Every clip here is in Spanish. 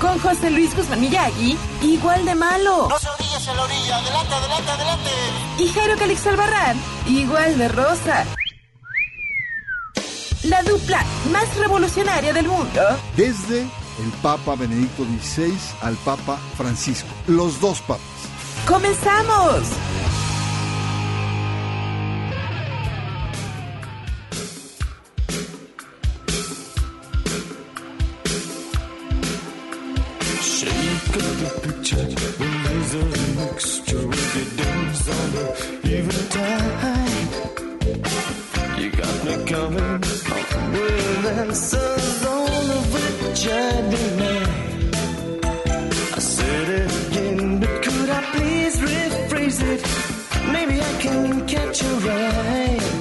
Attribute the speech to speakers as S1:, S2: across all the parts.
S1: Con José Luis Guzmán Miyagi, igual de malo.
S2: No se orillas en la orilla. Adelante, adelante, adelante.
S1: Y Jairo Calix Albarrán, igual de rosa. La dupla más revolucionaria del mundo.
S3: Desde el Papa Benedicto XVI al Papa Francisco. Los dos papas.
S1: ¡Comenzamos!
S4: Maybe I can catch a ride.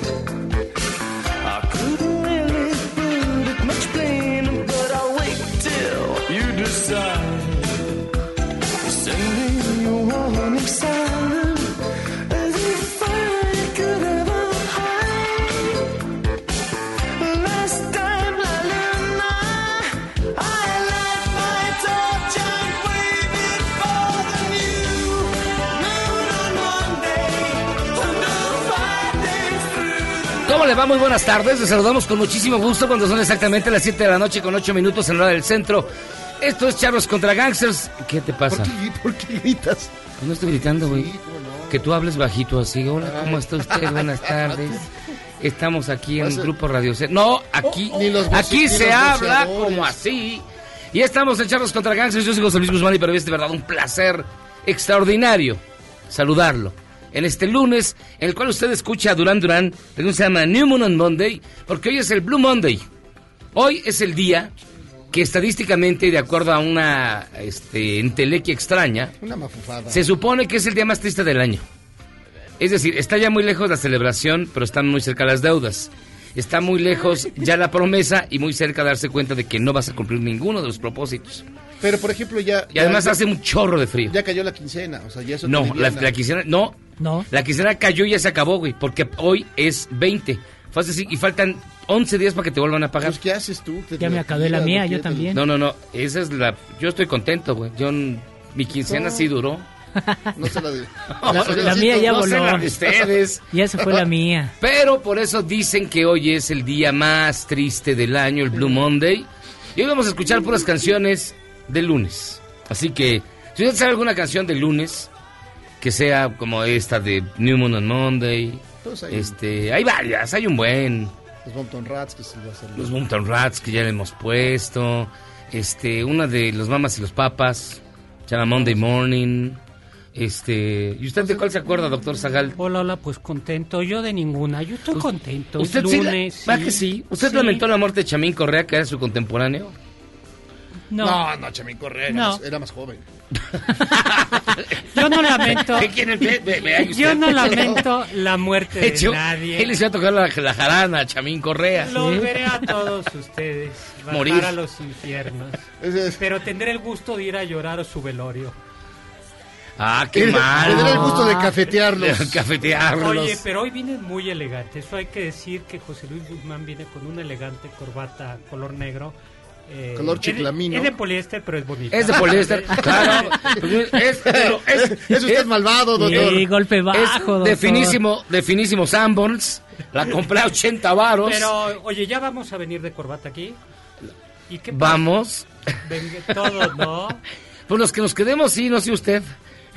S5: Va? Muy buenas tardes. Les saludamos con muchísimo gusto cuando son exactamente las 7 de la noche con 8 minutos en la hora del centro. Esto es Charlos contra Gangsters. ¿Qué te pasa?
S3: ¿Por qué, por qué gritas?
S5: No estoy gritando, güey. Que tú hables bajito así. Hola, ¿cómo está usted? Buenas tardes. Estamos aquí en Grupo Radio C. No, aquí,
S3: Ni los
S5: aquí se habla como así. Y estamos en Charlos contra Gangsters. Yo soy José Luis Guzmán y para mí es de verdad un placer extraordinario saludarlo. En este lunes, en el cual usted escucha a Durán Durán, se llama New Moon on Monday, porque hoy es el Blue Monday. Hoy es el día que estadísticamente, de acuerdo a una este, entelequia extraña,
S3: Una
S5: se supone que es el día más triste del año. Es decir, está ya muy lejos la celebración, pero están muy cerca las deudas. Está muy lejos ya la promesa y muy cerca darse cuenta de que no vas a cumplir ninguno de los propósitos.
S6: Pero por ejemplo ya
S5: Y además
S6: ya,
S5: hace un chorro de frío.
S6: ya cayó la quincena, o sea, ya eso
S5: No, la quincena, no.
S7: No.
S5: La quincena cayó y ya se acabó, güey, porque hoy es 20. Fue así, y faltan 11 días para que te vuelvan a pagar.
S6: Pues, ¿qué haces tú? Te-
S7: Ya me acabé la mía, yo también.
S5: No, no, no, esa es la... Yo estoy contento, güey. Yo, mi quincena sí duró.
S6: No se la de...
S7: La- la mía ya
S5: No
S7: voló.
S5: la de ustedes.
S7: Ya se fue la mía.
S5: Pero por eso dicen que hoy es el día más triste del año, el Blue Monday. Y hoy vamos a escuchar puras canciones de lunes. Así que, si usted sabe alguna canción de lunes, que sea como esta de New Moon on Monday,
S6: ahí.
S5: este, hay varias, hay un buen.
S6: Los Bompton Rats, que se va a hacer.
S5: Los Mountain Rats, que ya le hemos puesto. Este, una de los Mamas y los Papas, se llama Monday Morning. Este, ¿y usted de cuál se acuerda, doctor Zagal?
S7: Hola, hola, pues contento. Yo de ninguna. Yo estoy contento.
S5: ¿Usted
S7: es
S5: sí?
S7: lunes.
S5: ¿Va que sí? ¿Usted
S7: Sí.
S5: lamentó la muerte de Chamín Correa, que era su contemporáneo?
S7: No,
S6: No, no, Chamín Correa era,
S7: No.
S6: más, era más joven.
S7: yo no lamento. Yo no lamento la muerte
S5: De
S7: de nadie.
S5: él les iba a tocar la, la jarana Chamín Correa.
S7: Los veré a todos ustedes.
S5: Morir.
S7: a los infiernos. Pero tendré el gusto de ir a llorar a su velorio.
S5: Ah, qué mal.
S6: daré el gusto de cafetearlos.
S5: Cafetearlos.
S7: Oye, pero hoy viene muy elegante. Eso hay que decir que José Luis Guzmán viene con una elegante corbata color negro. Eh,
S6: Color
S7: es de-
S6: chiclamino.
S7: Es de poliéster, pero es bonita.
S5: Es de poliéster, claro. Pues Es, pero es,
S6: Es usted malvado, doctor.
S7: Sí, golpe bajo,
S5: es
S7: doctor.
S5: de finísimo, de finísimo Sanborns. La compré a 80 varos.
S7: Pero, oye, ya vamos a venir de corbata aquí. ¿Y qué pasa?
S5: Vamos.
S7: Venga, todos, ¿no?
S5: Pues los que nos quedemos, sí, no sé usted.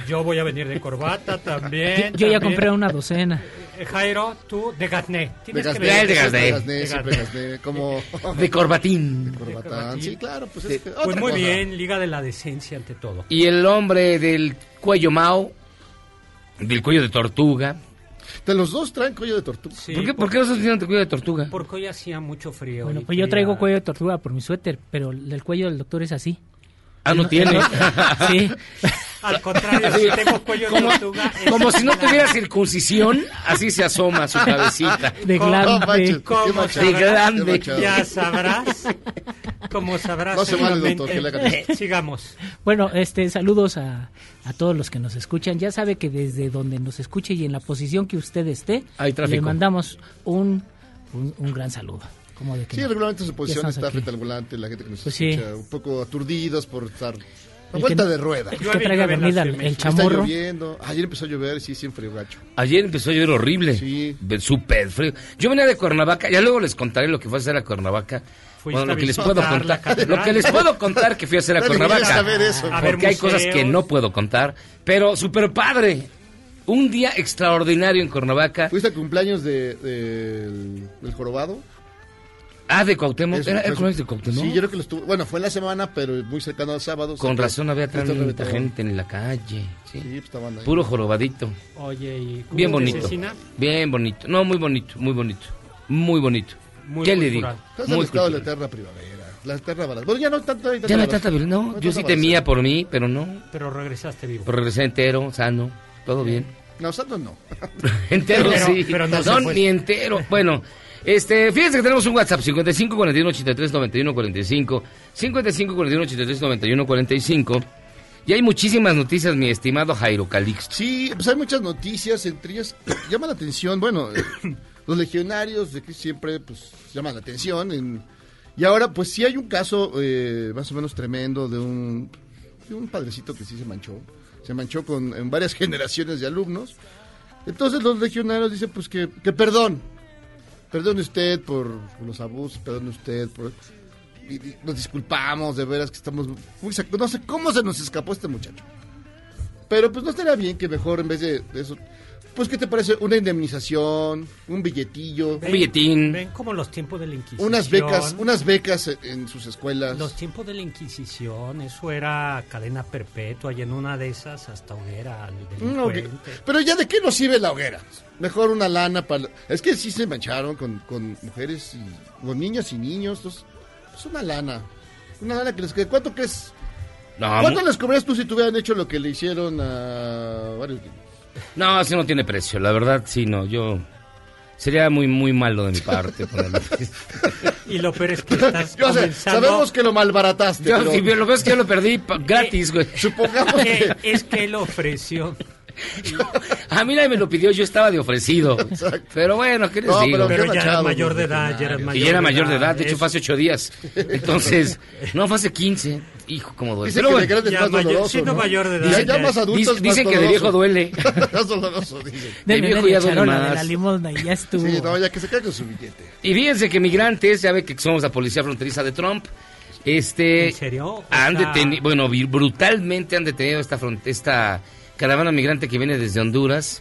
S7: Yo voy a venir de corbata también.
S8: Yo ya
S7: también.
S8: compré una docena.
S7: Eh, Jairo, tú de Gatné.
S6: De
S5: el de
S6: de
S7: De
S6: siempre.
S7: Gasné,
S6: como
S5: De corbatín.
S6: corbatán. Sí, claro, pues es que
S7: Pues
S6: otra
S7: muy
S6: cosa.
S7: bien, Liga de la Decencia ante todo.
S5: Y el hombre del cuello Mao, del cuello de tortuga.
S6: De los dos traen cuello de tortuga.
S7: Sí,
S5: ¿Por qué, ¿Por qué los dos tienen cuello de tortuga?
S7: Porque hoy hacía mucho frío.
S8: Bueno, pues yo traigo cuello de tortuga por mi suéter, pero el cuello del doctor es así.
S5: Ah, no tiene.
S8: Sí.
S7: Al contrario, si tengo cuello de
S5: Como,
S7: tortuga. es
S5: como si no tuviera circuncisión, así se asoma su cabecita.
S8: De
S7: ¿Cómo
S6: machado.
S5: De grande.
S7: Ya sabrás. Como sabrás.
S6: No se vale, doctor, que le hagan esto.
S7: Sigamos.
S8: Bueno, este, saludos a, a todos los que nos escuchan. Ya sabe que desde donde nos escuche y en la posición que usted esté, le mandamos un, un, un gran saludo. Como de que
S6: Sí,
S8: no.
S6: regularmente su posición está
S8: aquí.
S6: frente al volante, la gente que nos
S8: Pues sí.
S6: escucha, un poco aturdidos por estar a
S8: El
S6: vuelta
S8: que-
S6: de rueda.
S8: El que traiga el.
S6: Está
S8: chamorro.
S6: lloviendo. Ayer empezó a llover sí, sí, frío gacho.
S5: Ayer empezó a llover horrible.
S6: Sí.
S5: Súper frío. Yo venía de Cuernavaca, ya luego les contaré lo que fue a hacer a Cuernavaca. Bueno, lo
S7: a
S5: que les puedo contar. Lo que les puedo contar que fui a hacer a Cuernavaca.
S6: saber eso.
S7: A ver
S5: Porque hay cosas que no puedo contar. Pero súper padre. Un día extraordinario en Cuernavaca.
S6: ¿Fuiste al cumpleaños de, del, del jorobado?
S5: Ah, de Cuauhtémoc.
S6: Eso,
S5: ¿Era, era cumpleaños de Cuauhtémoc?
S6: Sí, yo creo que lo estuvo. Bueno, fue en la semana, pero muy cercano al sábado.
S5: Con razón había tanta gente en la calle. Sí.
S6: Sí, pues estaban ahí.
S5: Puro jorobadito.
S7: Oye, ¿y
S5: Bien bonito. Bien bonito. No, muy bonito, muy bonito. Muy bonito.
S7: Muy
S5: ¿Qué le digo?
S6: Estás el
S5: Muy
S6: estado de la eterna primavera. La eterna balada. Bueno, ya no tanto.
S5: Ya no hay tanta violencia. No, yo sí temía por mí, pero no.
S7: Pero regresaste vivo.
S5: Pero regresé entero, sano, todo bien.
S6: No, santo no.
S5: entero
S7: Pero-
S5: sí.
S7: pero no
S5: no, ni entero. Bueno, este, fíjense que tenemos un WhatsApp 55 41 83 91 45, 55 41 83 91 45. Y hay muchísimas noticias, mi estimado Jairo Calixto.
S6: Sí, pues hay muchas noticias, entre ellas llama la atención, bueno, los legionarios de que siempre pues llaman la atención. en- y ahora pues sí hay un caso eh, más o menos tremendo de un, de un padrecito que sí se manchó, se manchó con en varias generaciones de alumnos. Entonces los legionarios dicen pues que, que perdón, perdone usted por, los abusos, perdone usted por... nos disculpamos, de veras que estamos muy... No sé cómo se nos escapó este muchacho. Pero pues no estaría bien que mejor en vez de eso, pues ¿qué te parece? Una indemnización, un billetillo,
S5: Un billetín.
S7: Ven como los tiempos de la Inquisición.
S6: unas becas, unas becas en, en sus escuelas.
S7: Los tiempos de la Inquisición, eso era cadena perpetua y en una de esas hasta hoguera al
S6: No, pero ya de qué nos sirve la hoguera. Mejor una lana para... Es que sí se mancharon con, con mujeres y con niños y niños. Entonces, pues una lana. Una lana que les quede. ¿Cuánto crees?
S5: No,
S6: ¿Cuánto les cobrarías tú si te hubieran hecho lo que le hicieron a varios niños?
S5: No, eso no tiene precio. La verdad, sí, no. Yo. Sería muy, muy malo de mi parte. ponerle-
S7: Y lo peor es que estás
S6: Yo sé,
S7: comenzando...
S6: sabemos que lo malbarataste,
S5: Yo,
S6: pero
S5: sí, lo que es que yo lo perdí gratis, güey.
S6: supongamos que...
S7: Eh, es que él ofreció.
S5: A mí nadie me lo pidió, yo estaba de ofrecido. Pero bueno, ¿qué les
S6: No,
S5: digo?
S6: pero
S7: Pero ya era mayor de edad, ya era mayor
S5: Y ya era mayor de edad, de hecho fue hace ocho días. Entonces, no, fue hace 15. Hijo, como duele.
S6: Dice
S5: Pero
S6: que de
S5: bueno,
S6: es
S7: ya
S6: más
S7: mayor-
S6: doloroso,
S7: siendo
S6: ¿no?
S7: mayor de edad,
S6: Ya, ya
S7: ya-
S6: más adultos
S5: dice-
S6: más
S5: dicen que de viejo duele.
S6: más doloroso, dicen.
S5: De
S8: Denle
S5: viejo ya duele
S8: charola de
S5: más.
S8: la limosna y ya estuvo.
S6: Sí, no, ya que se caiga con su billete.
S5: Y fíjense que migrantes, ya ve que somos la policía fronteriza de Trump, este...
S7: ¿En serio?
S5: Han detenido, bueno, brutalmente han detenido esta, esta caravana migrante que viene desde Honduras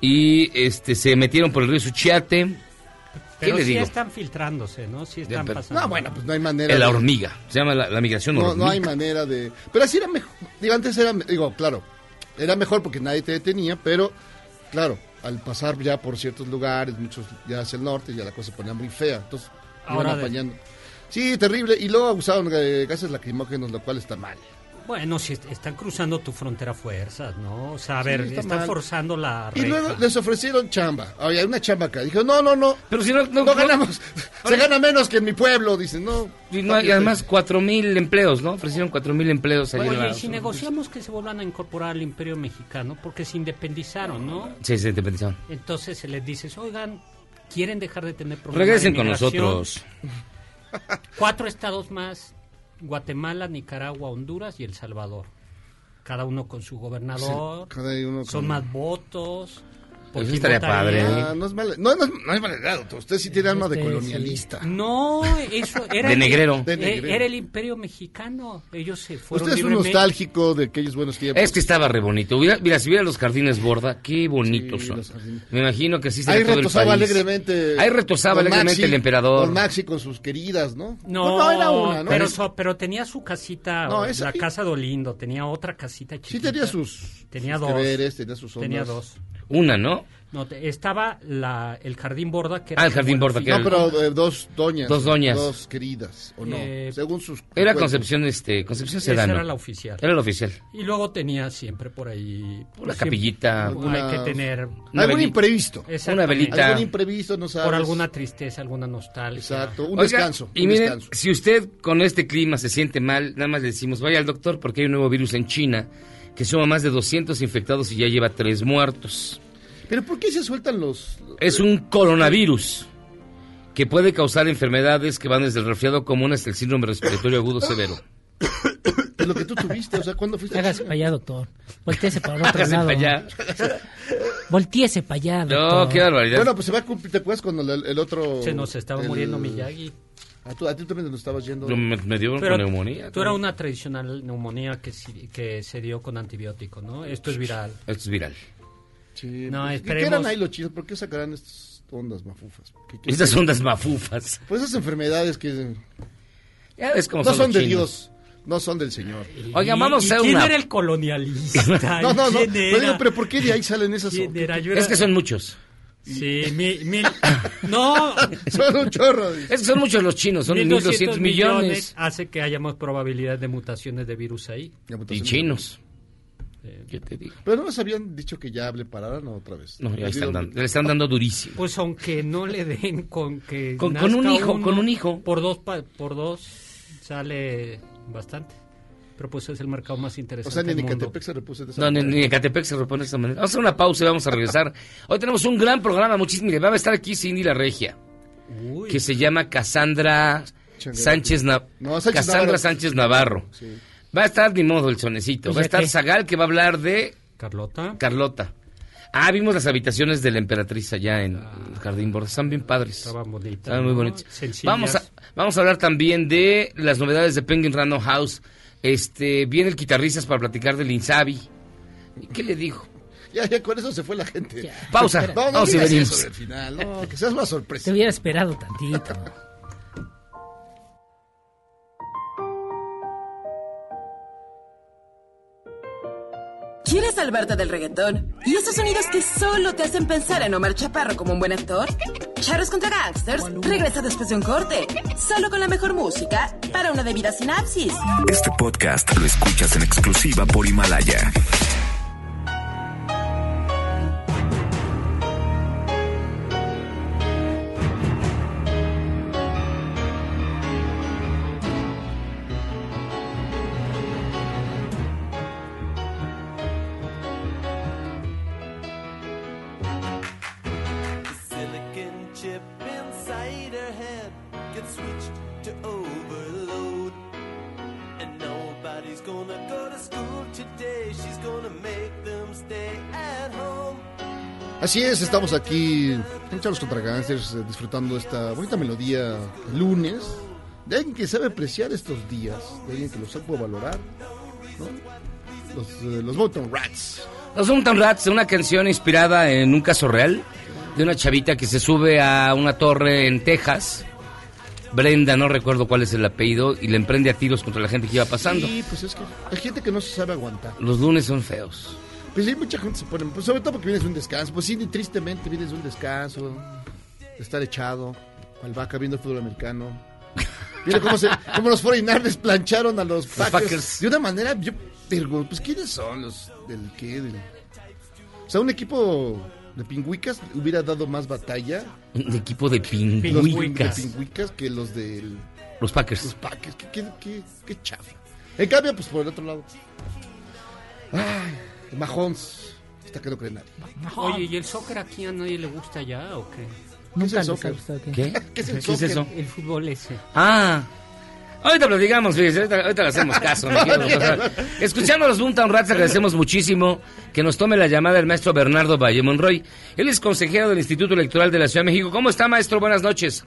S5: y este se metieron por el río Suchiate. ¿Qué
S7: Pero
S5: le
S7: sí
S5: digo?
S7: están filtrándose, ¿no? Sí están
S5: pero-
S7: pasando.
S6: No, bueno, pues no hay manera.
S5: La
S6: de-
S5: hormiga, se llama la, la migración
S6: No,
S5: hormiga.
S6: no hay manera de. Pero así era mejor. Digo, antes era. Digo, claro. Era mejor porque nadie te detenía, pero. Claro, al pasar ya por ciertos lugares, muchos ya hacia el norte, ya la cosa se ponía muy fea. Entonces, iban
S7: Ahora de-
S6: apañando. Sí, terrible. Y luego abusaron de gases lacrimógenos, lo cual está mal.
S7: Bueno, si est- están cruzando tu frontera a fuerzas, ¿no? O sea, a
S6: Sí,
S7: ver,
S6: está
S7: están
S6: mal.
S7: forzando la
S6: Y
S7: reja.
S6: luego les ofrecieron chamba. Oye, hay una chamba acá. Dijo, no, no, no.
S5: Pero si no, no,
S6: No ganamos. Se gana menos que en mi pueblo. Dicen, no.
S5: Y, no, y además cuatro mil empleos, ¿no? Ofrecieron cuatro mil empleos allí
S7: Oye, y si negociamos que se vuelvan a incorporar al imperio mexicano, porque se independizaron, ¿no?
S5: Sí, se independizaron.
S7: Entonces se les dices, oigan, quieren dejar de tener problemas
S5: Regresen
S7: de
S5: con nosotros.
S7: Cuatro estados más, Guatemala, Nicaragua, Honduras y El Salvador. Cada uno con su gobernador.
S6: Sí, cada uno con-
S7: Son más votos. ¿Por
S5: Eso estaría padre.
S6: Ah, no es mal, no, no, es- no doctor. Usted sí tiene alma de
S8: Este,
S6: colonialista.
S7: No, eso era
S5: De
S7: el-
S5: negrero.
S6: De
S7: eh,
S6: negrero.
S7: Era el imperio mexicano. Ellos se fueron
S6: Usted es un nostálgico de aquellos buenos tiempos.
S5: Es que estaba re bonito. Mira, si hubiera los jardines borda, qué bonitos
S6: Sí,
S5: son. Me imagino que así sería
S6: Ahí
S5: todo el
S6: retosaba alegremente.
S5: Ahí retosaba alegremente el emperador.
S6: Don Maxi con sus queridas, ¿no?
S7: No,
S6: no era una, ¿no?
S7: Pero, so- pero tenía su casita,
S6: No, esa
S7: la
S6: sí.
S7: casa de Olindo, tenía otra casita
S6: sí
S7: chiquita.
S6: tenía sus,
S7: Tenía
S6: sus
S7: dos.
S6: que veres, tenía sus ondas.
S7: Tenía dos.
S5: Una, ¿no?
S7: No, te- estaba la, el jardín borda que era
S5: Ah, el jardín borda, que
S6: No,
S5: era-
S6: pero eh, dos doñas.
S5: Dos doñas.
S6: Dos queridas, ¿o no?
S7: Eh,
S6: Según sus...
S5: Era
S6: cuentos.
S5: Concepción, este, Concepción
S7: Esa
S5: Sedano.
S7: era la oficial.
S5: Era la oficial.
S7: Y luego tenía siempre por ahí...
S5: Una
S7: pues, siempre-
S5: capillita.
S6: Alguna-
S7: Hay que tener...
S5: Una
S6: Algún
S5: velita.
S6: imprevisto.
S7: Exactamente.
S5: velita.
S6: Algún imprevisto, no sabes.
S7: Por alguna tristeza, alguna nostalgia.
S6: Exacto, un
S5: Oiga,
S6: descanso.
S5: Y
S6: un
S5: miren,
S6: descanso.
S5: si usted con este clima se siente mal, nada más le decimos, vaya al doctor porque hay un nuevo virus en China que suma más de 200 infectados y ya lleva tres muertos.
S6: Pero ¿por qué se sueltan los...
S5: Es un coronavirus que puede causar enfermedades que van desde el resfriado común hasta el síndrome respiratorio agudo severo.
S6: de lo que tú tuviste? O sea, ¿cuándo fuiste a
S8: Hágase para allá, doctor. Volteese para el otro
S5: Hágase
S8: lado.
S5: para allá.
S8: Volteese para allá,
S5: No, qué barbaridad.
S6: Bueno, pues se va a cumplir, ¿te acuerdas cuando el, el otro...
S7: Se nos estaba
S6: el-
S7: muriendo Miyagi.
S6: A, tú- a ti también nos estabas yendo...
S5: No, me, me dio
S7: Pero
S5: neumonía.
S7: tú era una tradicional neumonía que, que se dio con antibiótico, ¿no? Esto es viral.
S5: Esto es viral.
S6: Sí,
S7: No,
S6: pues, ¿qué- ¿Qué
S7: esperemos.
S6: eran ahí los chinos? ¿Por qué sacarán estas ondas mafufas? ¿Qué- qué-
S5: Estas ondas mafufas.
S6: Pues esas enfermedades que
S5: Ya ves cómo
S6: no
S5: son,
S6: son de. Dios, no son del Señor.
S5: Oigan, vamos a
S7: ¿Y
S5: hacer
S7: ¿Quién
S5: una...
S7: era el colonialista?
S6: No, no, no.
S7: ¿Quién
S6: Pero,
S7: era?
S6: digo, pero ¿por qué de ahí salen esas
S7: ¿Quién
S6: ondas?
S7: era? Yo
S5: Es
S7: era-
S5: que son muchos.
S7: Sí, mil, mil- no,
S6: Son un chorro.
S5: Es que son muchos los chinos, son 1.200 millones.
S7: hace que haya más probabilidad de mutaciones de virus ahí.
S5: Y chinos. ¿Qué te digo?
S6: Pero no nos habían dicho que ya le pararan otra vez.
S5: No, ya están dando, le están dando durísimo.
S7: Pues aunque no le den con que
S5: Con- con un hijo,
S7: uno,
S5: con un hijo.
S7: por dos por dos sale bastante. Pero pues es el mercado más
S6: O
S7: interesante
S6: sea, ni en. Ecatepec se repuso de esa
S5: No, ni,
S6: manera.
S5: ni en Catepec se repone de esta manera. Vamos a hacer una pausa y vamos a regresar. Hoy tenemos un gran programa, muchísimo. Mire, va a estar aquí Cindy La Regia,
S7: Uy,
S5: que se llama Cassandra. Sánchez, Na-
S6: No, Sánchez
S5: Cassandra
S6: Navarro.
S5: Sánchez Navarro.
S6: Sí.
S5: Va a estar ni modo el sonecito. Va a estar
S8: qué.
S5: Zagal, que va a hablar de
S7: Carlota.
S5: Carlota. Ah, vimos las habitaciones de la emperatriz allá en el Jardín Borda. Están bien padres.
S7: Estaban bonitas.
S5: Estaban muy
S7: ¿no?
S5: bonitas.
S7: Sencillas.
S5: Vamos a, vamos a hablar también de las novedades de Penguin Random House. Este, viene el guitarristas para platicar del Insabi. ¿Qué le dijo?
S6: Ya, ya, con eso se fue la gente.
S8: Ya.
S5: Pausa.
S8: Espera.
S6: No, no
S5: Vamos y
S6: digas
S5: venimos.
S6: eso del final, no, que seas más
S8: Te
S6: sorpresa.
S8: hubiera esperado tantito.
S1: ¿Quieres salvarte del reggaetón? ¿Y esos sonidos que solo te hacen pensar en Omar Chaparro como un buen actor? Charros contra Gangsters regresa después de un corte, solo con la mejor música para una debida sinapsis.
S9: Este podcast lo escuchas en exclusiva por Himalaya.
S6: Así es, estamos aquí en Charlos contra Gangsters eh, disfrutando esta bonita melodía lunes. De alguien que sabe apreciar estos días, de alguien que los sabe valorar. ¿no? Los, eh, los Mountain Rats.
S5: Los Mountain Rats, una canción inspirada en un caso real de una chavita que se sube a una torre en Texas. Brenda, no recuerdo cuál es el apellido, y le emprende a tiros contra la gente que iba pasando.
S6: Sí, pues es que hay gente que no se sabe aguantar.
S5: Los lunes son feos.
S6: Pues hay mucha gente se pone, pues sobre todo porque vienes de un descanso. Pues sí, tristemente vienes de un descanso, de estar echado, al vaca viendo el fútbol americano. Mira cómo, se, cómo los 49ers plancharon a los Packers,
S5: Packers.
S6: de una manera, yo, pero, pues ¿quiénes son los del qué? Del- o sea, un equipo de pingüicas hubiera dado más batalla
S5: Un equipo de
S6: los
S5: pingüicas.
S6: de pingüicas que los de
S5: Los
S6: los
S5: Packers.
S6: Packers. ¿Qué, qué, qué, qué chafa. En cambio, pues por el otro lado. Ay, Mahomes. Está que no cree nadie.
S7: Oye, ¿y el soccer aquí a nadie le gusta ya o qué?
S8: Nunca
S6: el soccer?
S5: ¿Qué?
S6: ¿Qué es el
S5: ¿Qué es
S6: soccer?
S5: eso?
S7: El fútbol ese.
S5: Ah, Ahorita platicamos, fíjese, ahorita, ahorita le hacemos caso. Escuchando a los Boomtown Rats, agradecemos muchísimo que nos tome la llamada el maestro Bernardo Valle Monroy. Él es consejero del Instituto Electoral de la Ciudad de México. ¿Cómo está, maestro? Buenas noches.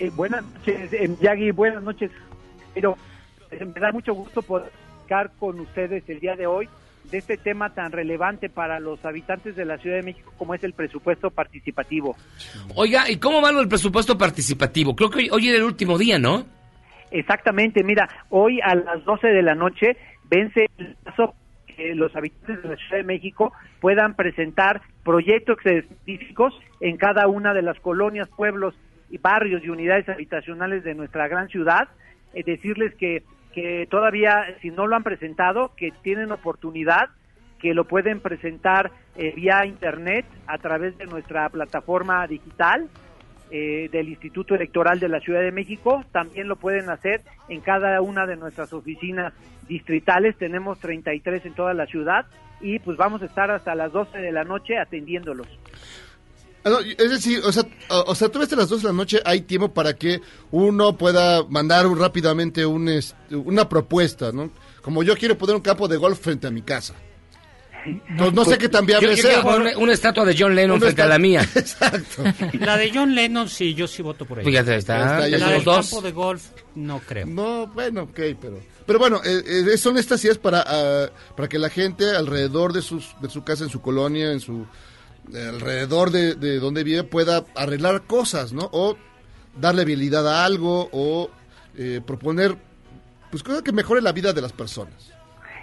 S10: Eh, buenas noches, eh, Yagi, buenas noches. Pero eh, me da mucho gusto poder hablar con ustedes el día de hoy de este tema tan relevante para los habitantes de la Ciudad de México como es el presupuesto participativo.
S5: Oiga, ¿y cómo va lo del presupuesto participativo? Creo que hoy, hoy era el último día, ¿no?
S10: Exactamente, mira, hoy a las 12 de la noche vence el plazo que los habitantes de la Ciudad de México puedan presentar proyectos específicos en cada una de las colonias, pueblos y barrios y unidades habitacionales de nuestra gran ciudad. Eh, decirles que, que todavía, si no lo han presentado, que tienen oportunidad, que lo pueden presentar eh, vía internet a través de nuestra plataforma digital eh, del Instituto Electoral de la Ciudad de México. También lo pueden hacer en cada una de nuestras oficinas distritales. Tenemos 33 en toda la ciudad y pues vamos a estar hasta las 12 de la noche atendiéndolos.
S6: Ah, no, Es decir, o sea, o, o sea, tú ves a las 2 de la noche, hay tiempo para que uno pueda mandar un- rápidamente un, este, una propuesta, ¿no? Como yo quiero poner un campo de golf frente a mi casa. No, no sé qué tan viable
S5: yo
S6: sea.
S5: quiero poner una, una estatua de John Lennon frente a la mía.
S6: Exacto.
S7: La de John Lennon, sí, yo sí voto por ella.
S5: Fíjate, está.
S6: Está, ya
S7: La del
S5: los dos.
S7: campo de golf, no creo.
S6: No, bueno, ok, pero... Pero bueno, eh, eh, son estas ideas para, ah, para que la gente alrededor de, sus, de su casa, en su colonia, en su alrededor de, de donde vive, pueda arreglar cosas, ¿no? O darle habilidad a algo, o eh, proponer pues cosas que mejoren la vida de las personas.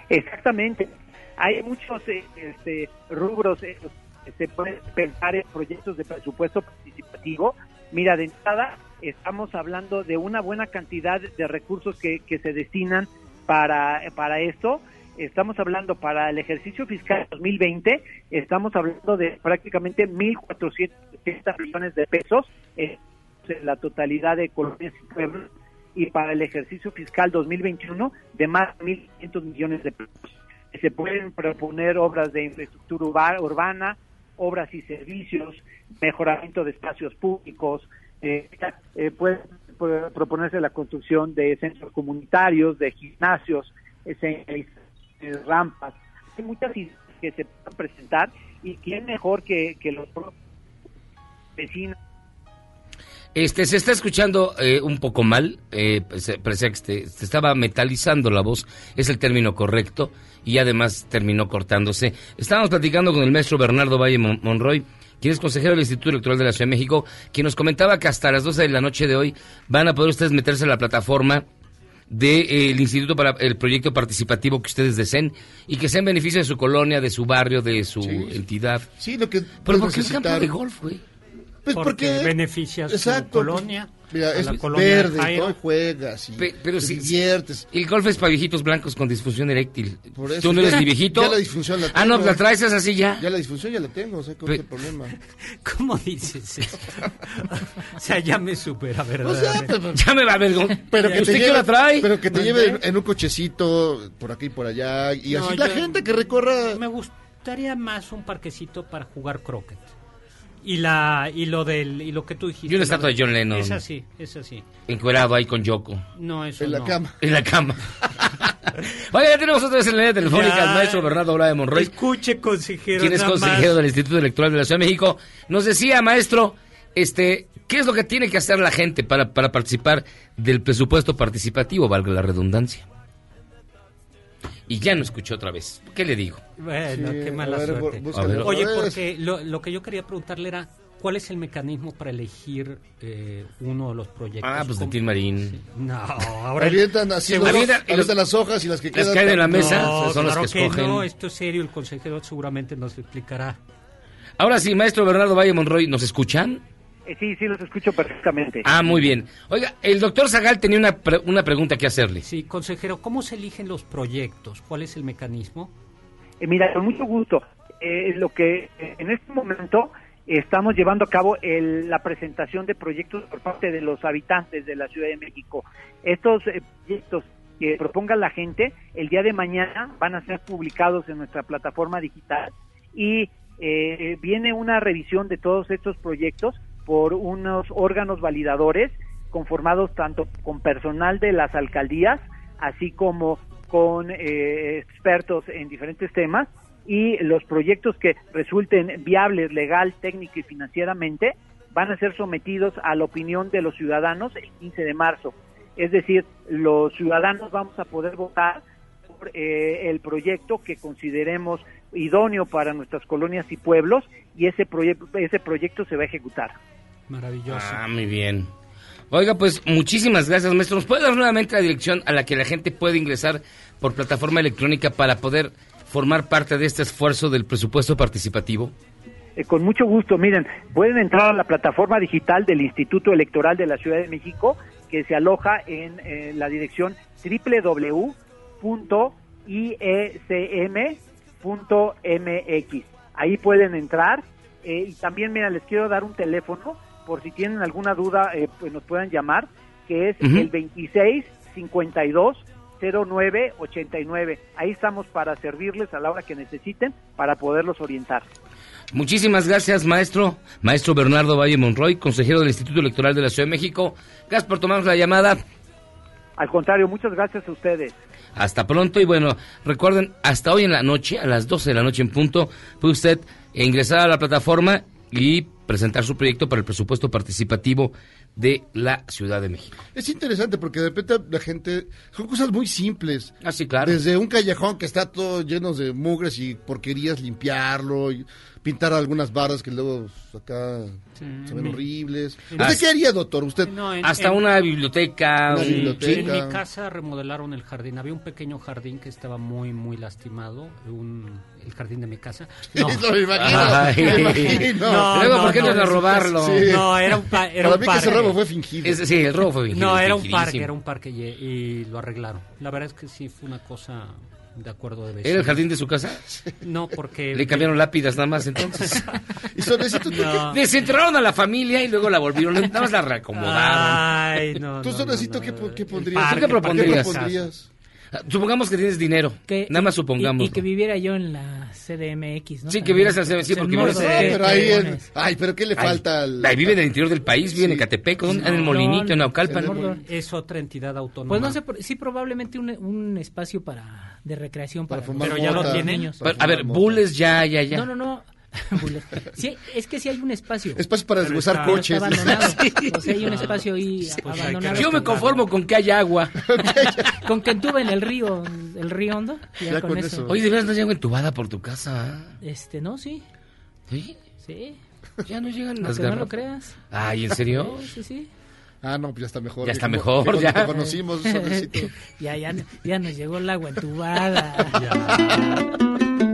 S10: Exactamente. Hay muchos eh, este, rubros que se pueden pensar en proyectos de presupuesto participativo. Mira, de entrada estamos hablando de una buena cantidad de recursos que, que se destinan para, para esto. Estamos hablando para el ejercicio fiscal 2020, estamos hablando de prácticamente 1.470 millones de pesos en la totalidad de colonias y pueblos y para el ejercicio fiscal 2021 de más de 1.500 millones de pesos. Se pueden proponer obras de infraestructura urba- urbana, obras y servicios, mejoramiento de espacios públicos, eh, eh, puede, proponerse la construcción de centros comunitarios, de gimnasios, eh, rampas. Hay muchas que se pueden presentar y quién mejor que, los vecinos
S5: Este, se está escuchando eh, un poco mal, eh, se- parecía que este- se estaba metalizando la voz, es el término correcto, y además terminó cortándose. Estábamos platicando con el maestro Bernardo Valle Mon- Monroy, quien es consejero del Instituto Electoral de la Ciudad de México, quien nos comentaba que hasta las 12 de la noche de hoy van a poder ustedes meterse a la plataforma del Instituto para el proyecto participativo que ustedes deseen y que sea en beneficio de su colonia, de su barrio, de su
S6: Sí.
S5: entidad.
S6: Sí, lo que...
S5: Pero ¿por qué un campo de golf, güey?
S6: Pues
S7: porque,
S6: porque...
S7: beneficia a su
S6: Exacto,
S7: colonia,
S6: pues, mira,
S7: a
S6: es
S7: la colonia
S6: verde, juegas y
S5: Pe- pero
S6: te
S5: si-
S6: diviertes.
S5: El golf es para viejitos blancos con disfunción eréctil.
S6: Por eso,
S5: ¿Tú no eres
S6: ya-
S5: ni viejito?
S6: ya la disfunción la
S5: Ah, no,
S6: tengo.
S5: la traes es así ya.
S6: Ya la disfunción ya la tengo, o sea, ¿cuál es el problema?
S7: ¿Cómo dices eso? o sea, ya me supera,
S6: O sea, pero,
S5: Ya me va a ver.
S6: pero que
S5: ¿Usted
S6: te
S5: qué
S6: lleve,
S5: la trae?
S6: Pero que te lleve en, en un cochecito por aquí y por allá y
S7: No,
S6: así la
S7: yo-
S6: gente que recorra
S7: Me gustaría más un parquecito para jugar croquet. Y la y lo del y lo que tú dijiste.
S5: Y una estatua de John Lennon.
S7: Es así, es así.
S5: Encuerado ahí con Yoko.
S7: No, eso
S6: en la
S7: no.
S6: cama.
S5: En la cama. Oye, ya tenemos otra vez en la línea telefónica al maestro Bernardo Bla de Monroy,
S7: Escuche, consejero.
S5: quien es consejero
S7: más.
S5: del Instituto Electoral de la Ciudad de México. Nos decía, maestro, este, ¿qué es lo que tiene que hacer la gente para, para participar del presupuesto participativo, valga la redundancia? Y ya no escuchó otra vez. ¿Qué le digo?
S7: Bueno,
S6: Sí,
S7: qué mala
S6: ver,
S7: suerte.
S5: ver.
S7: Oye, porque lo, lo que yo quería preguntarle era, ¿cuál es el mecanismo para elegir eh, uno de los proyectos?
S5: Ah, pues de
S7: ¿Cómo-
S5: Tim Marín.
S7: No, ahora...
S6: Avientan así, los-
S5: Avientan- los-
S6: las hojas y las que
S5: las
S6: quedan...
S5: caen en la mesa.
S7: No,
S5: son las
S7: claro
S5: que escogen.
S7: no, esto es serio, el consejero seguramente nos explicará.
S5: Ahora sí, maestro Bernardo Valle Monroy, ¿nos escuchan?
S10: Eh, sí, sí, los escucho perfectamente.
S5: Ah, muy bien. Oiga, el doctor Zagal tenía una, pre- una pregunta que hacerle.
S7: Sí, consejero, ¿cómo se eligen los proyectos? ¿Cuál es el mecanismo?
S10: Eh, mira, con mucho gusto. Eh, lo que eh, en este momento estamos llevando a cabo el- la presentación de proyectos por parte de los habitantes de la Ciudad de México. Estos eh, proyectos que proponga la gente el día de mañana van a ser publicados en nuestra plataforma digital y eh, viene una revisión de todos estos proyectos por unos órganos validadores conformados tanto con personal de las alcaldías, así como con eh, expertos en diferentes temas, y los proyectos que resulten viables legal, técnico y financieramente van a ser sometidos a la opinión de los ciudadanos el 15 de marzo. Es decir, los ciudadanos vamos a poder votar por eh, el proyecto que consideremos idóneo para nuestras colonias y pueblos y ese, proyecto ese proyecto se va a ejecutar.
S7: Maravilloso.
S5: Ah, muy bien. Oiga, pues muchísimas gracias, maestro. ¿Nos puede dar nuevamente la dirección a la que la gente puede ingresar por plataforma electrónica para poder formar parte de este esfuerzo del presupuesto participativo?
S10: Eh, con mucho gusto, miren, pueden entrar a la plataforma digital del Instituto Electoral de la Ciudad de México, que se aloja en eh, la dirección www.iecm.mx. Ahí pueden entrar eh, y también, mira, les quiero dar un teléfono por si tienen alguna duda, eh, pues nos puedan llamar, que es
S5: Ujú.
S10: el 26 52 09 89. Ahí estamos para servirles a la hora que necesiten para poderlos orientar.
S5: Muchísimas gracias, maestro. Maestro Bernardo Valle Monroy, consejero del Instituto Electoral de la Ciudad de México. Gracias por tomarnos la llamada.
S10: Al contrario, muchas gracias a ustedes.
S5: Hasta pronto y bueno, recuerden, hasta hoy en la noche, a las 12 de la noche en punto, puede usted ingresar a la plataforma y presentar su proyecto para el presupuesto participativo de la Ciudad de México.
S6: Es interesante porque de repente la gente... Son cosas muy simples.
S5: Ah, sí, claro.
S6: Desde un callejón que está todo lleno de mugres y porquerías, limpiarlo, y pintar algunas barras que luego pues, acá se ven
S7: mi-
S6: horribles. ¿Usted qué haría, doctor? Usted...
S7: No, en-
S5: Hasta
S7: en-
S5: una biblioteca.
S6: Una
S5: un-
S6: biblioteca.
S7: En mi casa remodelaron el jardín. Había un pequeño jardín que estaba muy, muy lastimado. Un, el jardín de mi casa. No.
S6: Eso me imagino.
S5: Ay.
S6: me imagino.
S7: No,
S5: Luego, ¿por qué
S7: no,
S5: a robarlo?
S6: Sí.
S7: No, era un, pa- era
S6: Para
S7: un
S6: mí que ese
S7: parque.
S6: robo fue fingido.
S5: Es- sí, el robo fue fingido,
S7: No, era un parque, era un parque y, y lo arreglaron. La verdad es que sí fue una cosa de acuerdo de.
S5: ¿Era el jardín de su casa?
S7: No, porque...
S5: Le cambiaron lápidas nada más entonces.
S6: Y Solecito, ¿tú,
S7: No.
S5: Desenterraron a la familia y luego la volvieron, nada más la reacomodaron.
S7: Ay, no,
S6: tú
S7: no,
S6: Solecito,
S7: no,
S6: ¿qué, qué pondrías?
S7: parque,
S5: ¿Tú qué propondrías?
S6: ¿Qué propondrías?
S5: Supongamos que tienes dinero.
S8: Que-
S5: nada más
S8: y-
S5: supongamos.
S8: Y, que viviera yo en la CDMX, ¿no?
S5: Sí, que vivieras en la CDMX,
S8: Pues,
S5: porque vives-
S8: de
S6: pero ahí... en-. Ay, pero ¿qué le
S5: Ay,
S6: falta al...
S5: Ahí vive en el interior del país, vive en
S6: Sí.
S5: Ecatepec, en el Molinito, en Naucalpan.
S6: en.
S7: Es otra entidad autónoma.
S8: Pues no sé, por- sí probablemente un, un espacio para de recreación para,
S6: Para fumar
S7: Pero ya lo
S6: mota.
S7: tienen.
S8: niños.
S6: Para
S5: A ver,
S6: mota.
S5: Bulles ya, ya, ya.
S8: No, no, no. Sí, es que sí hay un espacio.
S6: Espacio para deshuesar coches.
S8: está abandonado. O sea, hay un espacio ahí
S7: Pues
S8: abandonado.
S5: Yo me conformo con que haya agua.
S8: Con que entuba en el río, el río hondo, ya,
S6: Ya
S8: con,
S6: con
S8: eso.
S6: eso.
S5: Oye, de veras no llega entubada por tu casa.
S8: Este, no, sí,
S5: ¿Sí?
S8: sí.
S5: Ya no llegan las
S8: Aunque no lo creas.
S5: Ay, ¿en serio?
S8: Sí, sí, sí.
S6: Ah, no, pues ya está mejor.
S5: Ya está mejor, ya.
S6: te conocimos,
S8: ya, ya, ya nos llegó el agua entubada. Ahora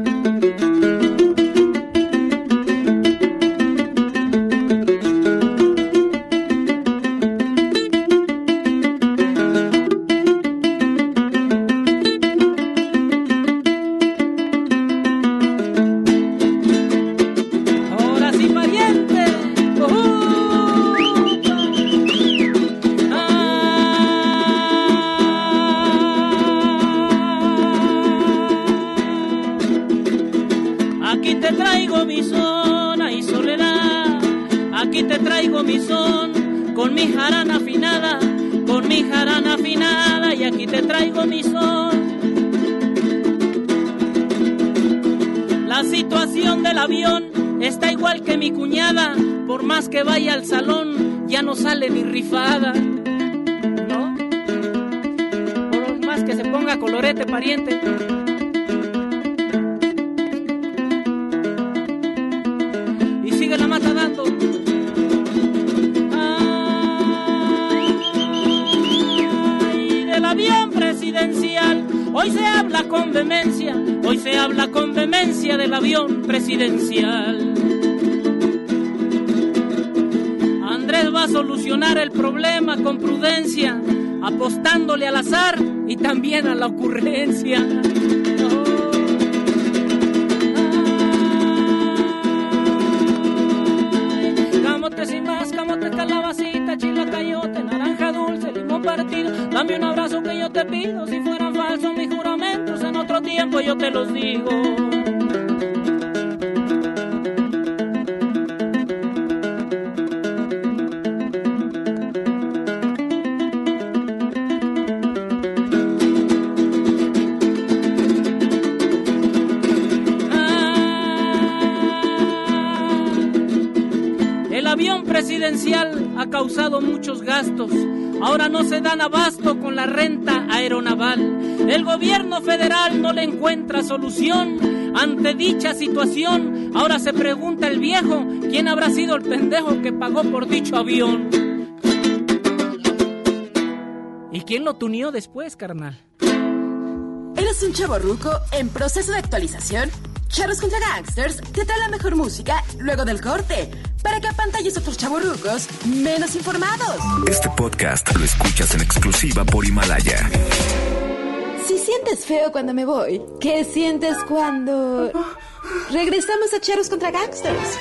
S8: yo te los digo. Ah, presidencial ha causado muchos gastos. Ahora no se dan abasto con la renta aeronaval. El gobierno federal no le encuentra solución ante dicha situación. Ahora se pregunta el viejo quién habrá sido el pendejo que pagó por dicho avión. ¿Y quién lo tunió después, carnal?
S1: ¿Eres un chavo ruco en proceso de actualización? Charros contra Gangsters te trae la mejor música luego del corte para que apantalles a otros chavorrucos menos informados.
S9: Este podcast lo escuchas en exclusiva por Himalaya.
S1: Si sientes feo cuando me voy, ¿qué sientes cuando regresamos a Charros contra Gangsters?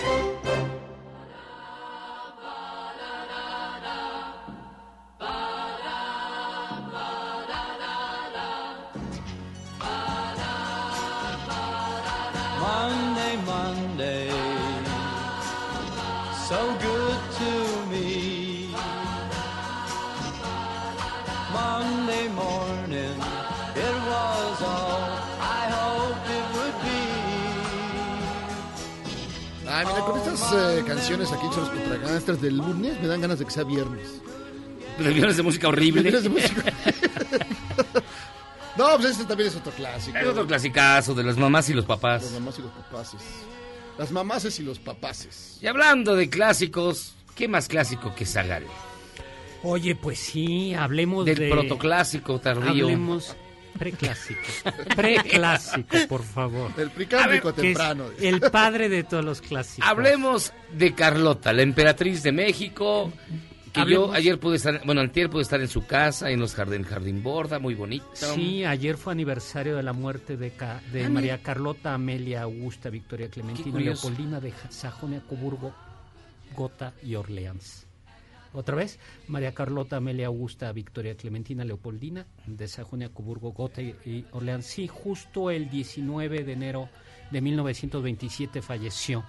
S6: Del lunes, me dan ganas de que sea viernes.
S5: De viernes de música horrible.
S6: Viernes de música. No, pues este también es otro clásico.
S5: Es otro clasicazo de las mamás y los
S6: Las
S5: papás.
S6: mamás y los papaces. Las mamases y los papaces.
S5: Y hablando de clásicos, ¿qué más clásico que Zagal?
S7: Oye, pues sí, hablemos
S5: Del
S7: de...
S5: protoclásico tardío.
S7: Hablemos preclásico. Preclásico, por favor.
S6: El
S7: es
S6: temprano.
S7: el padre de todos los clásicos.
S5: Hablemos de Carlota, la emperatriz de México. Que yo ayer pude estar, bueno, antier pude estar en su casa, en los jardín, jardín borda, muy bonito.
S7: Sí, ayer fue aniversario de la muerte de, Ca- de
S5: Ah,
S7: María Carlota, Amelia, Augusta, Victoria Clementina. Leopoldina de Sajonia, Coburgo, Gotha y Orleans. Otra vez, María Carlota, Amelia, Augusta, Victoria Clementina, Leopoldina de Sajonia, Coburgo, Gotha y, Orleans. Sí, justo el 19 de enero de 1927 falleció.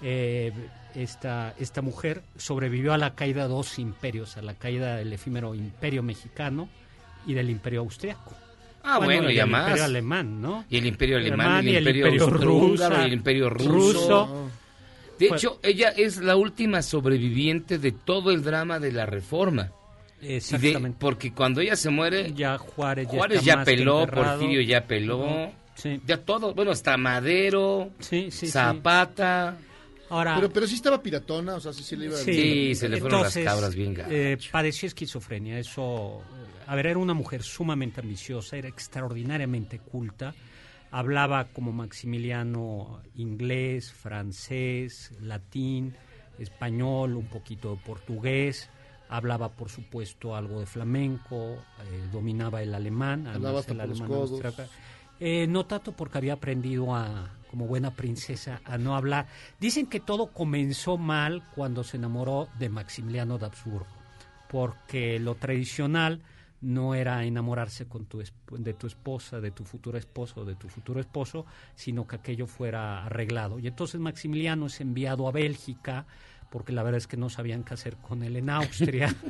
S7: Eh, esta, esta mujer sobrevivió a la caída de dos imperios, a la caída del efímero imperio mexicano y del imperio austriaco.
S5: Ah, bueno,
S7: y
S5: ya
S7: el imperio alemán, ¿no?
S5: Y el imperio alemán,
S7: Alemán
S5: y el imperio, y el imperio ruso.
S7: ruso.
S5: De
S7: Fue-
S5: hecho, ella es la última sobreviviente de todo el drama de la reforma. De-
S7: Exactamente.
S5: porque cuando ella se muere,
S7: Ya Juárez ya,
S5: Juárez ya peló. Porfirio ya peló,
S7: Sí,
S5: ya todo, bueno, hasta Madero,
S7: sí, sí. sí.
S5: Zapata.
S7: Ahora,
S6: Pero, pero sí estaba piratona, o sea, sí, sí le iba
S5: Sí, se le fueron las cabras bien gadas.
S7: eh, padeció esquizofrenia. Eso, eh, a ver, era una mujer sumamente ambiciosa, era extraordinariamente culta. Hablaba como Maximiliano inglés, francés, latín, español, un poquito de portugués. Hablaba, por supuesto, algo de flamenco, eh, dominaba el alemán.
S6: Hablaba
S7: el alemán. Eh, no tanto porque había aprendido a, como buena princesa, a no hablar. Dicen que todo comenzó mal cuando se enamoró de Maximiliano de Habsburgo, porque lo tradicional no era enamorarse con tu de tu esposa, de tu futura esposa o de tu futuro esposo, sino que aquello fuera arreglado. Y entonces Maximiliano es enviado a Bélgica, porque la verdad es que no sabían qué hacer con él en Austria.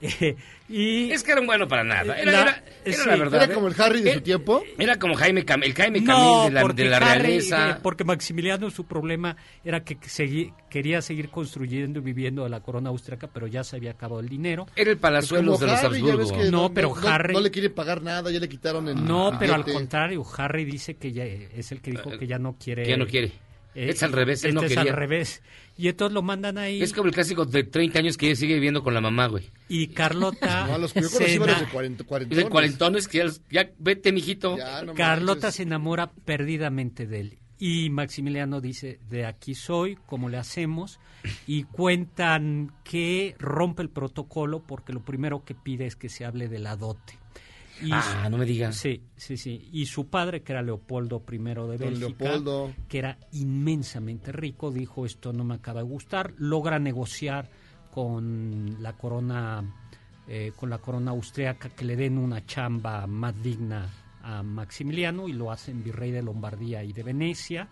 S7: Eh, y
S5: Es que era un bueno para nada. Era,
S7: La-
S5: era- era
S7: sí.
S5: la verdad.
S6: Era como el Harry de su tiempo.
S5: Era como Jaime Cam- el Jaime
S7: No,
S5: Camil de la,
S7: porque
S5: de la
S7: Harry,
S5: realeza.
S7: eh, porque Maximiliano su problema era que segui- quería seguir construyendo y viviendo de la corona austriaca, pero ya se había acabado el dinero.
S5: Era el palazuelos de los Habsburgo.
S6: que
S7: No, pero Harry-
S6: No le quiere pagar nada, ya le quitaron el.
S7: No, pero al contrario, Harry dice que ya es el que dijo que ya no quiere.
S5: Que ya no quiere.
S7: Eh,
S5: es al revés, él
S7: este
S5: no
S7: es
S5: quería.
S7: al revés. Y entonces lo mandan ahí.
S5: Es como el clásico de 30 años que ella sigue viviendo con la mamá, güey.
S7: Y Carlota.
S6: No, los que yo conocí de 40,
S5: Es
S6: 40
S5: de cuarentones que ya, ya vete, mijito.
S6: Ya, no
S7: Carlota
S6: manches.
S7: se enamora perdidamente de él. Y Maximiliano dice, de aquí soy, ¿cómo le hacemos? Y cuentan que rompe el protocolo porque lo primero que pide es que se hable de la dote. Y
S5: Ah, no me digas.
S7: Sí, sí, sí. Y su padre, que era Leopoldo I de Bélgica,
S6: Leopoldo.
S7: que era inmensamente rico, dijo esto no me acaba de gustar, logra negociar con la corona, eh, con la corona austriaca que le den una chamba más digna a Maximiliano y lo hacen virrey de Lombardía y de Venecia,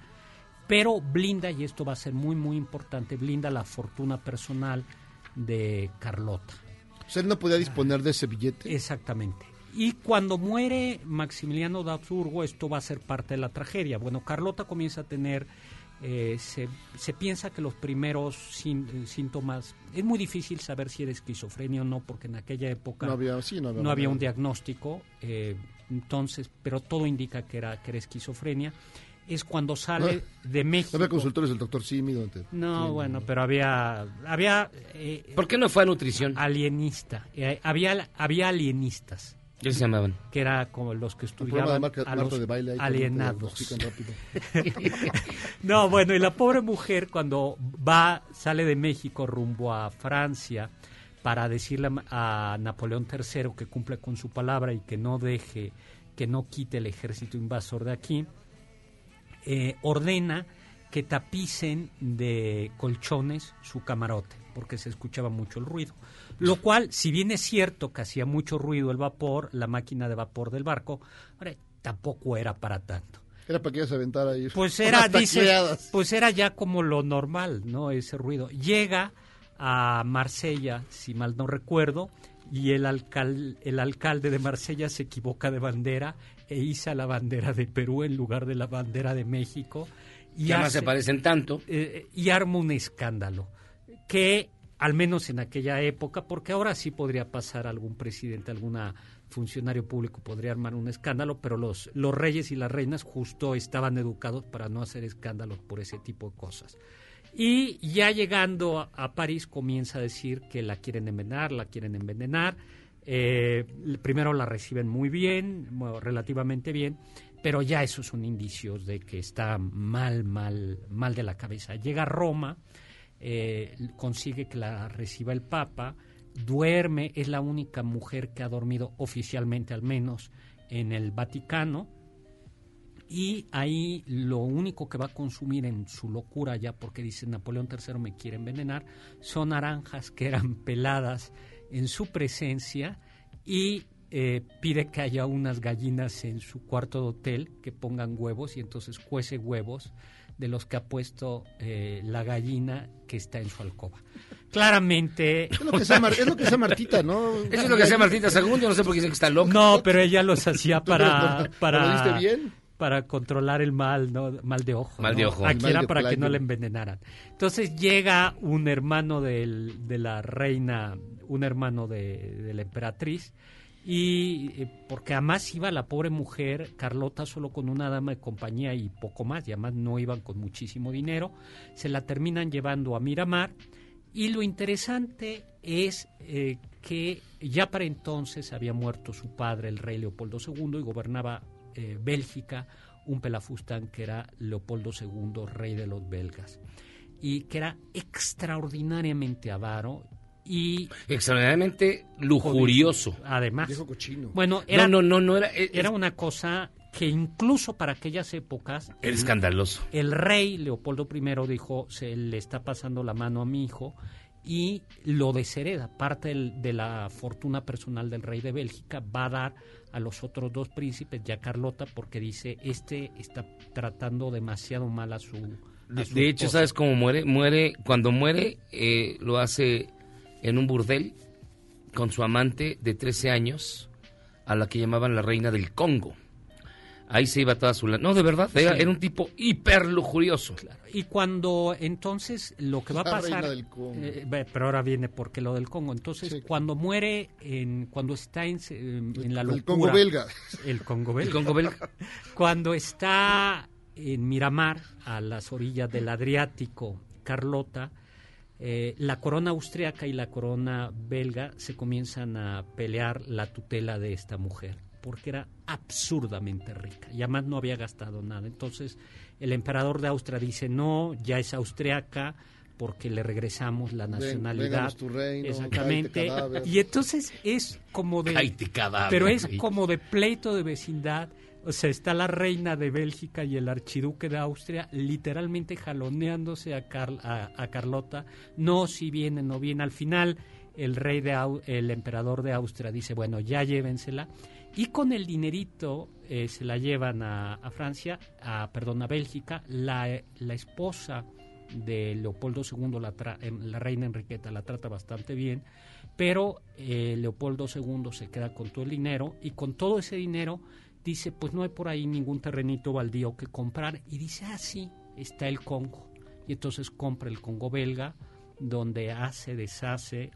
S7: pero blinda, y esto va a ser muy muy importante, blinda la fortuna personal de Carlota.
S6: O sea, él no podía disponer de ese billete.
S7: Exactamente. Y cuando muere Maximiliano de Habsburgo, esto va a ser parte de la tragedia. Bueno, Carlota comienza a tener eh, se, se piensa que los primeros eh, síntomas, es muy difícil saber si era esquizofrenia o no, porque en aquella época
S6: No había- sí, no había
S7: no un diagnóstico, eh, entonces, pero todo indica que era, que era esquizofrenia. Es cuando sale de México.
S6: No había consultores del doctor Simi donde...
S7: No,
S6: Sí,
S7: bueno, pero había, había eh,
S5: ¿Por qué no fue a nutrición?
S7: alienista, eh, había, había alienistas.
S5: ¿Qué se llamaban?
S7: Que era como los que
S6: de
S7: estudiaban
S6: Marca-
S7: a
S6: Marta
S7: los
S6: de baile
S7: alienados. no, bueno, y la pobre mujer cuando va, sale de México rumbo a Francia para decirle a a Napoleón III que cumple con su palabra y que no deje, que no quite el ejército invasor de aquí, eh, ordena que tapicen de colchones su camarote, porque se escuchaba mucho el ruido. Lo cual, si bien es cierto que hacía mucho ruido el vapor, la máquina de vapor del barco, hombre, tampoco era para tanto.
S6: Era para que ella se aventara ahí.
S7: Pues era, dice, pues era ya como lo normal, ¿no? Ese ruido. Llega a Marsella, si mal no recuerdo, y el, alcal- el alcalde de Marsella se equivoca de bandera e iza la bandera de Perú en lugar de la bandera de México. Y
S5: Que además
S7: hace-
S5: se parecen tanto.
S7: eh, y arma un escándalo que al menos en aquella época, porque ahora sí podría pasar algún presidente, alguna funcionario público podría armar un escándalo, pero los, los reyes y las reinas justo estaban educados para no hacer escándalos por ese tipo de cosas. Y ya llegando a, París comienza a decir que la quieren envenenar, la quieren envenenar. Eh, primero la reciben muy bien, relativamente bien, pero ya esos son indicios de que está mal, mal, mal de la cabeza. Llega a Roma, eh, consigue que la reciba el Papa, duerme, es la única mujer que ha dormido oficialmente al menos en el Vaticano, y ahí lo único que va a consumir en su locura ya porque dice Napoleón III me quiere envenenar son naranjas que eran peladas en su presencia y eh, pide que haya unas gallinas en su cuarto de hotel que pongan huevos y entonces cuece huevos de los que ha puesto eh, la gallina que está en su alcoba. Claramente...
S6: Es lo que sea, Mar- es lo que sea Martita, ¿no?
S5: Eso es lo que hacía Martita Según, yo no sé por qué dicen que está loca.
S7: No, pero ella los hacía
S6: ¿Tú lo-
S7: para
S6: lo-
S7: para
S6: lo viste bien?
S7: para controlar el mal, no mal de ojo.
S5: Mal
S7: ¿no?
S5: de ojo.
S7: Aquí
S6: Mal
S7: era para que no le envenenaran. Entonces llega un hermano del- de la reina, un hermano de, de la emperatriz y eh, porque además iba la pobre mujer Carlota solo con una dama de compañía y poco más, y además no iban con muchísimo dinero, se la terminan llevando a Miramar. Y lo interesante es eh, que ya para entonces había muerto su padre, el rey Leopoldo II, y gobernaba eh, Bélgica un pelafustán que era Leopoldo II, rey de los belgas, y que era extraordinariamente avaro y
S5: Extraordinariamente lujurioso.
S7: además
S6: Viejo cochino.
S7: bueno era,
S5: no, no, no era. es-
S7: era una cosa que incluso para aquellas épocas
S5: Era
S7: el-
S5: escandaloso.
S7: el rey Leopoldo I dijo, se le está pasando la mano a mi hijo y lo deshereda. Parte del- de la fortuna personal del rey de Bélgica va a dar a los otros dos príncipes, ya Carlota, porque dice, este está tratando demasiado mal a su... a
S5: De,
S7: su
S5: de hecho,
S7: esposa".
S5: ¿sabes cómo muere? Muere, cuando muere, eh, lo hace en un burdel con su amante de 13 años, a la que llamaban la reina del Congo. Ahí se iba toda su... la- No, de verdad, era,
S7: Sí.
S5: era un tipo hiper lujurioso.
S7: Y cuando entonces lo que va a
S6: La
S7: pasar,
S6: reina del Congo.
S7: eh, pero ahora viene porque lo del Congo. Entonces,
S6: Sí.
S7: cuando muere, en, cuando está en, en- en la locura,
S6: El Congo belga.
S7: el Congo belga,
S5: El Congo belga.
S7: cuando está en Miramar, a las orillas del Adriático, Carlota, eh, la corona austriaca y la corona belga se comienzan a pelear la tutela de esta mujer, porque era absurdamente rica y además no había gastado nada. Entonces el emperador de Austria dice, no, ya es austriaca porque le regresamos la nacionalidad.
S6: vénganos tu reino,
S7: Exactamente. Y entonces es como de... Pero es como de pleito de vecindad. O sea, está la reina de Bélgica y el archiduque de Austria literalmente jaloneándose a, a, Carlota. No, si viene, no viene. Al final, el rey de el emperador de Austria dice, bueno, ya llévensela. Y con el dinerito eh, se la llevan a, a Francia, a, perdón, a Bélgica. La, la esposa de Leopoldo II, la, tra- em, la reina Enriqueta, la trata bastante bien, pero eh, Leopoldo II se queda con todo el dinero y con todo ese dinero dice, pues no hay por ahí ningún terrenito baldío que comprar y dice, ah, sí, está el Congo. Y entonces compra el Congo belga, donde hace, deshace,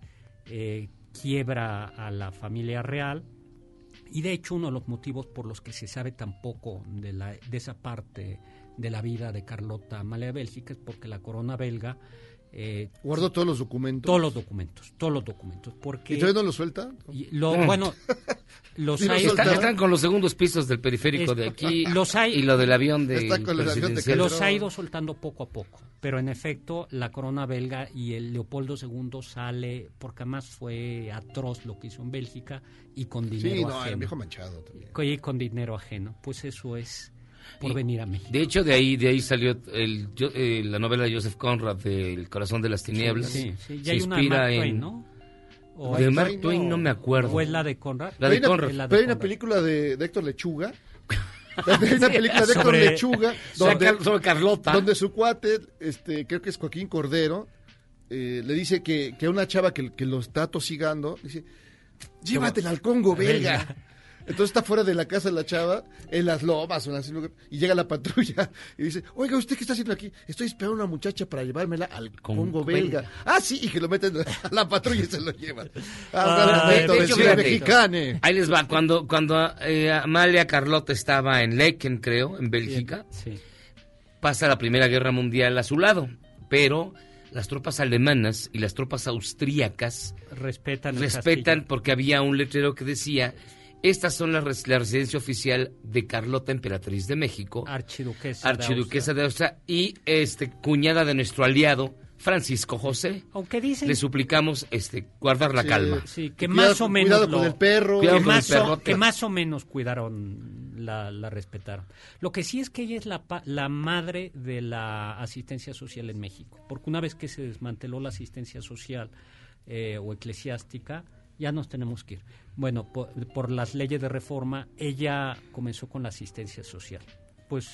S7: eh, quiebra a la familia real. Y de hecho uno de los motivos por los que se sabe tan poco de, la, de esa parte de la vida de Carlota Amalia de Bélgica es porque la corona belga eh,
S6: Guardo todos los documentos.
S7: todos los documentos, todos los documentos, porque
S6: ¿Y todavía no los suelta?
S7: y lo,
S5: Mm.
S7: bueno, los
S6: Sí,
S7: hay,
S6: suelta.
S5: Están, están con los segundos pisos del periférico
S7: Es-
S5: de aquí
S7: los hay-
S5: y lo del avión de
S6: Está con el avión de
S5: presidencial.
S7: los ha ido soltando poco a poco, pero en efecto la corona belga y el Leopoldo II sale, porque además fue atroz lo que hizo en Bélgica y con dinero
S6: Sí, no,
S7: ajeno.
S6: un viejo manchado también.
S7: Y con dinero ajeno, pues eso es por
S5: Y-
S7: venir a México.
S5: De hecho, de ahí, de ahí salió el, yo- eh, la novela de Joseph Conrad de El corazón de las tinieblas.
S7: Sí, sí, ya
S5: Se
S7: hay una de
S5: inspira
S7: Mark
S5: en...
S7: Twain, ¿no? O
S5: De Mark
S6: Twain,
S5: Twain
S6: no.
S5: no me acuerdo.
S7: ¿O es la de Conrad?
S5: La de
S6: Pero hay una-
S5: Conrad.
S7: Es la de
S6: Pero hay una
S7: Conrad.
S6: película de, de Héctor Lechuga. Hay una película de Héctor
S7: Sobre-
S6: Lechuga
S5: Sobre,
S6: donde,
S5: Car- sobre Carlota.
S6: donde su cuate, este, creo que es Joaquín Cordero, eh, le dice que, que a una chava que, que lo está tosigando, dice, llévatela al Congo belga. Entonces está fuera de la casa de la chava, en las lomas, o en así y llega la patrulla y dice, oiga, ¿usted qué está haciendo aquí? Estoy esperando a una muchacha para llevármela al
S5: Congo
S6: Congo belga.
S5: belga.
S6: Ah, sí, y que lo meten a la patrulla y se lo llevan.
S7: Ah,
S6: Ah,
S5: de hecho,
S6: mexicano.
S5: Ahí les va. Cuando, cuando eh, Amalia Carlota estaba en Laeken, creo, en Bélgica,
S7: Sí.
S5: pasa la Primera Guerra Mundial a su lado. Pero las tropas alemanas y las tropas austríacas
S7: Respetan
S5: respetan
S7: castillo.
S5: porque había un letrero que decía estas son las res- la residencia oficial de Carlota Emperatriz de México,
S7: Archiduquesa. de
S5: archiduquesa
S7: Austria.
S5: de Austria y este cuñada de nuestro aliado Francisco José.
S7: Aunque dicen
S5: Le suplicamos este guardar la
S6: Sí,
S5: calma.
S7: sí, que
S6: Cuidado-
S7: más o menos
S6: Cuidado
S7: lo-
S6: con el perro.
S5: Cuidado
S7: que,
S5: con el
S7: más o, que más o menos cuidaron, la, la respetaron. Lo que sí es que ella es la, pa- la madre de la asistencia social en México, porque una vez que se desmanteló la asistencia social eh, o eclesiástica, ya nos tenemos que ir. Bueno, por, por las leyes de reforma, ella comenzó con la asistencia social. Pues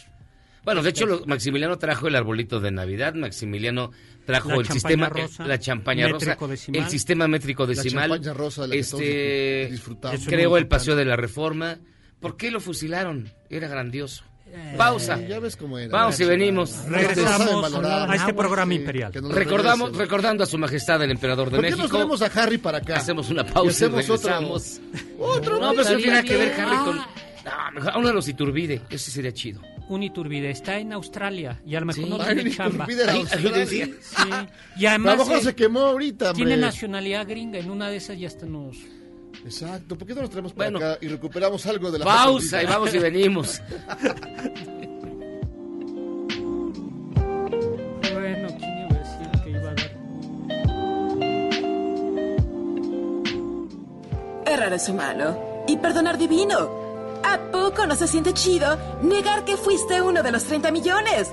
S5: Bueno, de hecho, lo- Maximiliano trajo el arbolito de Navidad, Maximiliano trajo
S7: La
S5: el sistema,
S7: rosa,
S5: la champaña rosa,
S7: métrico decimal.
S5: el sistema métrico decimal,
S6: champaña rosa la
S5: este, creó el paseo de la Reforma. ¿Por qué lo fusilaron? Era grandioso.
S7: Eh,
S5: Pausa.
S6: Ya ves cómo era.
S5: Vamos y venimos.
S7: regresamos a este
S6: Ah,
S7: programa
S6: sí,
S7: imperial.
S6: que
S5: Recordamos, recordando a su majestad el emperador de
S6: ¿Por qué
S5: México.
S6: nos a Harry para acá?
S5: Hacemos una
S6: Y
S5: pausa y,
S6: hacemos otro-
S5: regresamos.
S6: Otro.
S5: No, pero eso no tiene que ver
S7: Ah.
S5: Harry con... No, mejor a uno de los Iturbide. Eso sí sería chido.
S7: Un Iturbide está en Australia y a lo mejor
S5: Sí.
S7: no
S6: Ay,
S7: tiene
S6: ni
S7: chamba.
S6: Australia.
S7: Sí. Y
S6: A
S7: además
S6: lo mejor
S7: eh,
S6: se quemó ahorita, hombre.
S7: tiene nacionalidad gringa. En una de esas ya hasta nos...
S6: Exacto. ¿Por qué no nos traemos para
S5: Bueno.
S6: acá y recuperamos algo de la
S5: Pausa y vamos y venimos.
S7: Bueno, ¿quién iba a decir que iba a dar?
S1: Errar es humano y perdonar divino. ¿A poco no se siente chido negar que fuiste uno de los 30 millones?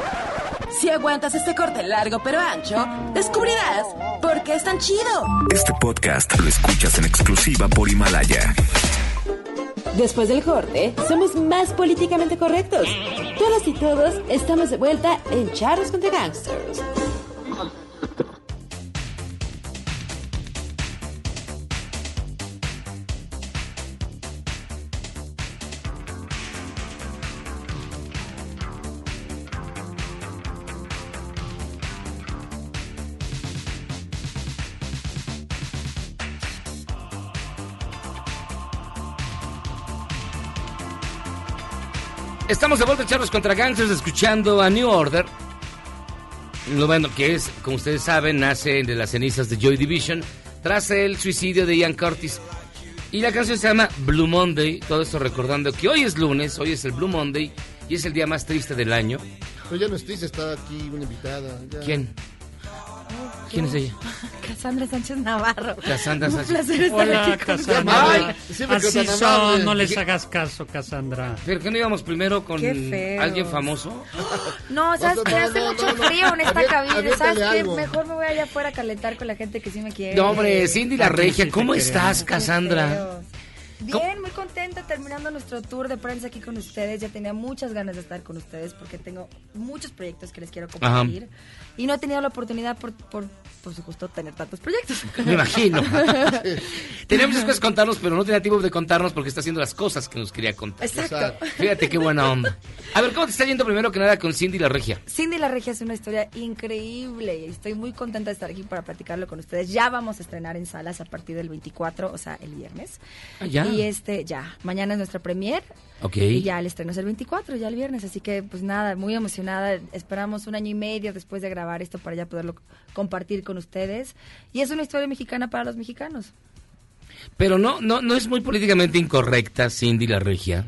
S1: Si aguantas este corte largo pero ancho, descubrirás por qué es tan chido.
S9: Este podcast lo escuchas en exclusiva por Himalaya.
S1: Después del corte, somos más políticamente correctos. Todas y todos estamos de vuelta en Charros contra Gangsters.
S5: Estamos de vuelta, Charlos contra Gangsters, escuchando a New Order. Lo bueno que es, como ustedes saben, nace de las cenizas de Joy Division tras el suicidio de Ian Curtis. Y la canción se llama Blue Monday, todo esto recordando que hoy es lunes, hoy es el Blue Monday y es el día más triste del año.
S6: Pero ya no estés, está aquí una invitada. ya.
S5: ¿Quién? ¿Quién es ella?
S11: Cassandra Sánchez Navarro.
S5: Cassandra
S11: Un
S5: Sánchez.
S11: placer estar
S7: Hola,
S11: aquí con
S7: Cassandra.
S6: Ay,
S7: Así son,
S6: amable.
S7: no les hagas caso, Cassandra.
S5: ¿Pero qué no íbamos primero con alguien famoso?
S11: No, ¿sabes
S6: no,
S11: Hace mucho frío en esta cabina. ¿Sabes qué? Mejor me voy allá afuera a calentar con la gente que sí me quiere.
S5: No, hombre, Cindy la Regia, ¿cómo estás,
S11: feos. Bien, muy contenta terminando nuestro tour de prensa aquí con ustedes. Ya tenía muchas ganas de estar con ustedes porque tengo muchos proyectos que les quiero compartir. Y no he tenido la oportunidad por, por, por supuesto, tener tantos proyectos.
S5: Me imagino. Tenía muchas cosas que contarnos, pero no tenía tiempo de contarnos porque está haciendo las cosas que nos quería contar.
S11: Exacto.
S5: Fíjate qué buena onda. A ver, ¿cómo te está yendo primero que nada con Cindy la Regia?
S11: Cindy la Regia es una historia increíble y estoy muy contenta de estar aquí para platicarlo con ustedes. Ya vamos a estrenar en salas a partir del 24, o sea, el viernes.
S5: Ah, ya.
S11: Y este, ya, mañana es nuestra premier.
S5: Ok.
S11: Y ya el estreno es el 24, ya el viernes. Así que, pues nada, muy emocionada. Esperamos un año y medio después de grabar esto para ya poderlo compartir con ustedes. Y es una historia mexicana para los mexicanos.
S5: Pero no, no, no es muy políticamente incorrecta Cindy la Regia.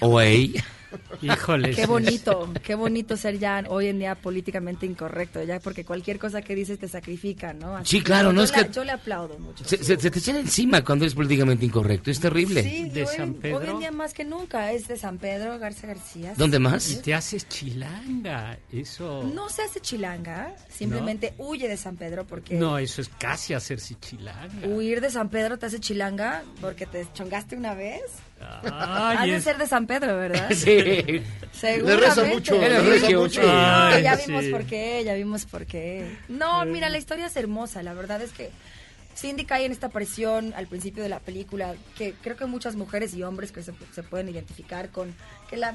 S5: O ella.
S7: Híjole.
S11: Qué bonito, qué bonito ser ya hoy en día políticamente incorrecto, ya porque cualquier cosa que dices te sacrifica, ¿no? Así
S5: Sí, claro,
S11: yo
S5: no es
S11: la-
S5: que-
S11: Yo le aplaudo mucho.
S5: Se, se- se te echan encima cuando es políticamente incorrecto. Es terrible.
S11: Sí,
S7: ¿De
S11: hoy,
S7: San Pedro?
S11: hoy en día más que nunca es de San Pedro Garza García.
S5: ¿Dónde más?
S7: Y te haces chilanga. Eso.
S11: No se hace chilanga, simplemente huye de San Pedro porque
S7: No, eso es casi hacerse chilanga.
S11: huir de San Pedro te hace chilanga porque te chongaste una vez.
S7: Ay,
S11: Has de
S7: es-
S11: ser de San Pedro, ¿verdad?
S5: Sí.
S11: Seguramente.
S6: reza mucho,
S5: le
S6: le
S5: reza mucho.
S6: mucho.
S11: No,
S7: Ay,
S11: ya
S7: sí.
S11: vimos por qué, ya vimos por qué. No, mira, la historia es hermosa. La verdad es que Cindy cae en esta presión al principio de la película, que creo que muchas mujeres y hombres que se, se pueden identificar con que la,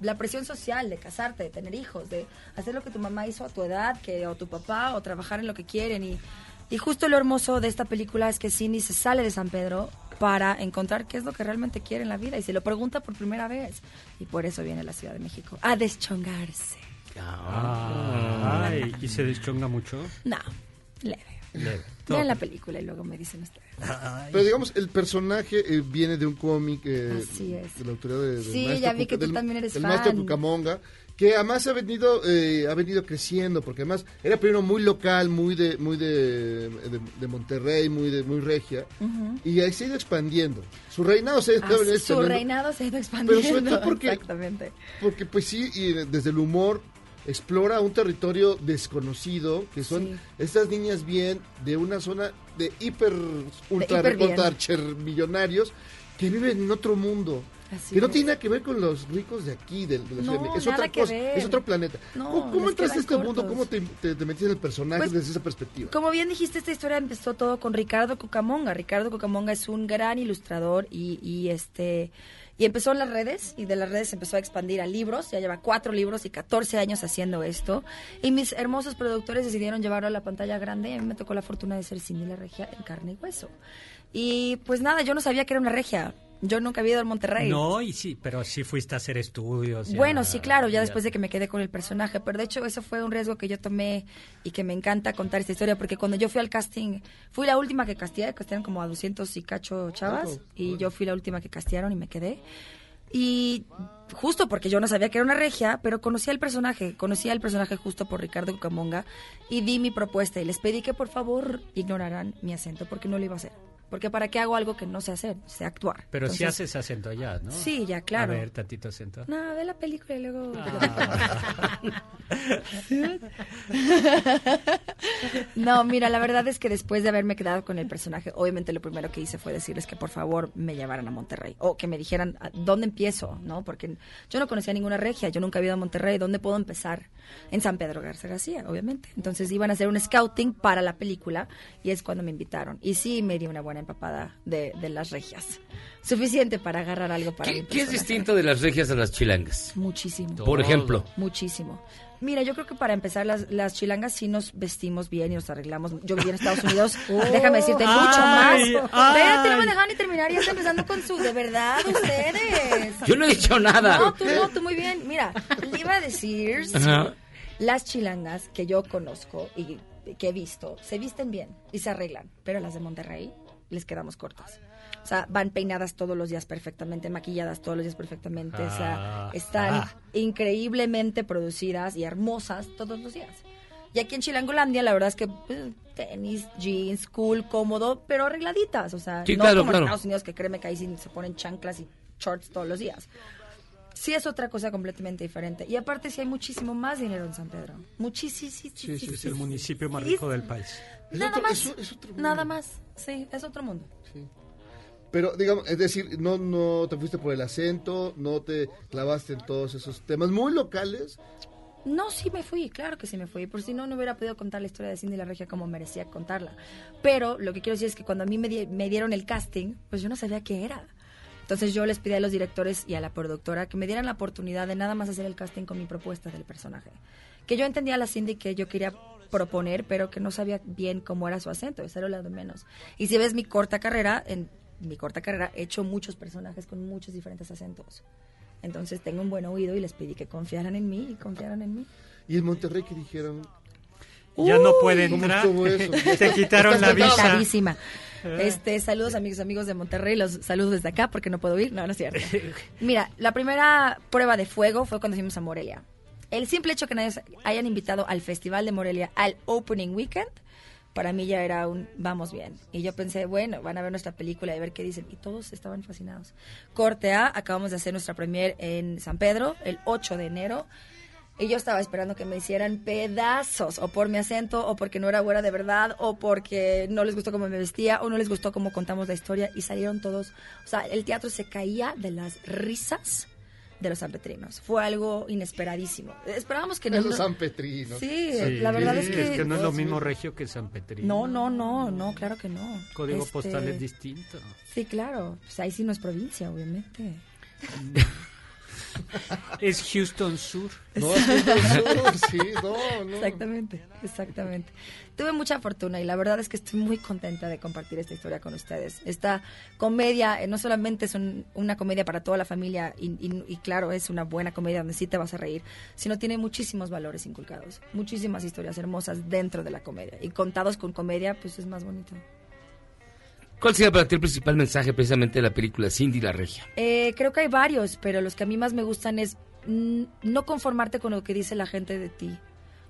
S11: la presión social de casarte, de tener hijos, de hacer lo que tu mamá hizo a tu edad, que o tu papá, o trabajar en lo que quieren. Y, y justo lo hermoso de esta película es que Cindy se sale de San Pedro para encontrar qué es lo que realmente quiere en la vida y se lo pregunta por primera vez. Y por eso viene a la Ciudad de México, a deschongarse.
S7: Ah, Ay, ¿y se deschonga mucho?
S11: No, leve.
S7: Leve.
S11: Vean la película y luego me dicen ustedes.
S6: Pero digamos, el personaje eh, viene de un cómic eh,
S11: Así es.
S6: de la autoridad de, del
S11: Sí, ya vi que tú
S6: del-
S11: también eres
S6: del
S11: fan.
S6: maestro Cucamonga, que además ha venido eh, ha venido creciendo, porque además era primero muy local, muy de muy de, de, de Monterrey, muy de muy regia, y ahí se ha ido expandiendo. Su reinado se ha ido
S11: Ah, su
S6: expandiendo,
S11: reinado se ha ido expandiendo.
S6: Pero sobre todo porque-
S11: Exactamente.
S6: porque pues sí, y desde el humor explora un territorio desconocido, que son
S11: Sí.
S6: estas niñas bien de una zona de hiper, ultra, millonarios que viven en otro mundo.
S11: Así
S6: que no
S11: es.
S6: tiene nada que ver con los ricos de aquí, de, de la
S11: No.
S6: Es
S11: nada
S6: otra
S11: que
S6: cosa,
S11: ver.
S6: es otro planeta.
S11: No,
S6: ¿Cómo, cómo entraste a este mundo? ¿Cómo te, te, te metiste en el personaje
S11: Pues,
S6: desde esa perspectiva?
S11: Como bien dijiste, esta historia empezó todo con Ricardo Cucamonga. Ricardo Cucamonga es un gran ilustrador y, y este y empezó en las redes y de las redes empezó a expandir a libros. Ya lleva cuatro libros y 14 años haciendo esto. Y mis hermosos productores decidieron llevarlo a la pantalla grande y a mí me tocó la fortuna de ser Cindy la Regia en carne y hueso. Y pues nada, yo no sabía que era una regia. Yo nunca había ido al Monterrey.
S7: No, y sí, pero sí fuiste a hacer estudios. ya-
S11: Bueno, sí, claro, ya después de que me quedé con el personaje, pero de hecho eso fue un riesgo que yo tomé y que me encanta contar esta historia, porque cuando yo fui al casting, fui la última que casteé, castearon como a 200 y cacho chavas, y yo fui la última que castearon y me quedé. Y justo porque yo no sabía que era una regia, pero conocía el personaje, conocía el personaje justo por Ricardo Cucamonga y di mi propuesta y les pedí que por favor ignoraran mi acento porque no lo iba a hacer. Porque para qué hago algo que no sé hacer, sé actuar.
S7: Pero
S11: Entonces,
S7: haces acento allá, ¿no?
S11: Sí, ya, claro.
S7: A ver, tantito acento.
S11: No, ve la película y luego...
S7: Ah.
S11: No, mira, la verdad es que después de haberme quedado con el personaje, obviamente lo primero que hice fue decirles que por favor me llevaran a Monterrey o que me dijeran "¿A dónde empiezo, ¿no? Porque yo no conocía ninguna regia, yo nunca había ido a Monterrey, ¿dónde puedo empezar? En San Pedro Garza García, obviamente. Entonces iban a hacer un scouting para la película y es cuando me invitaron. Y sí me di una buena empapada de, de las regias. Suficiente para agarrar algo para mi
S5: ¿Qué, qué es distinto de las regias a las chilangas?
S11: Muchísimo.
S5: Por ejemplo.
S11: Muchísimo. Mira, yo creo que para empezar, las, las chilangas sí nos vestimos bien y nos arreglamos. Yo viví en Estados Unidos, déjame decirte, mucho más.
S7: ay.
S11: Espérate, no me dejan ni terminar, ya está empezando con su, de verdad, ustedes.
S5: Yo no he dicho nada.
S11: No, tú no, tú muy bien. Mira, le iba a decir, las chilangas que yo conozco y que he visto, se visten bien y se arreglan, pero las de Monterrey les quedamos cortas. O sea, van peinadas todos los días perfectamente, maquilladas todos los días perfectamente. o sea,
S7: Ah,
S11: están
S7: ah.
S11: increíblemente producidas y hermosas todos los días. Y aquí en Chilangolandia, la verdad es que pues, tenis, jeans, cool, cómodo, pero arregladitas. O sea,
S5: Sí,
S11: no
S5: claro,
S11: como
S5: claro.
S11: en Estados Unidos que créeme que ahí sí se ponen chanclas y shorts todos los días. Sí es otra cosa completamente diferente. Y aparte sí hay muchísimo más dinero en San Pedro. Muchísimo.
S7: Sí, sí, es el municipio más rico del país.
S6: Es
S11: Nada
S6: otro-
S11: más.
S6: es- es otro mundo.
S11: Nada más. Sí, es otro mundo.
S6: Pero, digamos, es decir, no, no te fuiste por el acento, no te clavaste en todos esos temas muy locales.
S11: No, sí me fui, claro que sí me fui. Por si no, no hubiera podido contar la historia de Cindy la Regia como merecía contarla. Pero lo que quiero decir es que cuando a mí me, di- me dieron el casting, pues yo no sabía qué era. Entonces yo les pedí a los directores y a la productora que me dieran la oportunidad de nada más hacer el casting con mi propuesta del personaje. Que yo entendía a la Cindy que yo quería proponer, pero que no sabía bien cómo era su acento, eso era lo de menos. Y si ves mi corta carrera, en mi corta carrera he hecho muchos personajes con muchos diferentes acentos. Entonces tengo un buen oído y les pedí que confiaran en mí y confiaran en mí.
S6: Y en Monterrey que dijeron,
S7: Ya no puede
S6: ¿Cómo
S7: entrar.
S6: eso?
S7: Te quitaron la visa.
S11: Este, saludos amigos amigos de Monterrey, los saludos desde acá porque no puedo ir, no, no es cierto. Mira, la primera prueba de fuego fue cuando fuimos a Morelia. El simple hecho que nos hayan invitado al Festival de Morelia al Opening Weekend, para mí ya era un vamos bien. Y yo pensé, bueno, van a ver nuestra película y ver qué dicen. Y todos estaban fascinados. Corte A, acabamos de hacer nuestra premier en San Pedro el 8 de enero. Y yo estaba esperando que me hicieran pedazos, o por mi acento, o porque no era buena de verdad, o porque no les gustó cómo me vestía, o no les gustó cómo contamos la historia, y salieron todos. O sea, el teatro se caía de las risas de los sanpetrinos. Fue algo inesperadísimo. Esperábamos que no.
S6: esos
S11: no-
S6: San Petrino.
S11: Sí,
S7: Sí,
S11: la verdad es que.
S7: no es lo mismo regio que San Petrino.
S11: No, no, no, no, claro que no.
S7: Código
S11: Este,
S7: postal es distinto.
S11: Sí, claro. Pues ahí sí no es provincia, obviamente.
S7: Es Houston Sur.
S6: No, sí, no, sí, no, no.
S11: Exactamente, exactamente. Tuve mucha fortuna y la verdad es que estoy muy contenta de compartir esta historia con ustedes. Esta comedia eh, no solamente es un- una comedia para toda la familia y, y- y claro, es una buena comedia donde sí te vas a reír, sino tiene muchísimos valores inculcados, muchísimas historias hermosas dentro de la comedia y contados con comedia, pues es más bonito.
S5: ¿Cuál sería para ti el principal mensaje precisamente de la película Cindy la Regia?
S11: Eh, creo que hay varios, pero los que a mí más me gustan es mm, no conformarte con lo que dice la gente de ti.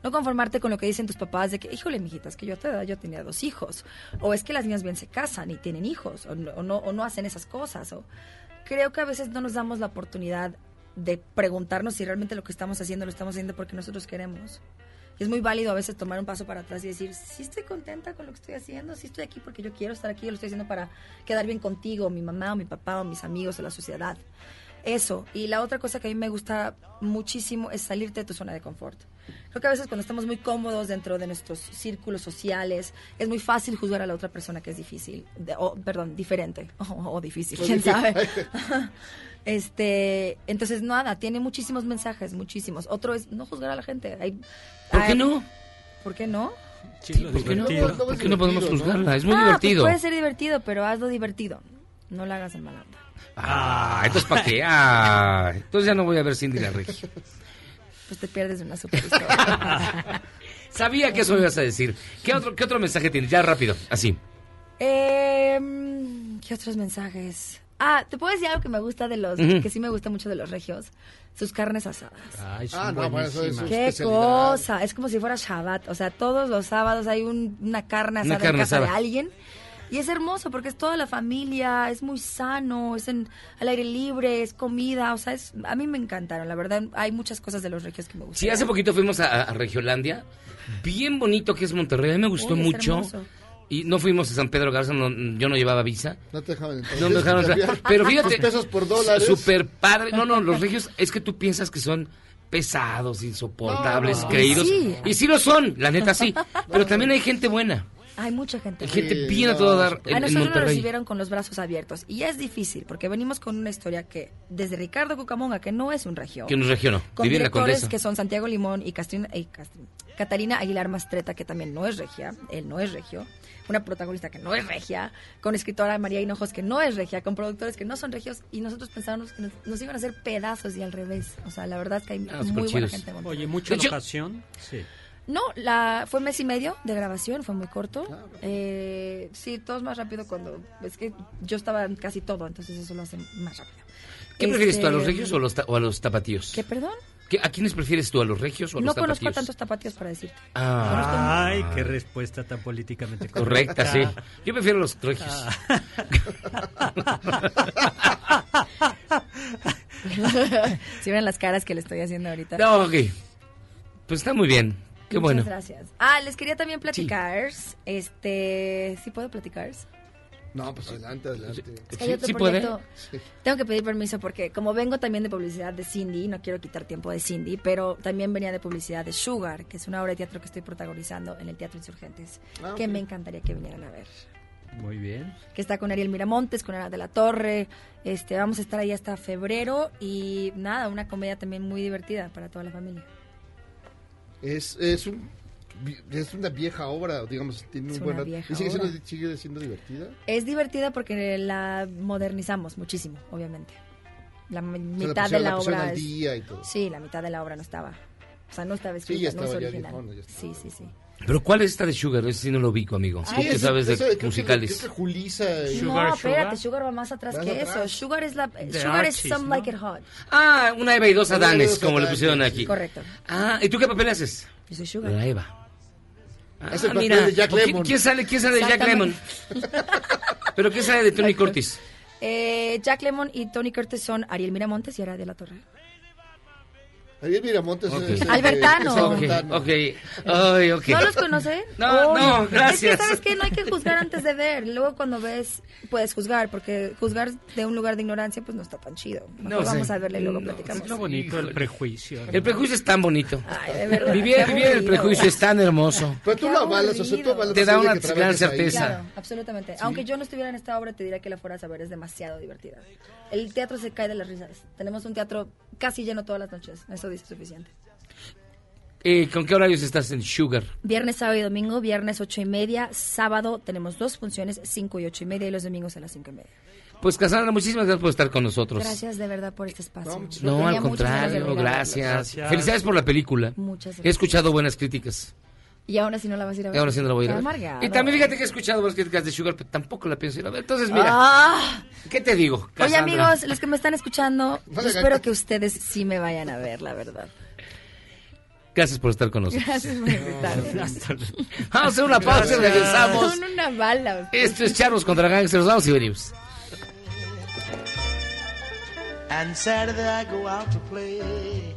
S11: No conformarte con lo que dicen tus papás de que, híjole, mijitas, que yo a tu edad yo tenía dos hijos. O es que las niñas bien se casan y tienen hijos, o no, o no, o no hacen esas cosas. O creo que a veces no nos damos la oportunidad de preguntarnos si realmente lo que estamos haciendo lo estamos haciendo porque nosotros queremos. Y es muy válido a veces tomar un paso para atrás y decir, sí estoy contenta con lo que estoy haciendo, sí estoy aquí porque yo quiero estar aquí, yo lo estoy haciendo para quedar bien contigo, mi mamá o mi papá o mis amigos o la sociedad. Eso. Y la otra cosa que a mí me gusta muchísimo es salirte de tu zona de confort. Creo que a veces cuando estamos muy cómodos dentro de nuestros círculos sociales, es muy fácil juzgar a la otra persona que es difícil, de- o, perdón, diferente, o, o difícil, quién sabe. Este, entonces nada, tiene muchísimos mensajes, muchísimos. Otro es no juzgar a la gente. Hay-
S5: ¿Por qué no?
S11: ¿Por qué no?
S7: Sí, lo
S5: ¿Por qué no? ¿Por qué no podemos juzgarla? Es muy
S11: Ah, pues
S5: divertido.
S11: puede ser divertido, pero hazlo divertido. No la hagas en mala onda.
S5: Ah, entonces ¿para qué? Ah, entonces ya no voy a ver Cindy la Regia.
S11: Pues te pierdes de una super historia.
S5: Sabía que eso me ibas a decir. ¿Qué otro, qué otro mensaje tienes? Ya rápido, así.
S11: Eh, ¿Qué otros mensajes? Ah, te puedo decir algo que me gusta de los, que sí me gusta mucho de los regios. Sus carnes asadas.
S7: Ay, son
S6: Ah, no, bueno, eso es
S11: Qué cosa, es como si fuera Shabbat. O sea, todos los sábados hay un- una carne
S5: Una
S11: asada
S5: carne
S11: en casa de
S5: asada.
S11: alguien. Y es hermoso porque es toda la familia, es muy sano, es en, al aire libre, es comida. O sea, es, a mí me encantaron. La verdad, hay muchas cosas de los regios que me gustan.
S5: Sí, hace poquito fuimos a, a Regiolandia. Bien bonito que es Monterrey. A mí me gustó
S11: Uy,
S5: mucho.
S11: hermoso.
S5: Y no fuimos a San Pedro Garza, no- yo no llevaba visa.
S6: No te dejaban entrar.
S5: No me dejaron entrar. Pero fíjate.
S6: Pesos por dólares.
S5: Super padre. No, no, los regios es que tú piensas que son pesados, insoportables,
S6: No,
S5: creídos.
S11: sí.
S5: Y sí lo son, la neta sí. Pero también hay gente buena.
S11: Hay mucha gente.
S5: Hay gente bien a
S6: no,
S5: todo dar en,
S11: a
S5: en
S11: nosotros nos recibieron con los brazos abiertos. Y es difícil, porque venimos con una historia que, desde Ricardo Cucamonga, que no es un regio,
S5: Que nos regionó.
S11: con
S5: Vivir la
S11: directores que son Santiago Limón y Castrina- y Catarina Aguilar Mastreta, que también no es regia, él no es regio, una protagonista que no es regia, con escritora María Hinojos que no es regia, con productores que no son regios, y nosotros pensábamos que nos, nos iban a hacer pedazos y al revés. O sea, la verdad es que hay
S5: Ah,
S11: muy buena
S5: chidos.
S11: gente.
S7: Oye, mucha
S5: De hecho-
S7: locación. Sí.
S11: No, la, fue mes y medio de grabación, fue muy corto.
S6: Ah,
S11: Eh, sí, todo es más rápido cuando... Es que yo estaba en casi todo, entonces eso lo hace más rápido.
S5: ¿Qué prefieres tú, a los
S11: Este,
S5: regios o a los, ta- o a los tapatíos?
S11: ¿Qué, perdón?
S5: ¿Qué- ¿A quiénes prefieres tú, a los regios o a
S11: No
S5: los
S11: conozco a
S5: tapatíos?
S11: tantos tapatíos para decirte.
S5: Ah,
S7: Ay, qué respuesta tan políticamente
S5: correcta, sí. Yo prefiero a los regios.
S11: si ven las caras que le estoy haciendo ahorita.
S5: No, ok. Pues está muy bien. Qué
S11: Muchas
S5: bueno.
S11: gracias. Ah, les quería también platicar. Este, ¿sí puedo platicar?
S6: No, pues adelante, adelante.
S11: Es que hay otro proyecto. Tengo que pedir permiso porque como vengo también de publicidad de Cindy, no quiero quitar tiempo de Cindy, pero también venía de publicidad de Sugar, que es una obra de teatro que estoy protagonizando en el Teatro Insurgentes,
S7: Ah,
S11: que me encantaría que vinieran a ver.
S7: Muy bien.
S11: Que está con Ariel Miramontes, con Ana de la Torre. Este, vamos a estar ahí hasta febrero y nada, una comedia también muy divertida para toda la familia.
S6: Es, es, un, es una vieja obra, digamos, tiene
S11: Es
S6: un buen ¿Y sigue siendo,
S11: obra.
S6: sigue siendo divertida?
S11: Es divertida porque la modernizamos muchísimo, obviamente. La mi- mitad
S6: pusieron-
S11: de la, obra
S6: al
S11: es-
S6: día y todo.
S11: Sí, la mitad de la obra no estaba. O sea, no estaba
S6: Sí,
S11: escrita, no es
S6: estaba ya
S11: original.
S6: viejona, ya estaba.
S11: Sí, sí, sí.
S5: Pero ¿cuál es esta de Sugar? Ese sí no lo ubico, amigo.
S11: Ay,
S5: Tú
S11: ese-
S5: sabes de musicales.
S6: creo que Julisa y-
S11: no, espérate, Sugar va más atrás
S6: Más
S11: que
S6: atrás.
S11: eso. Sugar es la
S5: The
S11: Sugar es
S5: Archies,
S11: Some
S5: ¿no?
S11: Like It Hot.
S5: Ah, una Eva y dos Adanes, como le pusieron
S6: sí.
S5: aquí.
S11: Correcto.
S5: Ah, ¿y tú qué papel haces?
S11: Yo soy Sugar.
S5: La Eva. Ah,
S6: Es el papel
S5: mira,
S6: de Jack
S5: ¿quién-
S6: Lemmon.
S5: ¿Quién sale, quién sale de Jack Lemon?
S11: Exactamente.
S5: ¿Pero quién sale de Tony Curtis?
S11: Eh, Jack Lemon y Tony Curtis son Ariel Miramontes y Ara de la Torre.
S6: Ariel Miramontes
S5: Ok.
S6: es
S11: Albertano.
S6: es Albertano.
S5: ok. Ay, ok.
S11: ¿No los conocen?
S5: No,
S11: Oye,
S5: no,
S11: Es
S5: gracias.
S11: que, ¿sabes qué? No hay que juzgar antes de ver. Luego cuando ves, puedes juzgar, porque juzgar de un lugar de ignorancia, pues no está tan chido. Mejor
S5: No,
S11: vamos
S5: sí.
S11: a verle y luego
S5: No,
S11: platicamos.
S7: Es lo bonito el prejuicio.
S5: El prejuicio es tan bonito.
S11: Ay, de verdad.
S5: Vivir, vivir el prejuicio es tan hermoso.
S6: Pero tú lo avalas, o sea, tú avalas
S5: Te da una gran certeza.
S11: Claro, absolutamente. Aunque yo no estuviera en esta obra, te diría que la fueras a ver, es demasiado divertida. El teatro se cae de las risas. Tenemos un teatro casi lleno todas las noches. Eso dice suficiente.
S5: Eh, ¿Con qué horarios estás en Sugar?
S11: Viernes, sábado y domingo. Viernes, ocho y media. Sábado tenemos dos funciones, cinco y ocho y media. Y los domingos a las cinco y media.
S5: Pues Cassandra, muchísimas gracias por estar con nosotros.
S11: Gracias de verdad por este espacio.
S5: No,
S11: Tenía
S5: al contrario, gracias.
S11: verlos.
S5: Felicidades por la película.
S11: Muchas
S5: He
S11: gracias.
S5: escuchado buenas críticas.
S11: Y aún así no la vas a ir a ver.
S5: Y ahora sí no la voy a ir a ver.
S11: amargado.
S5: Y también fíjate que he escuchado buenas críticas de Sugar, pero tampoco la pienso ir a ver. Entonces, mira,
S11: Ah.
S5: ¿qué te digo?
S11: Oye amigos, los que me están escuchando, yo espero que ustedes sí me vayan a ver, la verdad.
S5: Gracias por estar con nosotros.
S11: Gracias por invitarme.
S5: Vamos a hacer una pausa y regresamos.
S11: Son una bala.
S5: Esto es Charlos contra Gangsters. Vamos y venimos.
S2: And Saturday I go out to play.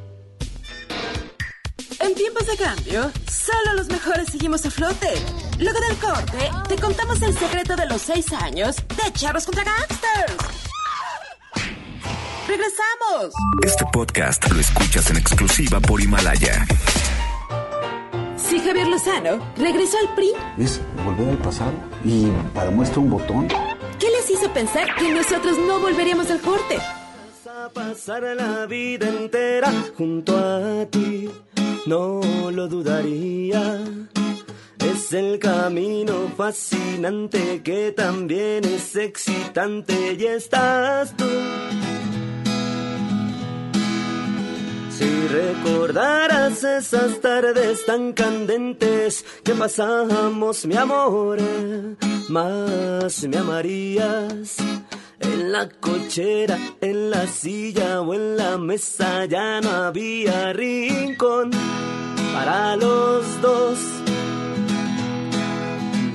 S1: En tiempos de cambio, solo los mejores seguimos a flote. Luego del corte, te contamos el secreto de los seis años de Charros contra Gangsters. ¡Regresamos!
S9: Este podcast lo escuchas en exclusiva por Himalaya.
S1: Si Javier Lozano regresó al PRI,
S12: Es volver al pasado y para muestra un botón.
S1: ¿qué les hizo pensar que nosotros no volveríamos al corte?
S13: a pasar la vida entera junto a ti, no lo dudaría. Es el camino fascinante que también es excitante y estás tú. Si recordaras esas tardes tan candentes que pasamos, mi amor, más me amarías. En la cochera, en la silla o en la mesa ya no había rincón para los dos.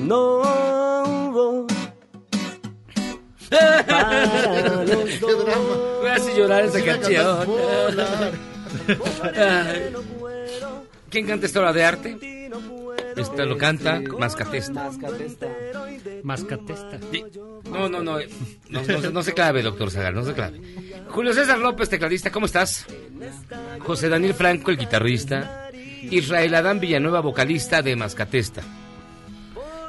S13: No hubo para los dos.
S5: Me hace llorar esa canción. ¿Quién canta esta obra de arte? Esta lo canta Mascatesta.
S7: Mascatesta.
S5: Sí. No, no, no, no, no se- no se clave, doctor Zagar, no se clave. Julio César López, tecladista, ¿cómo estás? José Daniel Franco, el guitarrista. Israel Adán Villanueva, vocalista de Mascatesta.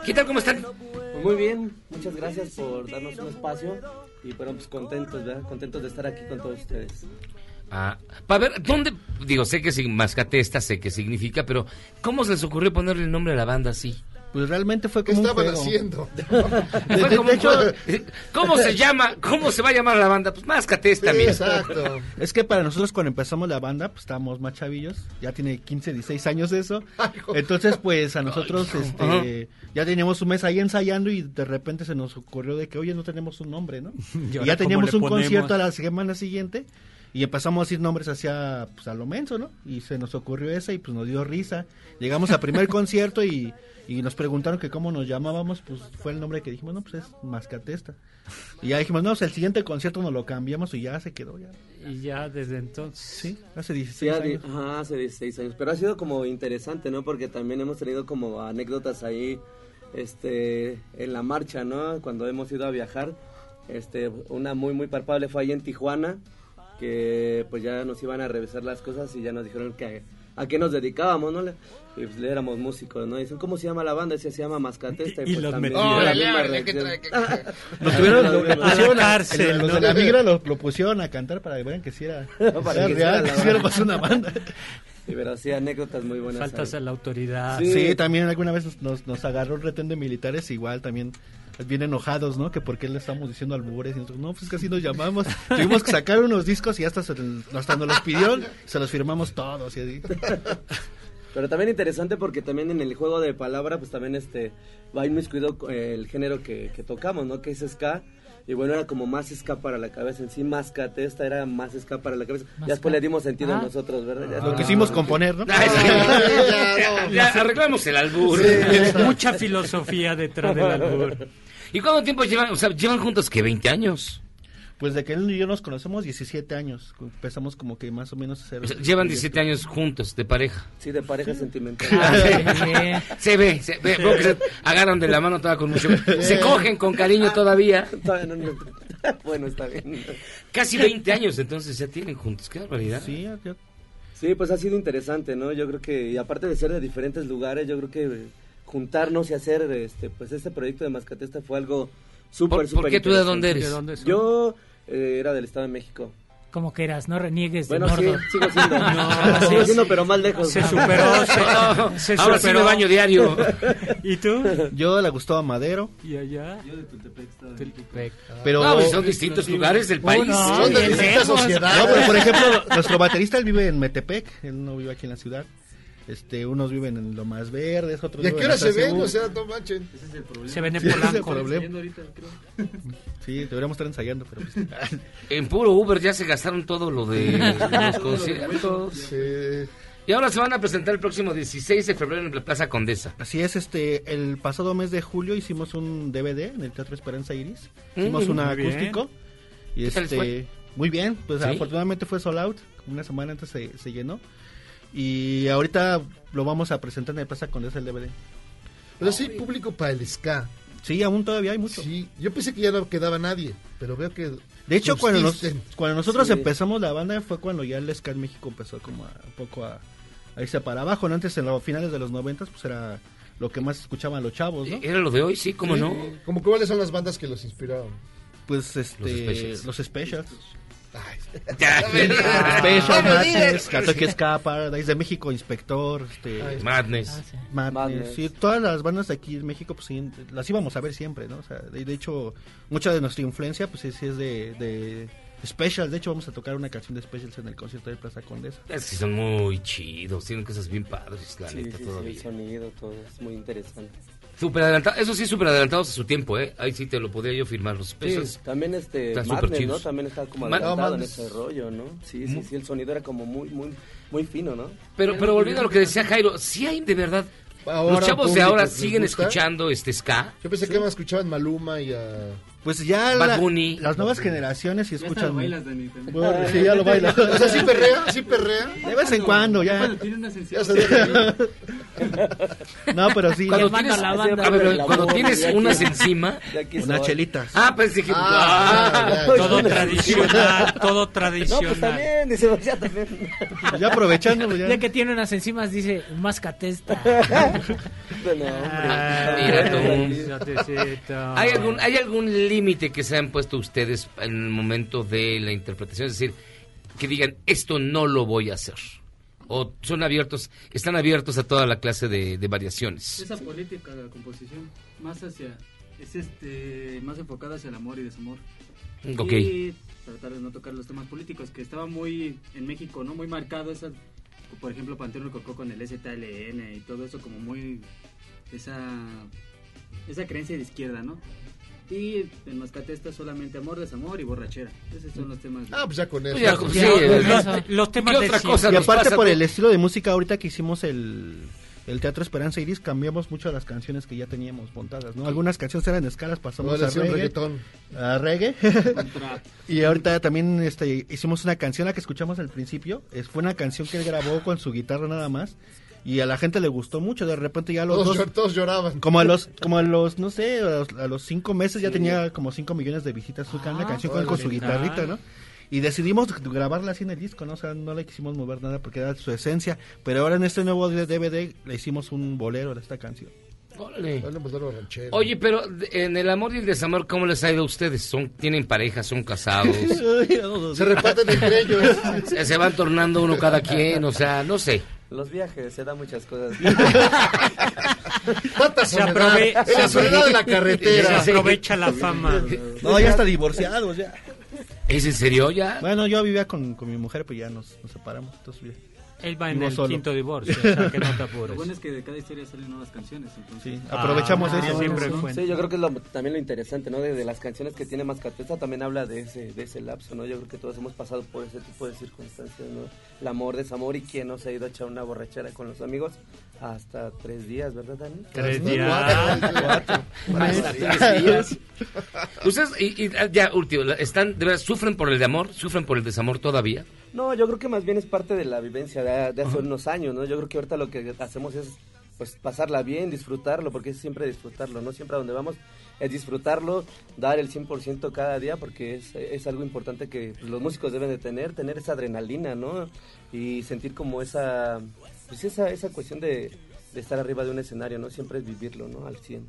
S5: ¿Qué tal, cómo están?
S14: Pues muy bien, muchas gracias por darnos un espacio y bueno, pues contentos, ¿verdad? Contentos de estar aquí con todos ustedes.
S5: Ah, para ver, ¿dónde? Digo, sé que sig- Mascatesta, sé qué significa, pero ¿cómo se les ocurrió ponerle el nombre a la banda así?
S15: Pues realmente fue
S6: ¿Qué
S15: como un
S6: estaban
S15: juego.
S6: haciendo?
S5: Fue como un juego. ¿Cómo se llama? ¿Cómo se va a llamar la banda? Pues Mascatesta, mira.
S15: Es que para nosotros cuando empezamos la banda, pues estábamos más chavillos, ya tiene 15, 16 años eso. Entonces, pues a nosotros este ya teníamos un mes ahí ensayando y de repente se nos ocurrió de que, oye, no tenemos un nombre, ¿no?
S7: ¿Y
S15: ya teníamos un
S7: ponemos?
S15: concierto a la semana siguiente y empezamos a decir nombres hacia pues, a lo menso, ¿no? Y se nos ocurrió esa y pues nos dio risa. Llegamos al primer concierto y, y nos preguntaron que cómo nos llamábamos, pues fue el nombre que dijimos, no, pues es Mascatesta. Y ya dijimos, no, pues, el siguiente concierto nos lo cambiamos y ya se quedó ya.
S7: Y ya desde entonces.
S15: Sí, hace 16
S14: Sí, ha-
S15: años.
S14: ajá, hace 16 años. Pero ha sido como interesante, ¿no? Porque también hemos tenido como anécdotas ahí este, en la marcha, ¿no? Cuando hemos ido a viajar, este, una muy, muy palpable fue ahí en Tijuana, que pues ya nos iban a revisar las cosas y ya nos dijeron que a qué nos dedicábamos, ¿no? Y pues le éramos músicos, ¿no? Y dicen, ¿cómo se llama la banda? Decía, se llama Mascatesta. Y,
S7: Y
S14: pues
S7: los
S14: también
S7: metieron.
S14: fue la
S7: Órale,
S14: misma
S7: órale, ¿qué
S14: reacción.
S7: trae,
S15: Lo tuvieron, lo, lo
S14: A la
S15: pusieron a-
S14: cárcel,
S15: los de la migra lo, lo pusieron a cantar para que vean que sí era,
S14: Para
S15: era
S14: que
S15: real, que sí éramos una banda.
S14: Sí, pero sí, anécdotas muy buenas.
S7: Faltas
S14: ahí.
S7: a la autoridad.
S15: Sí, también alguna vez nos- nos, nos agarró un retén de militares, igual también bien enojados, ¿no? Que por qué le estamos diciendo albures y nosotros, no, pues así nos llamamos. Tuvimos que sacar unos discos y hasta, se, hasta nos los pidieron, se los firmamos todos y así.
S14: Pero también interesante porque también en el juego de palabra, pues también este va inmiscuido eh, el género que, que tocamos, ¿no? Que es ska. Y bueno, era como más ska para la cabeza en sí, más esta era más ska para la cabeza. Ya después le dimos sentido
S7: Ah.
S14: nosotros, ¿verdad? Ya
S15: Lo quisimos componer, ¿no?
S5: Ah, sí. Ya, ya, arreglamos el albur.
S7: Mucha filosofía detrás del albur.
S5: ¿Y cuánto tiempo llevan? O sea, llevan juntos que 20 años.
S15: Pues de que él y yo nos conocemos 17 años, empezamos como que más o menos a hacer...
S5: O sea, llevan 17 años juntos, de pareja.
S14: Sí, de pareja sentimental.
S5: Ah, se ve, se ve, veo que se agarran de la mano toda con mucho... Se cogen con cariño todavía.
S14: Todavía no, no. bueno, está bien.
S5: Casi 20 años entonces ya tienen juntos, qué barbaridad.
S15: Sí,
S14: Sí, pues ha sido interesante, ¿no? Yo creo que, y aparte de ser de diferentes lugares, yo creo que eh, juntarnos y hacer este pues este proyecto de Mascatesta fue algo súper,
S5: ¿Por-
S14: súper
S5: por qué tú de dónde eres?
S7: ¿De dónde?
S14: Yo eh, era del Estado de México.
S8: Como que eras, no reniegues de
S14: Bueno, sí, sigo siendo.
S7: No,
S14: sigo
S7: sí,
S14: siendo,
S7: sí.
S14: pero más lejos.
S7: Se superó, se, se
S5: Ahora sí
S7: superó.
S5: me baño diario.
S7: ¿Y tú?
S15: Yo le gustaba Madero,
S7: ¿Y allá?
S14: Yo de Tultepec, Estado de
S7: Tultepec.
S15: pero...
S5: No, pues son distintos lugares del país.
S7: Uno,
S6: Son de distintas sociedades.
S15: No, pero por ejemplo, nuestro baterista él vive en Metepec, él no vive aquí en la ciudad. Este, unos viven en lo más verdes, otros
S6: ¿Y a qué hora se ven? O sea, no manchen.
S7: Se ven en
S15: Sí, ese es el
S7: Polanco.
S15: problema. Sí, deberíamos estar ensayando, pero pues,
S5: En puro Uber ya se gastaron todo lo de los conciertos.
S6: Sí.
S5: Y ahora se van a presentar el próximo 16 de febrero en la Plaza Condesa.
S15: Así es, este, el pasado mes de julio hicimos un DVD en el Teatro Esperanza Iris. Hicimos
S5: Mm,
S7: muy bien.
S15: acústico. Y
S5: ¿Qué tal les
S15: este,
S5: fue?
S15: muy bien, pues
S5: ¿Sí?
S15: afortunadamente fue sold out. Una semana antes se, se llenó. Y ahorita lo vamos a presentar en el Plaza Condesa el DVD.
S6: Pero sí, público para el ska.
S15: Sí, aún todavía hay mucho.
S6: Sí, yo pensé que ya no quedaba nadie, pero veo que.
S15: De hecho, cuando, nos- cuando nosotros
S14: Sí.
S15: empezamos la banda fue cuando ya el ska en México empezó como a, un poco a, a irse para abajo. ¿no? Antes, en los finales de los noventas, pues era lo que más escuchaban los chavos, ¿no?
S5: Era lo de hoy, sí, cómo
S6: Sí.
S5: no.
S6: Como cuáles son las bandas que los inspiraron.
S15: Pues este,
S5: Specials.
S15: los specials. Special, Madness, Ska, Paradise de México, Inspector, este,
S5: Madness.
S8: Ah.
S15: Madness.
S14: Madness.
S15: Sí, todas las bandas de aquí en México, pues sí, las íbamos a ver siempre, ¿no? O sea, de, de hecho, mucha de nuestra influencia, pues sí, sí es de, de Specials. De hecho, vamos a tocar una canción de Specials en el concierto de Plaza Condesa.
S5: Es que son muy chidos, tienen cosas bien padres, la
S14: Sí,
S5: neta,
S14: sí, sí, el
S5: todavía.
S14: sonido, todo es muy interesante.
S5: Súper adelantados, eso sí, súper adelantados a su tiempo, ¿eh? Ahí sí te lo podría yo firmar, los
S14: Sí,
S5: pesos.
S14: también este
S5: súper
S14: Madness, ¿no? También estaba como adelantado
S6: No,
S14: en ese rollo, ¿no? Sí, sí, sí, el sonido era como muy, muy, muy fino, ¿no?
S5: Pero, pero volviendo a lo que decía Jairo, sí hay de verdad.
S6: Ahora
S5: los chavos de ahora siguen
S6: gusta.
S5: escuchando este ska.
S6: Yo pensé que me escuchaban Maluma y a.
S15: Pues ya la- las nuevas generaciones sí escuchan.
S16: Dani.
S15: Bueno, sí, ya lo baila.
S6: O sea, sí perrea, sí perrea.
S15: De vez en cuando, ya.
S16: tiene una
S6: Ya
S15: No, pero sí.
S5: Cuando tienes,
S8: la banda.
S5: a ver,
S14: El
S5: cuando tienes unas encima.
S15: Unas chelitas.
S5: Ah, pensé que.
S6: Ah,
S5: Ah,
S6: ya, ya.
S7: Todo tradicional, todo
S14: No,
S7: tradicional.
S14: pues también, dice, ya también.
S15: Ya aprovechando, pues ya.
S8: Ya que tiene unas enzimas, dice mascatesta.
S14: No, hombre.
S5: Mira tú. ¿Hay
S7: ¿Hay
S5: algún, ¿Hay algún límite que se han puesto ustedes en el momento de la interpretación? Es decir, que digan, esto no lo voy a hacer. O son abiertos, están abiertos a toda la clase de, de variaciones.
S16: Esa política de la composición, más hacia, es este, más enfocada hacia el amor y desamor.
S5: Ok.
S16: Y tratar de no tocar los temas políticos, que estaba muy, en México, ¿no? Muy marcado esa, por ejemplo, Panteón Rococó con el STLN y todo eso como muy, esa, esa creencia de izquierda, ¿no? Y en Mascatesta solamente amor, desamor y borrachera. Esos son los temas. de-
S6: Ah, pues ya con eso.
S5: Pues ya,
S6: Con-
S5: sí,
S8: los-
S7: los temas
S5: ¿Qué
S7: de
S5: otra cosa
S15: Y aparte por el estilo de música ahorita que hicimos el, el Teatro Esperanza Iris, cambiamos mucho las canciones que ya teníamos montadas, ¿no? Algunas canciones eran escalas, pasamos
S6: Ahora
S15: a reggae,
S6: reggaetón.
S15: a reggae.
S16: Contra-
S15: y ahorita también este, hicimos una canción, la que escuchamos al principio, es, fue una canción que él grabó con su guitarra nada más, y a la gente le gustó mucho. De repente ya los
S6: Todos,
S15: dos,
S6: llor- todos lloraban.
S15: como a los, como a los, no sé, a los, a los cinco meses ya tenía como cinco millones de visitas su canal, la
S7: Ah,
S15: canción con, con su guitarrita, ¿no? Y decidimos grabarla así en el disco, ¿no? O sea, no le quisimos mover nada porque era su esencia. Pero ahora en este nuevo DVD le hicimos un bolero de esta canción.
S5: Oye, pero en el amor y el desamor, ¿cómo les ha ido a ustedes? ¿Son, ¿Tienen pareja? ¿Son casados?
S6: Se reparten entre ellos.
S5: se, se van tornando uno cada quien, o sea, no sé.
S14: Los viajes, se dan muchas cosas.
S6: Tanta
S7: Se
S6: soledad. En
S7: se
S6: la soledad de la carretera.
S7: Se aprovecha la fama.
S15: No, ya está divorciados, ya.
S5: ¿Es en serio ya?
S15: Bueno, yo vivía con, con mi mujer, pues ya nos, nos separamos. Entonces, ya.
S7: Él va en el
S15: solo.
S7: quinto divorcio, o sea, que no te
S16: Lo
S7: apures.
S16: bueno es que de cada historia salen nuevas canciones. Entonces.
S15: Sí, aprovechamos
S7: Ah,
S15: eso.
S7: siempre
S16: Sí,
S14: yo creo que es lo- también lo interesante, ¿no? De, de las canciones que tiene Mascatesta también habla de ese, de ese lapso, ¿no? Yo creo que todos hemos pasado por ese tipo de circunstancias, ¿no? El amor, desamor y quién no se ha ido a echar una borrachera con los amigos hasta tres días, ¿verdad, Dani?
S7: Tres días.
S6: cuatro.
S5: Hasta tres días. Ustedes, y, y, ya, último, ¿están, de verdad, sufren por el de amor? ¿Sufren por el desamor todavía?
S14: No, yo creo que más bien es parte de la vivencia de, de hace unos años, ¿no? Yo creo que ahorita lo que hacemos es pues pasarla bien, disfrutarlo, porque es siempre disfrutarlo, ¿no? Siempre a donde vamos es disfrutarlo, dar el 100% cada día, porque es, es algo importante que pues, los músicos deben de tener, tener esa adrenalina, ¿no? Y sentir como esa, pues esa, esa cuestión de, de estar arriba de un escenario, ¿no? Siempre es vivirlo, ¿no? Al 100.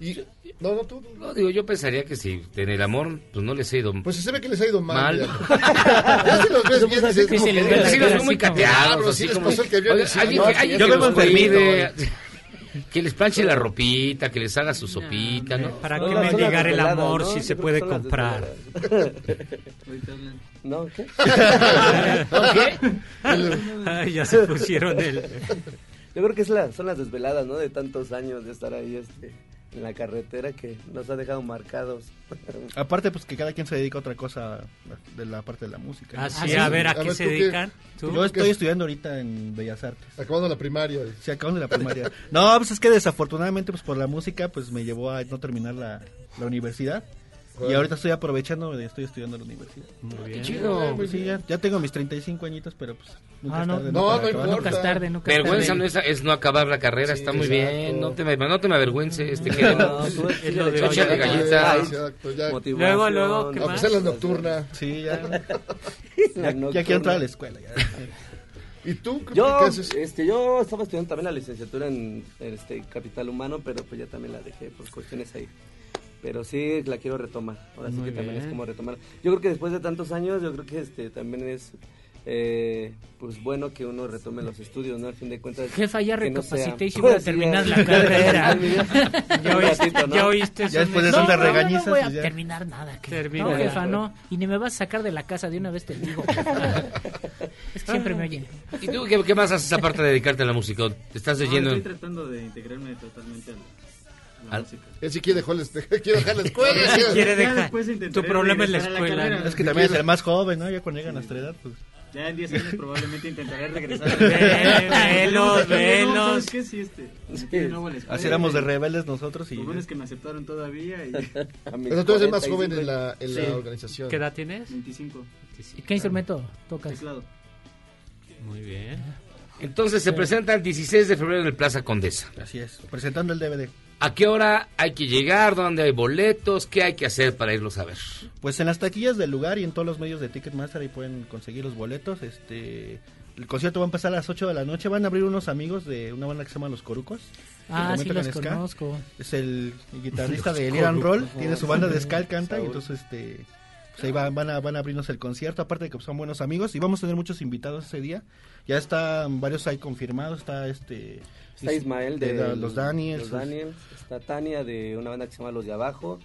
S6: Y, no, no, tú.
S5: No, digo, yo pensaría que si en el amor, pues no les ha ido
S6: Pues se ve que les ha ido mal.
S5: mal.
S6: ya. Si los ves bien, dices,
S5: Sí, se les
S6: que-
S5: ve la Sí, los muy cateados,
S6: sí
S5: así
S6: les pasó el que vio No, yo
S5: que
S6: vengo enfermito.
S5: que les planche la ropita, que les haga su sopita, ¿no?
S7: ¿Para qué mendigar el amor
S14: ¿no?
S7: si se puede comprar?
S16: Ahorita hablan.
S14: ¿No? ¿Qué?
S7: Ay, ya se pusieron el...
S14: Yo creo que es la, son las desveladas, ¿no? De tantos años de estar ahí este, en la carretera que nos ha dejado marcados.
S15: Aparte, pues que cada quien se dedica a otra cosa de la parte de la música.
S7: Ah, sí, a ver, ¿a qué se dedican? ¿Tú?
S15: Yo estoy estudiando ahorita en Bellas Artes.
S6: Acabando la primaria.
S15: Sí, acabando la primaria. No, pues es que desafortunadamente, pues por la música, pues me llevó a no terminar la, la universidad. Y ahorita estoy aprovechando, de- estoy estudiando la universidad.
S7: Muy bien.
S5: chido.
S15: Pues sí, ya, ya tengo mis 35 añitos, pero pues nunca
S17: Ah,
S15: es
S17: no,
S15: tarde.
S6: no, no
S15: acabar.
S6: importa.
S17: Nunca es tarde, nunca es
S5: Vergüenza
S17: tarde.
S5: no es, es no acabar la carrera,
S6: Sí,
S5: está muy
S6: exacto.
S5: bien, no te, me- no te me avergüences, te
S14: No,
S5: queremos.
S14: tú
S7: Es lo de
S5: Échale
S7: hoy.
S5: galleta.
S6: Exacto, ya.
S14: motivación.
S7: Luego, luego, ¿qué más?
S6: la nocturna.
S15: Sí, ya.
S14: La
S15: ya, ya quiero entrar a la escuela. ya.
S6: ¿Y tú? ¿Qué,
S14: Yo,
S6: qué haces?
S14: este, yo estaba estudiando también la licenciatura en, en, este capital humano, pero pues ya también la dejé por cuestiones ahí. Pero sí la quiero retomar. Ahora sí que también es como retomar. Yo creo que después de tantos años, yo creo que este también es eh, pues bueno que uno retome los estudios, ¿no? Al fin de cuentas.
S17: Jefa, ya
S14: que no sea-
S17: recapacité y sí voy a
S14: Pues,
S17: terminar la carrera.
S7: ¿Ya oíste,
S14: ratito, ¿no?
S7: ya oíste
S15: Ya
S7: eso?
S15: después de
S7: No,
S15: tanta
S7: no, no,
S15: regañiza,
S17: No voy a
S15: pues ya.
S17: terminar nada. que-
S7: Termina.
S17: No, jefa,
S14: Bueno.
S17: no. Y ni me vas a sacar de la casa de una vez, te digo. es que siempre me oyen.
S5: ¿Y tú qué, qué más haces aparte de dedicarte a la música? ¿Te estás
S16: No,
S5: leyendo?
S16: estoy tratando de integrarme totalmente a la, a la
S5: Al-
S16: música.
S6: Él sí quiere dejar, la- quiere dejar la escuela.
S7: Si quiere dejar. Tu problema es la
S16: la
S7: escuela.
S16: carrera.
S15: Es que también es el más joven, ¿no? Ya cuando llegan a nuestra edad, pues.
S16: Ya en 10 años probablemente intentaré regresar.
S7: Ve- velos, velos.
S16: ¿Sabes qué? Sí, este. la escuela.
S15: Así éramos de rebeldes nosotros y.
S16: Lo bueno es que me aceptaron todavía y
S6: tú eres el más
S14: 45
S6: joven en la, en la
S7: Sí.
S6: organización.
S7: ¿Qué edad tienes?
S16: 25.
S17: ¿Y qué instrumento tocas?
S16: Teclado.
S7: Muy bien.
S5: Entonces se presenta el 16 de febrero en el Plaza Condesa.
S15: Así es, presentando el DVD.
S5: ¿A qué hora hay que llegar? ¿Dónde hay boletos? ¿Qué hay que hacer para irlos a ver?
S15: Pues en las taquillas del lugar y en todos los medios de Ticketmaster ahí pueden conseguir los boletos. Este, el concierto va a empezar a las 8 de la noche. Van a abrir unos amigos de una banda que se llama Los Corucos. que
S17: Ah,
S15: también
S17: sí los
S15: ska.
S17: conozco.
S15: Es el guitarrista
S7: Los
S15: de Roll. Tiene su banda de ska, canta. Y entonces, este, pues ahí van, van, a, van a abrirnos el concierto. Aparte de que son buenos amigos. Y vamos a tener muchos invitados ese día. Ya están varios ahí confirmados. Está este...
S14: Está Ismael de,
S15: de los Daniels.
S14: Los Daniels. Está Tania de una banda que se llama Los de Abajo.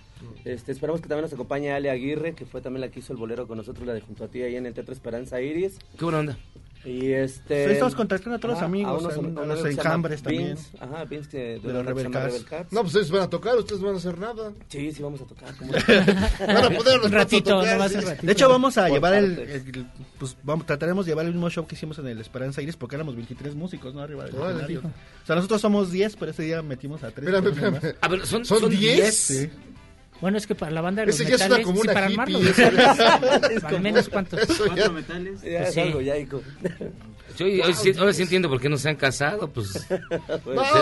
S14: Este, esperamos que también nos acompañe Ale Aguirre, que fue también la que hizo el bolero con nosotros, la de Junto a ti, ahí en el Teatro Esperanza Iris.
S5: ¿Qué buena onda?
S14: Y este...
S15: Sí, estamos contactando a todos los
S14: Ajá,
S15: amigos,
S14: unos-
S15: a- a
S14: un
S15: los
S14: amigo que se llama
S15: enjambres también.
S14: Vince, Ajá, Vince que- de,
S15: De los Rebel
S14: Rebel Cats.
S6: No, pues ustedes van a tocar, ustedes van a hacer nada.
S14: Sí, sí vamos a tocar. ¿cómo
S6: Van a poder
S17: Un ratito, no va a ser ratito.
S15: De hecho, vamos a llevar el, el- pues vamos, trataremos de llevar el mismo show que hicimos en el Esperanza Iris porque éramos 23 músicos, ¿no? Arriba del escenario. O sea, nosotros somos 10, pero ese día metimos a 3.
S6: Espérame, espérame.
S5: A ver, ¿son,
S6: ¿Son
S5: son
S6: 10?
S5: 10?
S15: Sí.
S17: Bueno, es que para la banda de los
S6: Ese ya es una
S17: metales, sí, para armarlo. al menos cuántos.
S6: Eso ya-
S16: Cuatro metales.
S14: Ya
S17: Pues
S14: es
S17: sí.
S14: algo yaico.
S5: Yo, hoy sí- ahora sí entiendo por qué no se han casado, pues se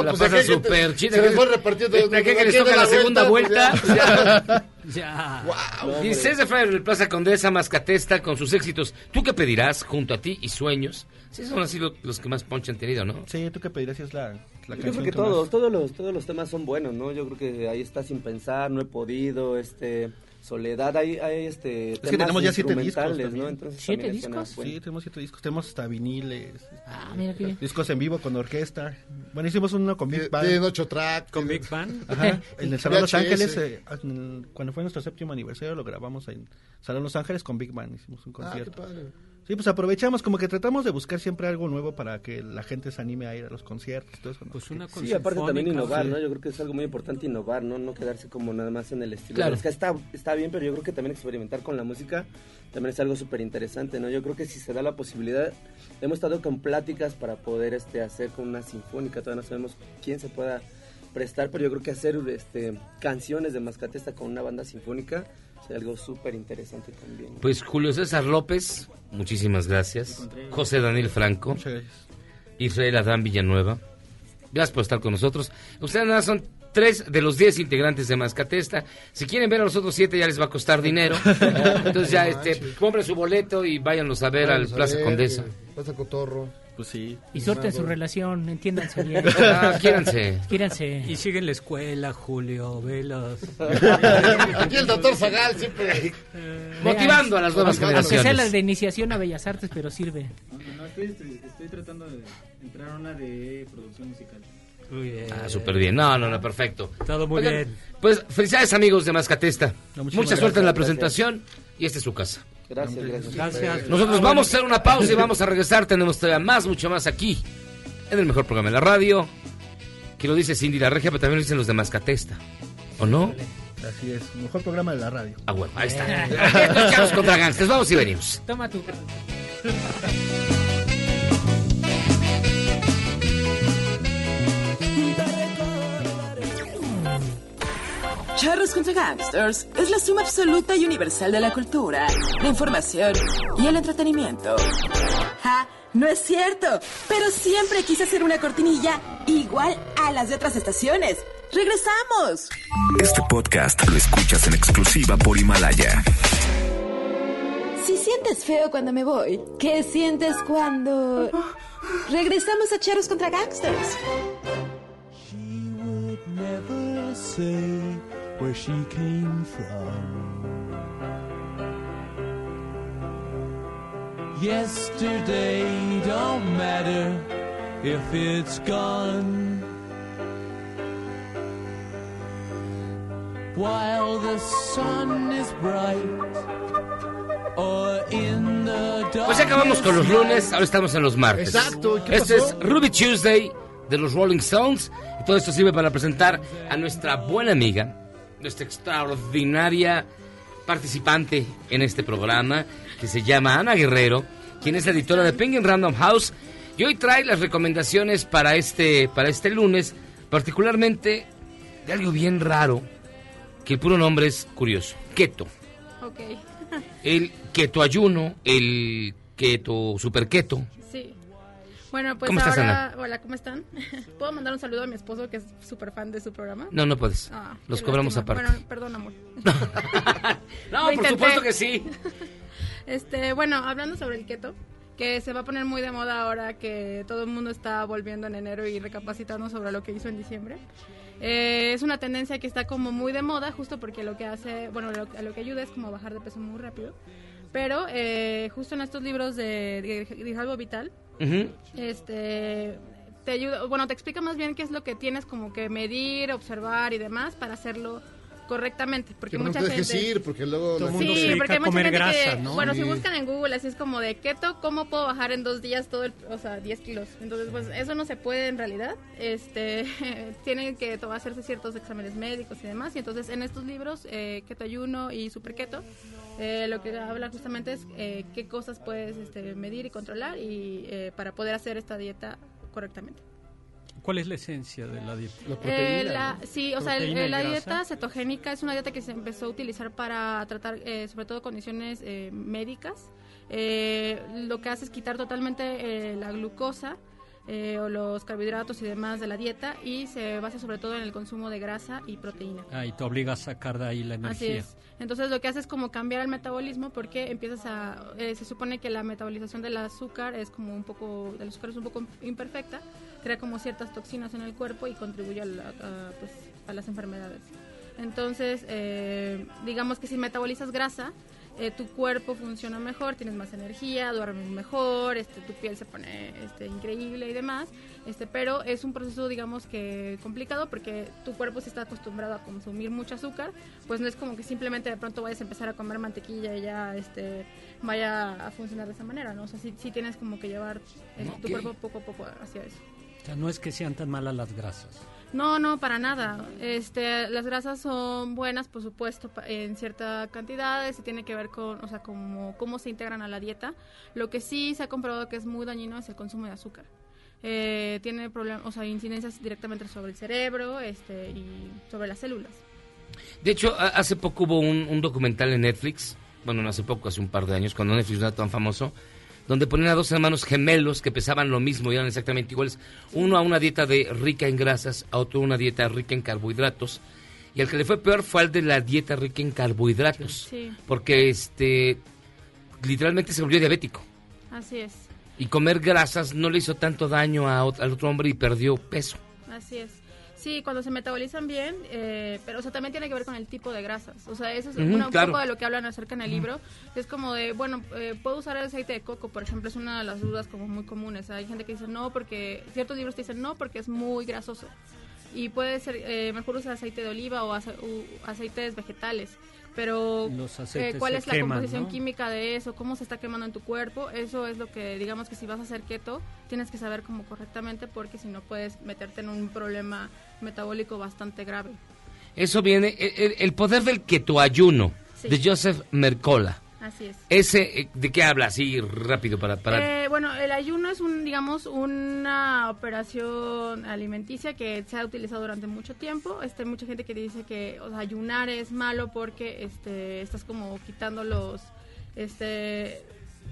S5: la
S6: pues, que
S5: súper chida.
S6: se les fue repartiendo
S5: De que les
S6: de
S5: toca la
S6: la
S5: segunda
S6: vuelta,
S5: vuelta.
S6: pues,
S5: ya.
S17: Ya.
S5: 16 de febrero, el Plaza Condesa Mascatesta con sus éxitos. ¿Tú qué pedirás junto a ti y sueños? Sí, son así lo- los que más ponche han tenido, ¿no?
S15: Sí, ¿tú qué pedirás si es la, la
S14: Yo creo que todos, todos los, todos los temas son buenos, ¿no? Yo creo que ahí está sin pensar, no he podido, este, soledad, hay, hay este,
S15: Es que
S14: temas
S15: tenemos ya siete discos.
S14: ¿no? Entonces
S17: ¿Siete
S14: también suena
S17: discos?
S14: bueno.
S15: Sí, tenemos siete discos. Tenemos hasta viniles.
S17: Ah, mira qué bien.
S15: Discos en vivo con orquesta. Bueno, hicimos uno con Big Band.
S6: Tienen ocho tracks.
S7: Con Big Band.
S15: Ajá, en el Salón Los. Ángeles, eh, cuando fue nuestro séptimo aniversario, lo grabamos en Salón Los Ángeles con Big Band, hicimos un
S6: Ah, qué
S15: concierto.
S6: padre.
S15: Sí, pues aprovechamos, como que tratamos de buscar siempre algo nuevo para que la gente se anime a ir a los conciertos y todo eso. ¿no?
S7: Pues una
S14: Sí, aparte también innovar,
S7: sí.
S14: ¿no? Yo creo que es algo muy importante innovar, ¿no? No quedarse como nada más en el estilo.
S5: Claro.
S14: Es que está, está bien, pero yo creo que también experimentar con la música también es algo súper interesante, ¿no? Yo creo que si se da la posibilidad, hemos estado con pláticas para poder este, hacer con una sinfónica, todavía no sabemos quién se pueda prestar, pero yo creo que hacer este, canciones de Mascatesta con una banda sinfónica algo súper interesante también.
S5: Pues Julio César López, muchísimas gracias. José Daniel Franco,
S15: Muchas gracias.
S5: Israel Adán Villanueva. Gracias por estar con nosotros. Ustedes nada son tres de los diez integrantes de Mascatesta. Si quieren ver a los otros siete ya les va a costar dinero. Entonces ya este, compren su boleto y váyanlos a ver al
S6: a
S5: Plaza
S6: ver,
S5: Condesa.
S6: que Plaza Cotorro.
S15: Pues sí.
S17: Y suelten su relación, entiéndanse bien.
S5: Ah, quiéranse.
S17: Quiéranse.
S7: Y sigue en la escuela, Julio, velas.
S6: Aquí el doctor Zagal siempre.
S5: Motivando a las nuevas
S17: Aunque sea la
S5: generaciones.
S17: de iniciación a Bellas Artes, pero sirve.
S16: No, no, no, estoy, estoy, estoy tratando de entrar a una de producción musical.
S7: Muy bien.
S5: Ah, súper bien. No, no, no, perfecto.
S7: Todo muy
S5: Oigan,
S7: bien.
S5: Pues felicidades amigos de Mascatesta.
S15: No,
S5: Mucha suerte en la
S14: gracias,
S5: presentación y esta es su casa.
S14: Gracias, gracias.
S7: Gracias.
S5: Nosotros
S7: Ah,
S5: vamos a hacer una pausa y vamos a regresar. Tenemos todavía más, mucho más aquí, en el mejor programa de la radio. Que lo dice Cindy la Regia, pero también lo dicen los de Mascatesta. ¿O no?
S15: Así es, mejor programa de la radio.
S5: Ah, bueno, ahí está. Aquí escuchamos contra gangsters. Vamos y venimos.
S17: Toma tu.
S1: Charros contra Gangsters es la suma absoluta y universal de la cultura, la información y el entretenimiento. ¡Ja! No es cierto, pero siempre quise hacer una cortinilla igual a las de otras estaciones. ¡Regresamos!
S9: Este podcast lo escuchas en exclusiva por Himalaya.
S1: Si sientes feo cuando me voy, ¿qué sientes cuando... Regresamos a Charros contra Gangsters?
S4: would never say where she came from. Yesterday don't matter if it's gone. While the sun is bright or in the dark.
S5: Pues ya acabamos con los lunes, ahora estamos en los martes.
S6: Exacto, ¿y qué
S5: Este
S6: pasó?
S5: es Ruby Tuesday de los Rolling Stones. Y todo esto sirve para presentar a nuestra buena amiga, nuestra extraordinaria participante en este programa, que se llama Ana Guerrero, quien es la editora de Penguin Random House. Y hoy trae las recomendaciones para este, para este lunes, particularmente de algo bien raro, que el puro nombre es curioso, keto.
S18: Ok,
S5: El keto ayuno, el keto, super keto.
S18: Bueno, pues
S5: ¿Cómo estás,
S18: ahora, hola, ¿cómo están? ¿Puedo mandar un saludo a mi esposo que es súper fan de su programa?
S5: No, no puedes.
S18: Ah,
S5: Los cobramos
S18: lástima.
S5: aparte.
S18: Bueno, perdón, amor.
S5: No, por supuesto que sí.
S18: Este, bueno, hablando sobre el keto, que se va a poner muy de moda ahora que todo el mundo está volviendo en enero y recapacitando sobre lo que hizo en diciembre. Eh, es una tendencia que está como muy de moda, justo porque lo que hace, bueno, lo, lo que ayuda es como bajar de peso muy rápido. Pero eh, justo en estos libros de, Grijalvo Vital, este te ayuda, bueno, te explica más bien qué es lo que tienes como que medir, observar y demás para hacerlo correctamente, porque
S6: Que no
S18: mucha
S6: te dejes
S18: gente
S6: ir, porque luego...
S7: Todo
S6: la
S7: mundo se
S18: Sí,
S7: dedica
S18: porque
S7: a
S18: hay mucha
S7: comer
S18: gente
S7: grasa,
S18: que,
S7: ¿no?
S18: bueno, si buscan en Google así es como de keto, ¿cómo puedo bajar en dos días todo el, o sea, 10 kilos? Entonces, pues eso no se puede en realidad. Este, tienen que to- hacerse ciertos exámenes médicos y demás. Y entonces en estos libros, eh, keto ayuno y super keto, eh, lo que habla justamente es eh, qué cosas puedes este, medir y controlar y eh, para poder hacer esta dieta correctamente.
S7: ¿Cuál es la esencia de la dieta?
S18: Eh, la- sí, o sea, el-
S7: y
S18: la dieta cetogénica es una dieta que se empezó a utilizar para tratar eh, sobre todo condiciones eh, médicas. Eh, lo que hace es quitar totalmente eh, la glucosa eh, o los carbohidratos y demás de la dieta y se basa sobre todo en el consumo de grasa y proteína.
S7: Ah, y te obliga a sacar de ahí la
S18: Así
S7: energía.
S18: es. Entonces lo que hace es como cambiar el metabolismo porque empiezas a... eh, se supone que la metabolización del azúcar es como un poco... del azúcar es un poco imperfecta, crea como ciertas toxinas en el cuerpo y contribuye a, la- a, pues, a las enfermedades. Entonces, eh, digamos que si metabolizas grasa, eh, tu cuerpo funciona mejor, tienes más energía, duermes mejor, este, tu piel se pone este, increíble y demás, este, pero es un proceso, digamos que complicado porque tu cuerpo si está acostumbrado a consumir mucho azúcar, pues no es como que simplemente de pronto vayas a empezar a comer mantequilla y ya este, vaya a funcionar de esa manera, ¿no? O sea, sí, sí tienes como que llevar eh, tu cuerpo poco a poco hacia eso.
S7: O sea, no es que sean tan malas las grasas.
S18: No, no, para nada. Este, las grasas son buenas, por supuesto, en cierta cantidad, y tiene que ver con, o sea, como cómo se integran a la dieta. Lo que sí se ha comprobado que es muy dañino es el consumo de azúcar. Eh, tiene problemas, o sea, incidencias directamente sobre el cerebro, este, y sobre las células.
S5: De hecho, hace poco hubo un, un documental en Netflix, bueno, no hace poco, hace un par de años, cuando Netflix no era tan famoso, donde ponían a dos hermanos gemelos que pesaban lo mismo y eran exactamente iguales. Uno a una dieta de rica en grasas, a otro una dieta rica en carbohidratos. Y al que le fue peor fue al de la dieta rica en carbohidratos.
S18: Sí.
S5: Porque este literalmente se volvió diabético.
S18: Así es,
S5: Y comer grasas no le hizo tanto daño a al otro hombre y perdió peso.
S18: así es. Sí, cuando se metabolizan bien, eh, pero o sea, también tiene que ver con el tipo de grasas. O sea, eso es una- un
S5: claro.
S18: poco de lo que hablan acerca en el libro. Es como de, bueno, eh, puedo usar el aceite de coco, por ejemplo, es una de las dudas como muy comunes. Hay gente que dice no porque, ciertos libros te dicen no porque es muy grasoso. Y puede ser, eh, mejor usar aceite de oliva o ace- u- aceites vegetales. Pero
S7: Los
S18: eh, cuál es la
S7: queman,
S18: composición
S7: ¿no?
S18: química de eso, cómo se está quemando en tu cuerpo, eso es lo que digamos que si vas a hacer keto tienes que saber como correctamente porque si no puedes meterte en un problema metabólico bastante grave.
S5: Eso viene, el, el- el poder del ketoayuno,
S18: Sí.
S5: de Joseph Mercola.
S18: Así es.
S5: Ese, eh, ¿de qué habla? Así rápido para... para...
S18: Eh, bueno, el ayuno es un, digamos, una operación alimenticia que se ha utilizado durante mucho tiempo. Este, mucha gente que dice que o sea, ayunar es malo porque este, estás como quitando los, este,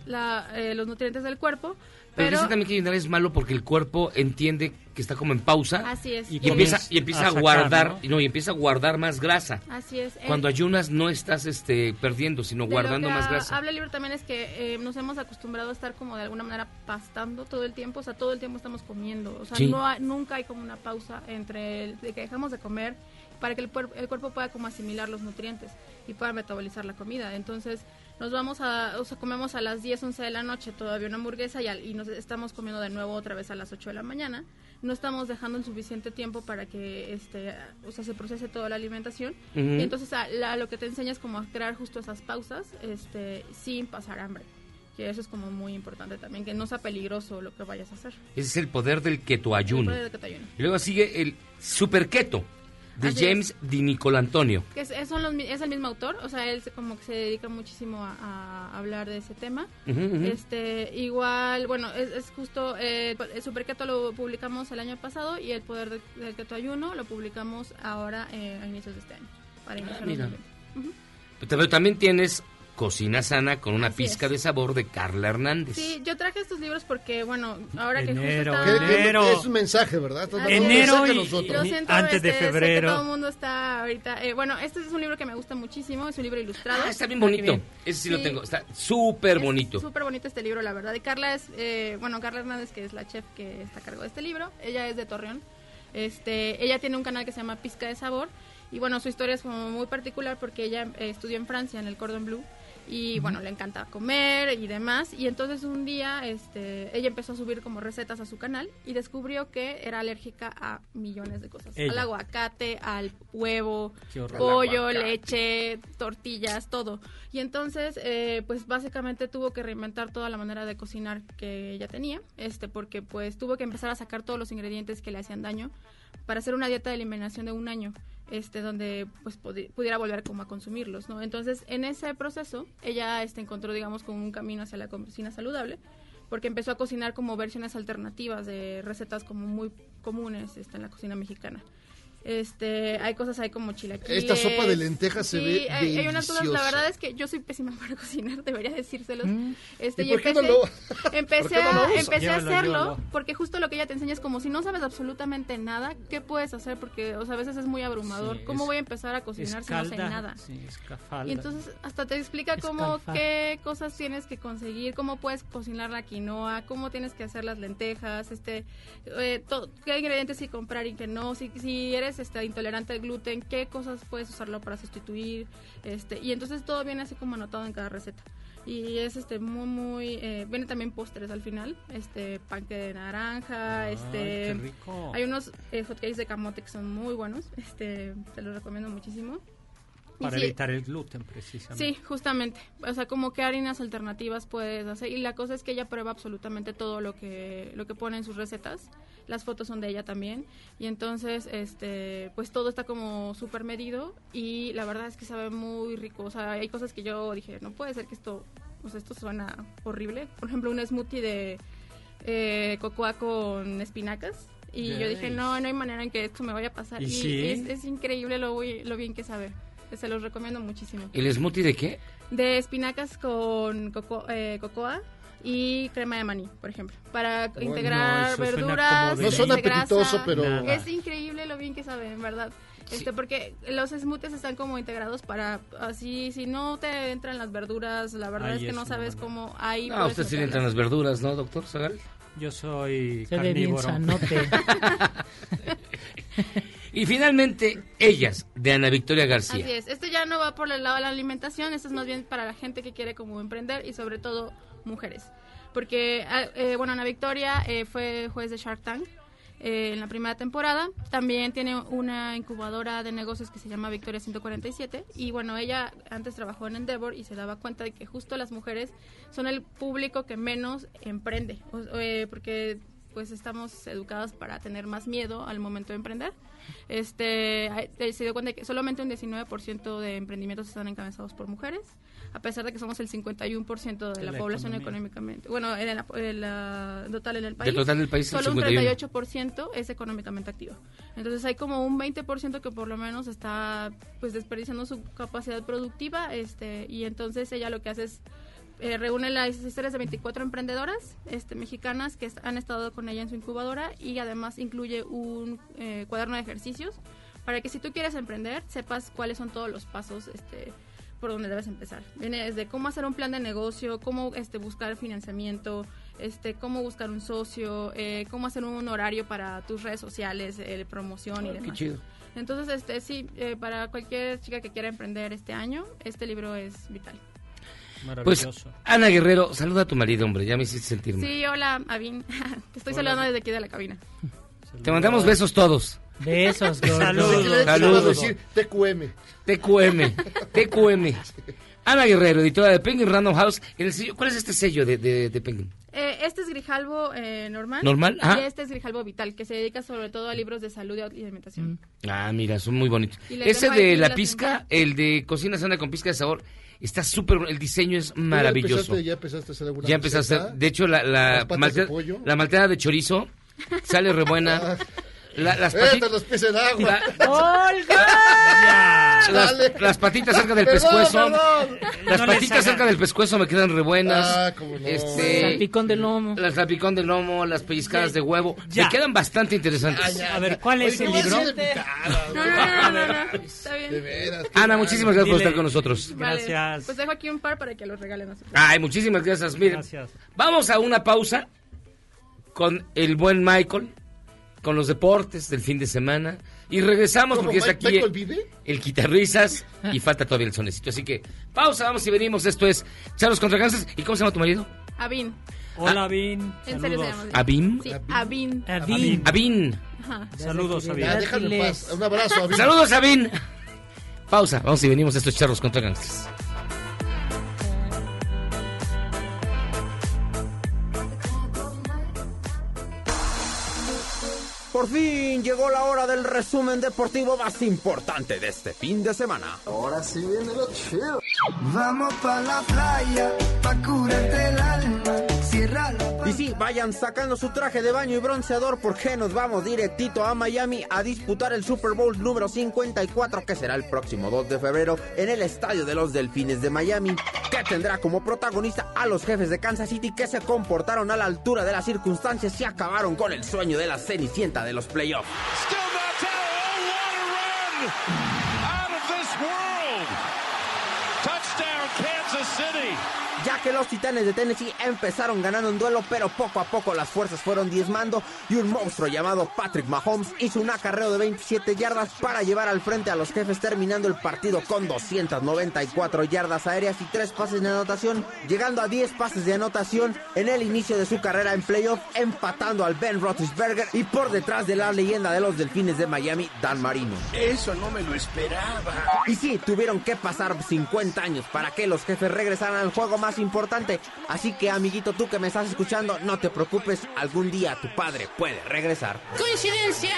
S18: la, eh, los nutrientes del cuerpo.
S5: Pero,
S18: Pero,
S5: también que ayunar es malo porque el cuerpo entiende que está como en pausa.
S18: Así es.
S5: Y,
S18: Y
S5: empieza, y empieza
S18: a
S5: guardar,
S18: ¿no?
S5: ¿no? y empieza a guardar más grasa.
S18: Así es.
S5: Cuando
S18: Eh,
S5: ayunas no estás este, perdiendo, sino
S18: de lo
S5: guardando
S18: que
S5: más grasa.
S18: Habla el libro también es que eh, nos hemos acostumbrado a estar como de alguna manera pastando todo el tiempo, o sea, todo el tiempo estamos comiendo, o sea,
S5: Sí.
S18: no hay- nunca hay como una pausa entre el, de que dejamos de comer para que el, puer- el cuerpo pueda como asimilar los nutrientes y pueda metabolizar la comida. Entonces, nos vamos a, o sea, comemos a las 10, 11 de la noche todavía una hamburguesa y, al- y nos estamos comiendo de nuevo otra vez a las 8 de la mañana. No estamos dejando el suficiente tiempo para que este, o sea, se procese toda la alimentación.
S5: Ujú.
S18: Y entonces a- la- lo que te enseña es como a crear justo esas pausas este, sin pasar hambre. Que eso es como muy importante también, que no sea peligroso lo que vayas a hacer.
S5: Ese es el poder del ketoayuno.
S18: El poder del ketoayuno.
S5: Y luego sigue el super keto de
S18: Así es.
S5: James Di Nicolantonio.
S18: Que es, es los es el mismo autor, o sea, él como que se dedica muchísimo a, a hablar de ese tema.
S5: Ujú, ujú.
S18: Este, igual, bueno, es, es justo, eh, el Super Keto lo publicamos el año pasado y el Poder de- del Keto Ayuno lo publicamos ahora eh, a inicios de este año, para
S5: Ah, mira.
S18: 2020. Ujú.
S5: Pero también tienes Cocina Sana con una
S18: Así
S5: pizca
S18: es.
S5: de sabor de Carla Hernández.
S18: Sí, yo traje estos libros porque, bueno, ahora que
S7: Enero,
S18: justo está...
S7: Enero.
S6: Es un mensaje, ¿verdad? Estás dando un
S7: Enero
S6: mensaje a
S7: y-
S6: nosotros.
S18: Lo siento,
S7: Antes de
S18: sé que
S7: febrero.
S18: todo el mundo está ahorita... eh, bueno, este es un libro que me gusta muchísimo, es un libro ilustrado.
S5: Ah, está bien bonito. Ese sí, lo tengo. Está súper
S18: Es
S5: bonito.
S18: Súper bonito este libro, la verdad. Y Carla es, eh, bueno, Carla Hernández, que es la chef que está a cargo de este libro. Ella es de Torreón. Este, ella tiene un canal que se llama Pizca de Sabor. Y bueno, su historia es como muy particular porque ella eh, estudió en Francia, en el Cordon Bleu. Y bueno, le encanta comer y demás. Y entonces un día este, ella empezó a subir como recetas a su canal y descubrió que era alérgica a millones de cosas.
S7: Ella.
S18: Al aguacate, al huevo, pollo, leche, tortillas, todo. Y entonces, eh, pues básicamente tuvo que reinventar toda la manera de cocinar que ella tenía, este, porque pues tuvo que empezar a sacar todos los ingredientes que le hacían daño para hacer una dieta de eliminación de un año, este, donde pues pudi- pudiera volver como a consumirlos, ¿no? Entonces, en ese proceso, ella este, encontró, digamos, como un camino hacia la cocina saludable, porque empezó a cocinar como versiones alternativas de recetas como muy comunes este, en la cocina mexicana. Este, hay cosas ahí como chilaquiles.
S6: Esta sopa de lentejas se ve
S18: hay, hay unas cosas, la verdad es que yo soy pésima para cocinar, debería decírselos. Este,
S6: ¿Y por qué no
S18: empecé,
S6: lo-
S18: empecé,
S6: por qué no
S18: a,
S6: lo
S18: empecé a hacerlo
S6: llévalo.
S18: porque justo lo que ella te enseña es como si no sabes absolutamente nada, ¿qué puedes hacer? Porque, o sea, a veces es muy abrumador.
S7: Sí,
S18: ¿Cómo
S7: es-
S18: voy a empezar a cocinar si no sé nada?
S7: sí.
S18: Y entonces hasta te explica cómo,
S7: Escalfa.
S18: qué cosas tienes que conseguir, cómo puedes cocinar la quinoa, cómo tienes que hacer las lentejas, este, eh, to- qué ingredientes sí comprar y qué no, si, si eres este, intolerante al gluten, qué cosas puedes usarlo para sustituir, este, y entonces todo viene así como anotado en cada receta. Y es este muy muy eh, viene también postres al final, este panque de naranja, este
S7: qué rico.
S18: hay unos eh, hotcakes de camote que son muy buenos, este te los recomiendo muchísimo.
S7: Para
S18: sí,
S7: evitar el gluten, precisamente.
S18: Sí, justamente. O sea, como qué harinas alternativas puedes hacer. Y la cosa es que ella prueba absolutamente todo lo que, lo que pone en sus recetas. Las fotos son de ella también. Y entonces, este, pues todo está como súper medido. Y la verdad es que sabe muy rico. O sea, hay cosas que yo dije, no puede ser que esto, o sea, esto suena horrible. Por ejemplo, un smoothie de eh, cocoa con espinacas. Y yo dije, no, no hay manera en que esto me vaya a pasar.
S7: ¿Y
S18: Y,
S7: sí?
S18: es, es increíble lo, lo bien que sabe. Se los recomiendo muchísimo.
S5: ¿El smoothie de qué?
S18: De espinacas con coco- eh, cocoa y crema de maní, por ejemplo. Para integrar
S6: eso suena
S18: verduras.
S6: No
S18: grasa.
S6: apetitoso, pero- Nada.
S18: Es increíble lo bien que sabe, en verdad. Este, porque los smoothies están como integrados para así, si no te entran las verduras, la verdad
S5: Ahí
S18: es que
S5: es
S18: no sabes cómo ahí
S5: No, usted sí le entran las verduras, ¿no, doctor Zagal?
S7: Yo soy
S17: Se ve bien
S7: carnívoro.
S17: sanote.
S5: Y finalmente, ellas, de Ana Victoria García.
S18: Así es, esto ya no va por el lado de la alimentación, esto es más bien para la gente que quiere como emprender y sobre todo mujeres. Porque, ah, eh, bueno, Ana Victoria eh, fue juez de Shark Tank eh, en la primera temporada. También tiene una incubadora de negocios que se llama Victoria 147. Y bueno, ella antes trabajó en Endeavor y se daba cuenta de que justo las mujeres son el público que menos emprende. Eh, porque pues estamos educadas para tener más miedo al momento de emprender. Este, se dio cuenta de que solamente un 19% de emprendimientos están encabezados por mujeres, a pesar de que somos el 51% de
S5: De
S18: la,
S5: la
S18: población
S5: economía.
S18: económicamente, bueno, en la, en la- total en el país.
S5: total del país, el
S18: solo un
S5: 51.
S18: 38% es económicamente activo. Entonces hay como un 20% que por lo menos está pues desperdiciando su capacidad productiva, este, y entonces ella lo que hace es eh, reúne las historias de 24 emprendedoras este, mexicanas que han estado con ella en su incubadora y además incluye un eh, cuaderno de ejercicios para que si tú quieres emprender sepas cuáles son todos los pasos este, por donde debes empezar. Viene desde cómo hacer un plan de negocio, cómo este, buscar financiamiento, este, cómo buscar un socio, eh, cómo hacer un horario para tus redes sociales, eh, promoción y
S5: Ah, qué
S18: demás.
S5: chido.
S18: Entonces, este, sí, eh, para cualquier chica que quiera emprender este año, este libro es vital.
S5: Pues, Ana Guerrero, saluda a tu marido, hombre, ya me hiciste sentir mal.
S18: Sí, hola, Avin. Te estoy saludando desde aquí de la cabina.
S5: Te mandamos besos todos.
S17: Besos, gordo.
S5: Saludos.
S6: Saludos.
S5: Saludos.
S6: decir TQM.
S5: TQM. TQM. Ana Guerrero, editora de Penguin Random House. En el sello- ¿Cuál es este sello de, de, de Penguin?
S18: Eh, este es Grijalbo eh, normal.
S5: Normal,
S18: Y este es Grijalbo Vital, que se dedica sobre todo a libros de salud y alimentación.
S5: Ah, mira, son muy bonitos. Ese de la pizca, el de cocina sana con pizca de sabor, está súper, el diseño es
S6: ¿Ya
S5: maravilloso.
S6: empezaste- ¿Ya empezaste a hacer alguna
S5: Ya empezaste de hecho, la, la,
S6: ¿Las patas de
S5: la malteada de chorizo sale re buena. La- las,
S6: Vete
S5: pati-
S6: los pies en agua.
S5: las,
S6: Dale.
S5: las patitas cerca del
S6: Perdón,
S5: pescuezo.
S6: perdón.
S5: Las
S17: No
S5: patitas cerca del pescuezo me quedan re buenas.
S6: Ah, cómo no.
S5: Este,
S17: Salpicón de lomo.
S5: Las salpicón de lomo, las pellizcadas de huevo.
S7: Ya.
S5: Me quedan bastante interesantes.
S7: A ver, ¿cuál es
S6: Oye,
S7: el
S6: ¿qué vas a
S7: libro?
S18: No, no, no, no, no, no. Está bien.
S6: De veras.
S5: Ana,
S6: mal.
S5: muchísimas gracias por estar con nosotros.
S18: Vale,
S7: Gracias.
S18: Pues dejo aquí un par para que los regalen a su
S5: Ay, muchísimas gracias. Miren,
S7: Gracias.
S5: vamos a una pausa con el buen Michael, con los deportes del fin de semana. Y regresamos
S6: ¿Cómo,
S5: porque está
S6: Mike-
S5: aquí
S6: vive?
S5: el quitarrisas y falta todavía el sonecito. Así que pausa, vamos y venimos. Esto es Charlos contra Gansas. ¿Y cómo se llama tu marido?
S18: Avin.
S7: Hola, Vin.
S18: En serio se llama.
S17: Adin.
S5: Abin.
S18: Ajá.
S7: Saludos.
S6: Ya, déjalo en paz. Un abrazo, Avi.
S5: Saludos, Abin. Pausa, vamos y venimos. Esto es Charlos contra Gangsters.
S19: Por fin llegó la hora del resumen deportivo más importante de este fin de semana.
S2: Ahora sí viene lo chido. Vamos pa' la playa, pa' curarte el alma.
S19: Y sí, vayan sacando su traje de baño y bronceador porque nos vamos directito a Miami a disputar el Super Bowl número 54 que será el próximo 2 de febrero en el Estadio de los Delfines de Miami, que tendrá como protagonista a los jefes de Kansas City que se comportaron a la altura de las circunstancias y acabaron con el sueño de la cenicienta de los playoffs.
S4: World. Touchdown, Kansas City.
S19: Ya que los Titanes de Tennessee empezaron ganando un duelo, pero poco a poco las fuerzas fueron diezmando y un monstruo llamado Patrick Mahomes hizo un acarreo de 27 yardas para llevar al frente a los jefes terminando el partido con 294 yardas aéreas y 3 pases de anotación, llegando a 10 pases de anotación en el inicio de su carrera en playoff, empatando al Ben Roethlisberger y por detrás de la leyenda de los Delfines de Miami, Dan Marino.
S4: Eso no me lo esperaba.
S19: Y sí, tuvieron que pasar 50 años para que los jefes regresaran al juego más importante. Así que, amiguito, tú que me estás escuchando, no te preocupes, algún día tu padre puede regresar.
S20: ¿Coincidencia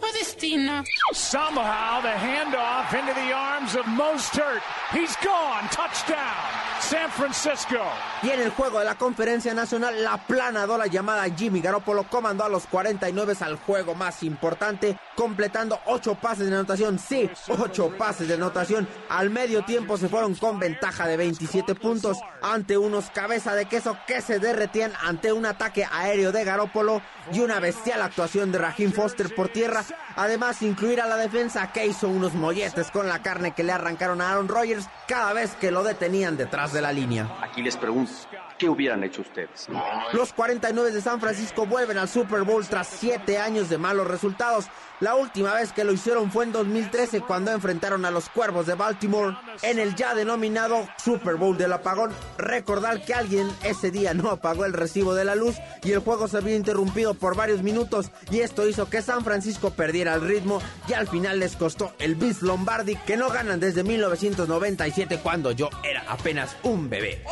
S20: o destino?
S4: Somehow the handoff into the arms of Mostert. He's gone. Touchdown. San Francisco.
S19: Y en el juego de la conferencia nacional, la planadora llamada Jimmy Garoppolo comandó a los 49 al juego más importante, completando 8 pases de anotación. Sí, 8 pases de anotación. Al medio tiempo se fueron con ventaja de 27 puntos ante unos cabeza de queso que se derretían ante un ataque aéreo de Garoppolo y una bestial actuación de Raheem Foster por tierra. Además, incluir a la defensa que hizo unos molletes con la carne que le arrancaron a Aaron Rodgers cada vez que lo detenían detrás de la línea.
S21: Aquí les pregunto, ¿qué hubieran hecho ustedes?
S19: Los 49 de San Francisco vuelven al Super Bowl tras 7 años de malos resultados. La última vez que lo hicieron fue en 2013 cuando enfrentaron a los Cuervos de Baltimore en el ya denominado Super Bowl del apagón. Recordar que alguien ese día no apagó el recibo de la luz y el juego se vio interrumpido por varios minutos y esto hizo que San Francisco perdiera el ritmo y al final les costó el Bis Lombardi que no ganan desde 1997 cuando yo era apenas un bebé.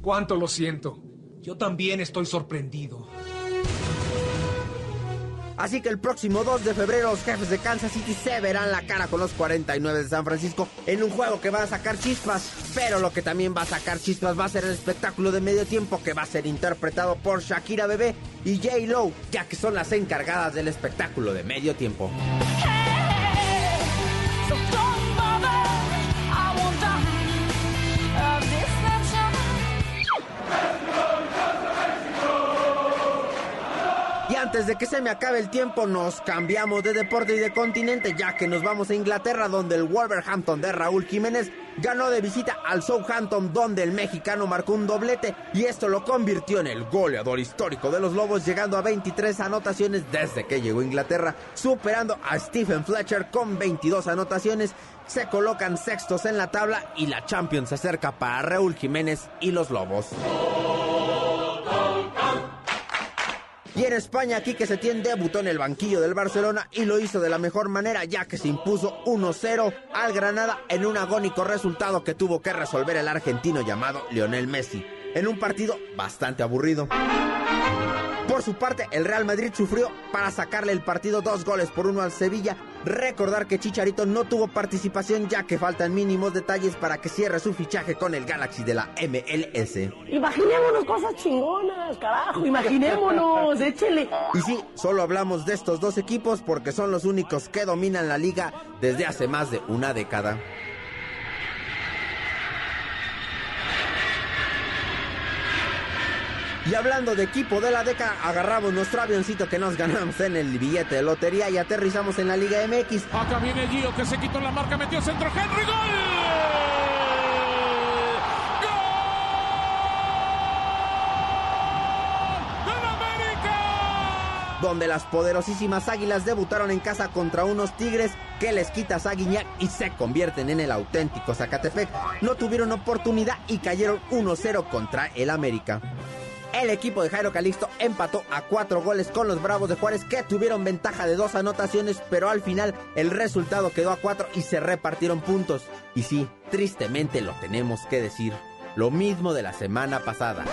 S22: Cuánto lo siento. Yo también estoy sorprendido.
S19: Así que el próximo 2 de febrero los jefes de Kansas City se verán la cara con los 49 de San Francisco en un juego que va a sacar chispas, pero lo que también va a sacar chispas va a ser el espectáculo de medio tiempo que va a ser interpretado por Shakira Bebé y J. Lo, ya que son las encargadas del espectáculo de medio tiempo. Antes de que se me acabe el tiempo, nos cambiamos de deporte y de continente, ya que nos vamos a Inglaterra, donde el Wolverhampton de Raúl Jiménez ganó de visita al Southampton, donde el mexicano marcó un doblete, y esto lo convirtió en el goleador histórico de los Lobos, llegando a 23 anotaciones desde que llegó a Inglaterra, superando a Stephen Fletcher con 22 anotaciones. Se colocan sextos en la tabla y la Champions se acerca para Raúl Jiménez y los Lobos. Y en España, Quique Setién debutó en el banquillo del Barcelona y lo hizo de la mejor manera ya que se impuso 1-0 al Granada en un agónico resultado que tuvo que resolver el argentino llamado Lionel Messi, en un partido bastante aburrido. Por su parte, el Real Madrid sufrió para sacarle el partido dos goles por uno al Sevilla. Recordar que Chicharito no tuvo participación ya que faltan mínimos detalles para que cierre su fichaje con el Galaxy de la MLS.
S23: Imaginémonos cosas chingonas, carajo, imaginémonos, échele.
S19: Y sí, solo hablamos de estos dos equipos porque son los únicos que dominan la liga desde hace más de una década. Y hablando de equipo de la década, agarramos nuestro avioncito que nos ganamos en el billete de lotería y aterrizamos en la Liga MX.
S4: Acá viene Gio que se quitó la marca, metió centro Henry, gol.
S19: donde las poderosísimas águilas debutaron en casa contra unos tigres que les quita Saguiñac y se convierten en el auténtico Zacatepec. No tuvieron oportunidad y cayeron 1-0 contra el América. El equipo de Jairo Calixto empató a cuatro goles con los Bravos de Juárez que tuvieron ventaja de dos anotaciones, pero al final el resultado quedó a cuatro y se repartieron puntos. Y sí, tristemente lo tenemos que decir. Lo mismo de la semana pasada.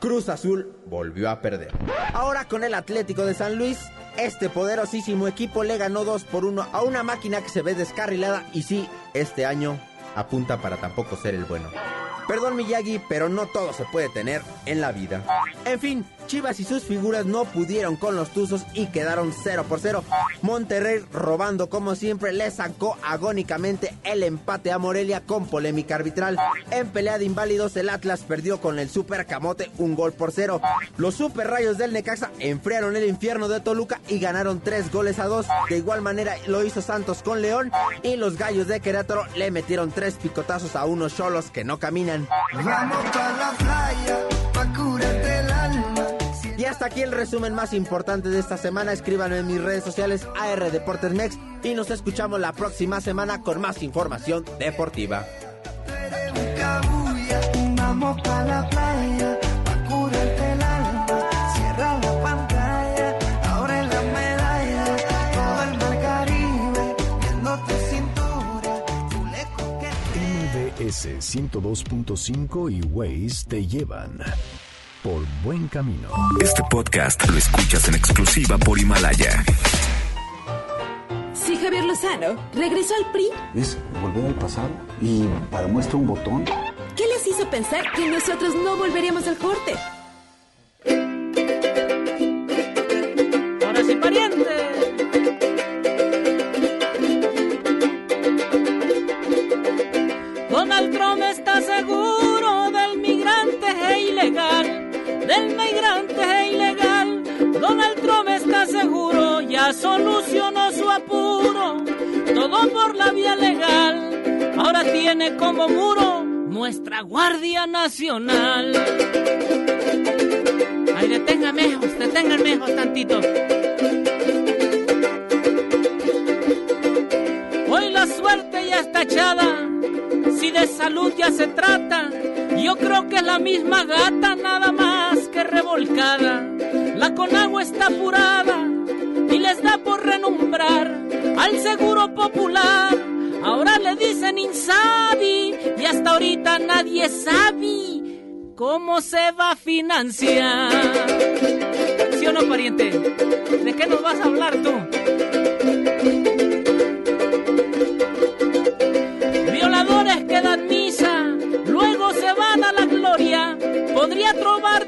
S19: Cruz Azul volvió a perder. Ahora con el Atlético de San Luis, este poderosísimo equipo le ganó 2 por 1 a una máquina que se ve descarrilada y sí, este año apunta para tampoco ser el bueno. Perdón Miyagi, pero no todo se puede tener en la vida. En fin, Chivas y sus figuras no pudieron con los Tuzos y quedaron 0 por 0. Monterrey robando como siempre le sacó agónicamente el empate a Morelia con polémica arbitral. En pelea de inválidos el Atlas perdió con el Super Camote un gol por cero. Los Super Rayos del Necaxa enfriaron el infierno de Toluca y ganaron 3 goles a 2. De igual manera lo hizo Santos con León y los Gallos de Querétaro le metieron 3 picotazos a unos cholos que no caminan.
S4: Vamos pa' la playa, pa' el alma.
S19: Y hasta aquí el resumen más importante de esta semana. Escríbanme en mis redes sociales AR Deportes y nos escuchamos la próxima semana con más información deportiva.
S9: MBS 102.5 y Waze te llevan por buen camino. Este podcast lo escuchas en exclusiva por Himalaya.
S1: Si Javier Lozano regresó al PRI,
S12: Es volver al pasado y para muestra un botón.
S1: ¿qué les hizo pensar que nosotros no volveríamos al corte?
S8: Ahora sí, pariente. Donald Trump está seguro del migrante e ilegal. Donald Trump está seguro, ya solucionó su apuro, todo por la vía legal. Ahora tiene como muro nuestra Guardia Nacional. Ay, detengan mejos tantito. Hoy la suerte ya está echada, si de salud ya se trata, yo creo que es la misma gata nada más revolcada. La Conagua está apurada y les da por renumbrar al seguro popular. Ahora le dicen Insabi y hasta ahorita nadie sabe cómo se va a financiar. ¿Sí o no, pariente? ¿De qué nos vas a hablar tú? Violadores que dan misa, luego se van a la gloria. Podría trobar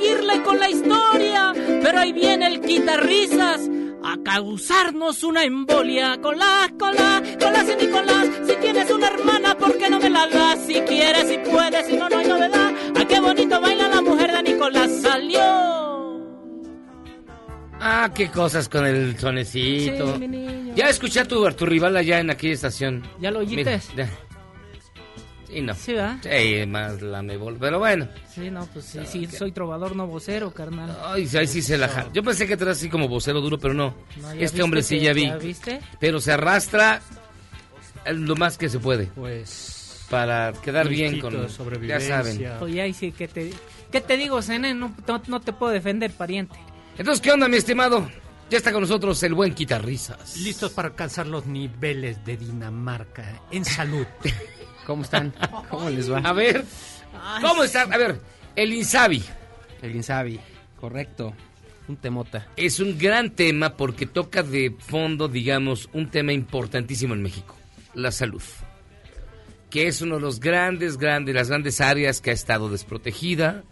S8: seguirle con la historia, pero ahí viene el quitarrisas a causarnos una embolia. La, con la, y Nicolás. Si tienes una hermana, ¿por qué no me la das? Si quieres, si puedes, si no, no hay novedad. A qué bonito baila la mujer de Nicolás. Salió.
S5: Ah, qué cosas con el sonecito.
S17: Sí, mi niño.
S5: Ya escuché a tu, a tu rival allá en aquella estación.
S17: ¿Ya lo oíste?
S5: Mira, ya. Sí, no.
S17: Sí, ¿verdad?
S5: Sí, más la me vol- Pero bueno.
S17: Sí, no, pues sí, sí, soy trovador, no vocero, carnal.
S5: Ay, sí, ahí sí se la Yo pensé que tú eras así como vocero duro, pero no.
S17: No, ¿ya
S5: este hombre sí
S17: que-
S5: ya vi.
S17: ya viste?
S5: Pero se arrastra lo más que se puede.
S7: Pues.
S5: Para quedar bien con. Ya saben.
S17: Oye, ahí sí, ¿qué te, ¿qué te digo, Zene? No, no, no te puedo defender, pariente.
S5: Entonces, ¿qué onda, mi estimado? Ya está con nosotros el buen quitarrisas.
S7: Listos para alcanzar los niveles de Dinamarca en salud.
S24: ¿Cómo están? ¿Cómo les va?
S5: A ver, ¿cómo están? A ver, el Insabi.
S24: El Insabi, correcto. Un temota.
S5: Es un gran tema porque toca de fondo, digamos, un tema importantísimo en México, la salud. Que es uno de los grandes, grandes, las grandes áreas que ha estado desprotegida,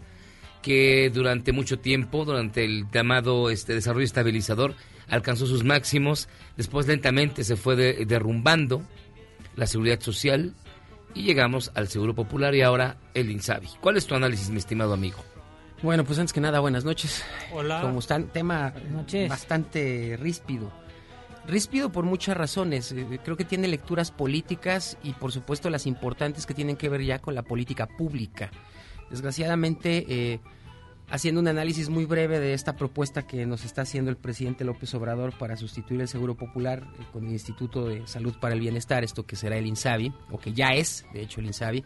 S5: que durante mucho tiempo, durante el llamado este, desarrollo estabilizador, alcanzó sus máximos, después lentamente se fue de- derrumbando la seguridad social y llegamos al Seguro Popular y ahora el INSABI. ¿Cuál es tu análisis, mi estimado amigo?
S24: Bueno, pues antes que nada, buenas noches.
S7: Hola.
S24: ¿Cómo están? Tema
S17: noches.
S24: bastante ríspido. Ríspido por muchas razones. Eh, Creo que tiene lecturas políticas y por supuesto las importantes que tienen que ver ya con la política pública. Desgraciadamente, eh, haciendo un análisis muy breve de esta propuesta que nos está haciendo el presidente López Obrador para sustituir el Seguro Popular eh, con el Instituto de Salud para el Bienestar, esto que será el INSABI, o que ya es, de hecho, el INSABI,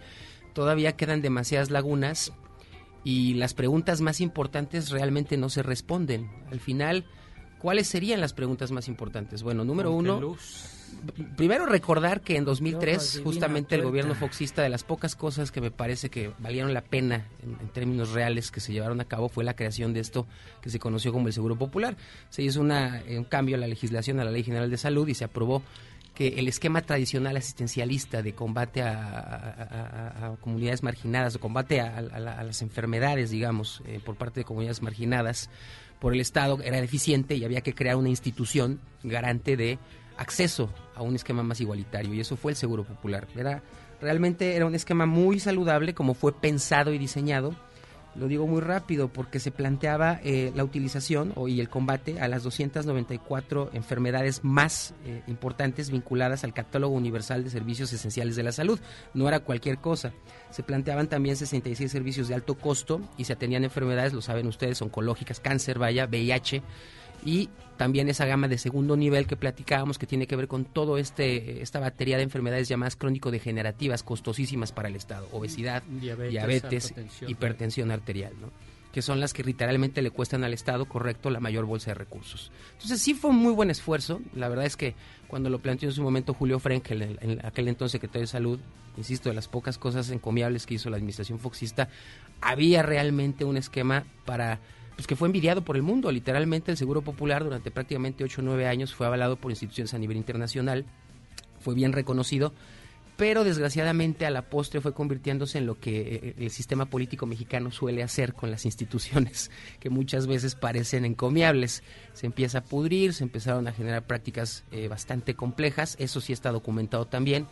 S24: todavía quedan demasiadas lagunas y las preguntas más importantes realmente no se responden. Al final, ¿cuáles serían las preguntas más importantes? Bueno, número uno,
S7: luz.
S24: Primero recordar que en
S17: Ojos
S24: 2003
S17: divina
S24: justamente el gobierno foxista de las pocas cosas que me parece que valieron la pena en, en términos reales que se llevaron a cabo fue la creación de esto que se conoció como el Seguro Popular. Se hizo una, eh, un cambio a la legislación, a la Ley General de Salud y se aprobó que el esquema tradicional asistencialista de combate a, a- a- a comunidades marginadas, de combate a las enfermedades, digamos, eh, por parte de comunidades marginadas por el Estado era deficiente y había que crear una institución garante de acceso a un esquema más igualitario y eso fue el Seguro Popular. Era realmente era un esquema muy saludable como fue pensado y diseñado. Lo digo muy rápido porque se planteaba eh, la utilización y el combate a las 294 enfermedades más eh, importantes vinculadas al catálogo universal de servicios esenciales de la salud. No era cualquier cosa. Se planteaban también 66 servicios de alto costo y se atendían enfermedades, lo saben ustedes, oncológicas, cáncer, vaya, VIH y también esa gama de segundo nivel que platicábamos que tiene que ver con todo este esta batería de enfermedades llamadas crónico-degenerativas costosísimas para el Estado, obesidad,
S7: Diabetes,
S24: diabetes,
S7: hipertensión.
S24: hipertensión arterial, ¿no? que son las que literalmente le cuestan al Estado, correcto, la mayor bolsa de recursos. Entonces sí fue un muy buen esfuerzo, la verdad es que cuando lo planteó en su momento Julio Frenkel, en, en aquel entonces secretario de Salud, insisto, de las pocas cosas encomiables que hizo la administración foxista, había realmente un esquema para pues que fue envidiado por el mundo. Literalmente el Seguro Popular durante prácticamente 8 o 9 años fue avalado por instituciones a nivel internacional, fue bien reconocido, pero desgraciadamente a la postre fue convirtiéndose en lo que eh, el sistema político mexicano suele hacer con las instituciones, que muchas veces parecen encomiables. Se empieza a pudrir, se empezaron a generar prácticas eh, bastante complejas, eso sí está documentado también.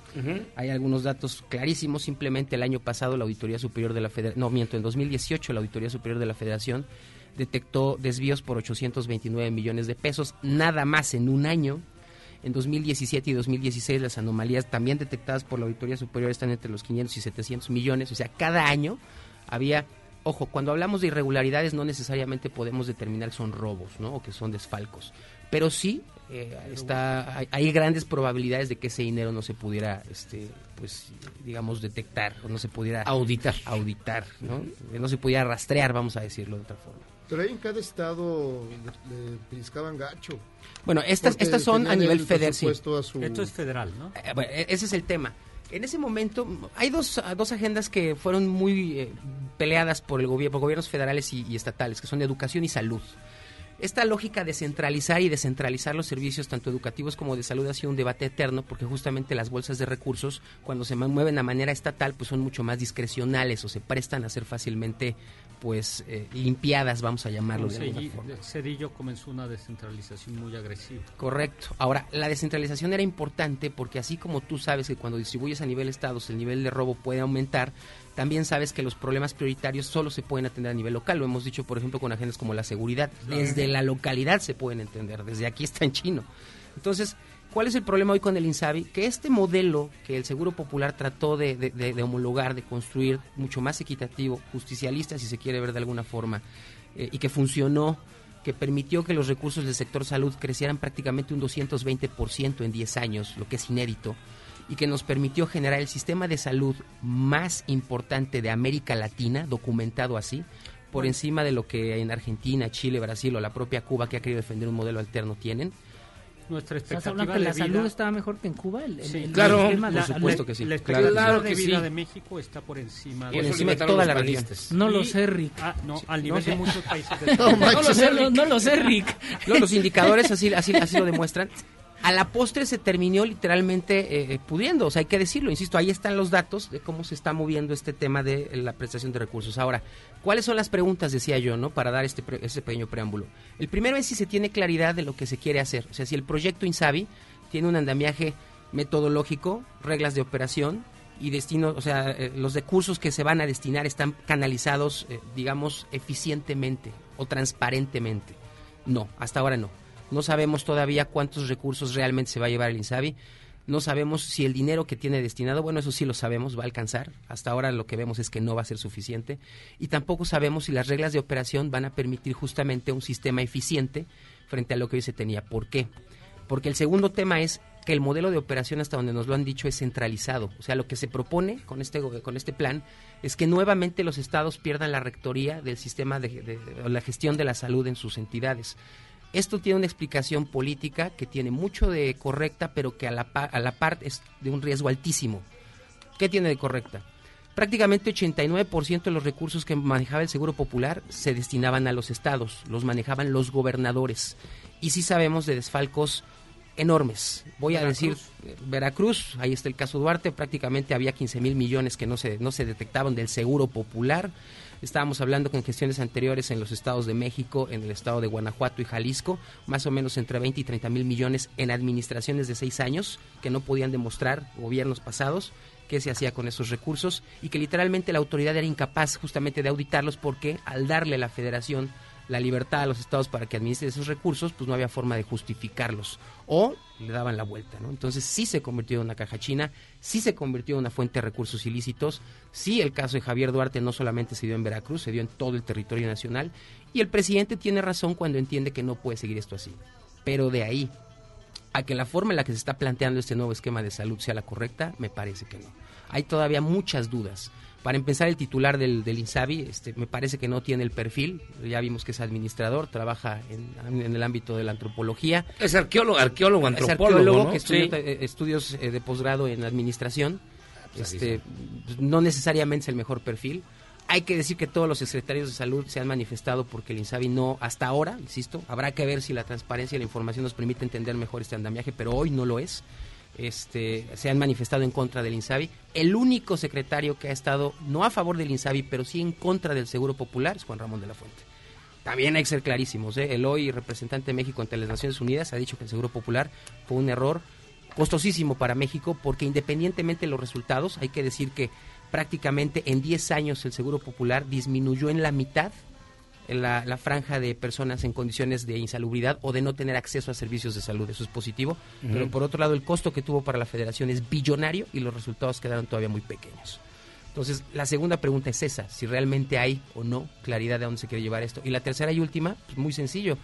S24: Hay algunos datos clarísimos, simplemente el año pasado la Auditoría Superior de la Federación, no miento, en 2018 la Auditoría Superior de la Federación detectó desvíos por 829 millones de pesos, nada más en un año. En 2017 y 2016 las anomalías también detectadas por la Auditoría Superior están entre los 500 y 700 millones, o sea, cada año había, ojo, cuando hablamos de irregularidades no necesariamente podemos determinar que son robos, ¿no? O que son desfalcos, pero sí eh, está, hay, hay grandes probabilidades de que ese dinero no se pudiera, este, pues, digamos, detectar o no se pudiera
S5: auditar,
S24: auditar, ¿no? No se pudiera rastrear, vamos a decirlo de otra forma.
S6: Pero ahí en cada estado le, gacho.
S24: Bueno, estas, estas son a nivel
S6: el
S24: federal. sí.
S6: su-
S7: Esto es federal, ¿no?
S24: Eh, bueno, e- ese es el tema. En ese momento hay dos, dos agendas que fueron muy eh, peleadas por el gobierno, por gobiernos federales y, y estatales, que son educación y salud. Esta lógica de centralizar y descentralizar los servicios tanto educativos como de salud ha sido un debate eterno porque justamente las bolsas de recursos cuando se mueven a manera estatal pues son mucho más discrecionales o se prestan a ser fácilmente pues eh, limpiadas, vamos a llamarlo de alguna forma.
S7: Cedillo comenzó una descentralización muy agresiva.
S24: Correcto. Ahora, la descentralización era importante porque así como tú sabes que cuando distribuyes a nivel estados el nivel de robo puede aumentar, también sabes que los problemas prioritarios solo se pueden atender a nivel local. Lo hemos dicho, por ejemplo, con agendas como la seguridad. Desde la localidad se pueden entender, desde aquí está en chino. Entonces, ¿cuál es el problema hoy con el INSABI? Que este modelo que el Seguro Popular trató de, de- de- de homologar, de construir mucho más equitativo, justicialista, si se quiere ver de alguna forma, eh, y que funcionó, que permitió que los recursos del sector salud crecieran prácticamente un 220% en 10 años, lo que es inédito, y que nos permitió generar el sistema de salud más importante de América Latina, documentado así, por encima de lo que en Argentina, Chile, Brasil o la propia Cuba, que ha querido defender un modelo alterno, tienen.
S7: Nuestra
S17: ¿Estás hablando que la salud estaba mejor que en Cuba? El,
S7: Sí,
S17: el
S24: claro,
S17: sistema de
S24: por supuesto que sí.
S7: La
S24: Claro.
S7: expectativa
S24: Claro
S7: de
S24: que
S7: vida
S24: sí.
S7: de México está por encima
S24: Por encima de toda la región.
S17: No lo sé, Rick.
S7: Ah, no, al
S24: No
S7: nivel
S24: sé.
S7: de muchos países del
S24: No, manches,
S17: lo sé,
S24: Rick.
S17: no- no lo sé, Rick.
S24: No, los indicadores así, así, así lo demuestran. A la postre se terminó literalmente eh, pudiendo, o sea, hay que decirlo, insisto, ahí están los datos de cómo se está moviendo este tema de la prestación de recursos. Ahora, ¿cuáles son las preguntas, decía yo, no para dar este, este pequeño preámbulo? El primero es si se tiene claridad de lo que se quiere hacer, o sea, si el proyecto INSABI tiene un andamiaje metodológico, reglas de operación y destino, o sea, eh, los recursos que se van a destinar están canalizados, eh, digamos, eficientemente o transparentemente. No, hasta ahora no. No sabemos todavía cuántos recursos realmente se va a llevar el INSABI. No sabemos si el dinero que tiene destinado, bueno, eso sí lo sabemos, va a alcanzar. Hasta ahora lo que vemos es que no va a ser suficiente. Y tampoco sabemos si las reglas de operación van a permitir justamente un sistema eficiente frente a lo que hoy se tenía. ¿Por qué? Porque el segundo tema es que el modelo de operación, hasta donde nos lo han dicho, es centralizado. O sea, lo que se propone con este, con este plan es que nuevamente los estados pierdan la rectoría del sistema de, de- la gestión de la salud en sus entidades. Esto tiene una explicación política que tiene mucho de correcta, pero que a la, pa- a la par es de un riesgo altísimo. ¿Qué tiene de correcta? Prácticamente 89% de los recursos que manejaba el Seguro Popular se destinaban a los estados, los manejaban los gobernadores. Y sí sabemos de desfalcos enormes. Voy a decir Veracruz, ahí está el caso Duarte, prácticamente había 15 mil millones que no se, no se detectaban del seguro popular. Estábamos hablando en gestiones anteriores en los estados de México, en el estado de Guanajuato y Jalisco, más o menos entre 20 y 30 mil millones en administraciones de seis años que no podían demostrar gobiernos pasados qué se hacía con esos recursos y que literalmente la autoridad era incapaz justamente de auditarlos porque al darle a la federación la libertad a los estados para que administren esos recursos, pues no había forma de justificarlos o le daban la vuelta, ¿no? Entonces sí se convirtió en una caja china, sí se convirtió en una fuente de recursos ilícitos, sí el caso de Javier Duarte no solamente se dio en Veracruz, se dio en todo el territorio nacional y el presidente tiene razón cuando entiende que no puede seguir esto así. Pero de ahí a que la forma en la que se está planteando este nuevo esquema de salud sea la correcta, me parece que no. Hay todavía muchas dudas. Para empezar, el titular del, del INSABI este, me parece que no tiene el perfil. Ya vimos que es administrador, trabaja en, en el ámbito de la antropología.
S5: Es arqueólogo, arqueólogo,
S24: Es
S5: antropólogo,
S24: arqueólogo
S5: ¿no?
S24: que estudió
S5: Sí.
S24: eh, estudios eh, de posgrado en administración.
S5: pues,
S24: Este, no necesariamente es el mejor perfil. Hay que decir que todos los secretarios de salud se han manifestado porque el INSABI no, hasta ahora, insisto, habrá que ver si la transparencia y la información nos permite entender mejor este andamiaje, pero hoy no lo es. Este, se han manifestado en contra del INSABI. El único secretario que ha estado no a favor del INSABI, pero sí en contra del Seguro Popular es Juan Ramón de la Fuente. También hay que ser clarísimos. ¿eh? El hoy representante de México ante las Naciones Unidas ha dicho que el Seguro Popular fue un error costosísimo para México porque independientemente de los resultados, hay que decir que prácticamente en 10 años el Seguro Popular disminuyó en la mitad la, la franja de personas en condiciones de insalubridad o de no tener acceso a servicios de salud. Eso es positivo. Pero por otro lado, el costo que tuvo para la federación es billonario y los resultados quedaron todavía muy pequeños. Entonces, la segunda pregunta es esa, si realmente hay o no claridad de dónde se quiere llevar esto. Y la tercera y última, pues muy sencillo.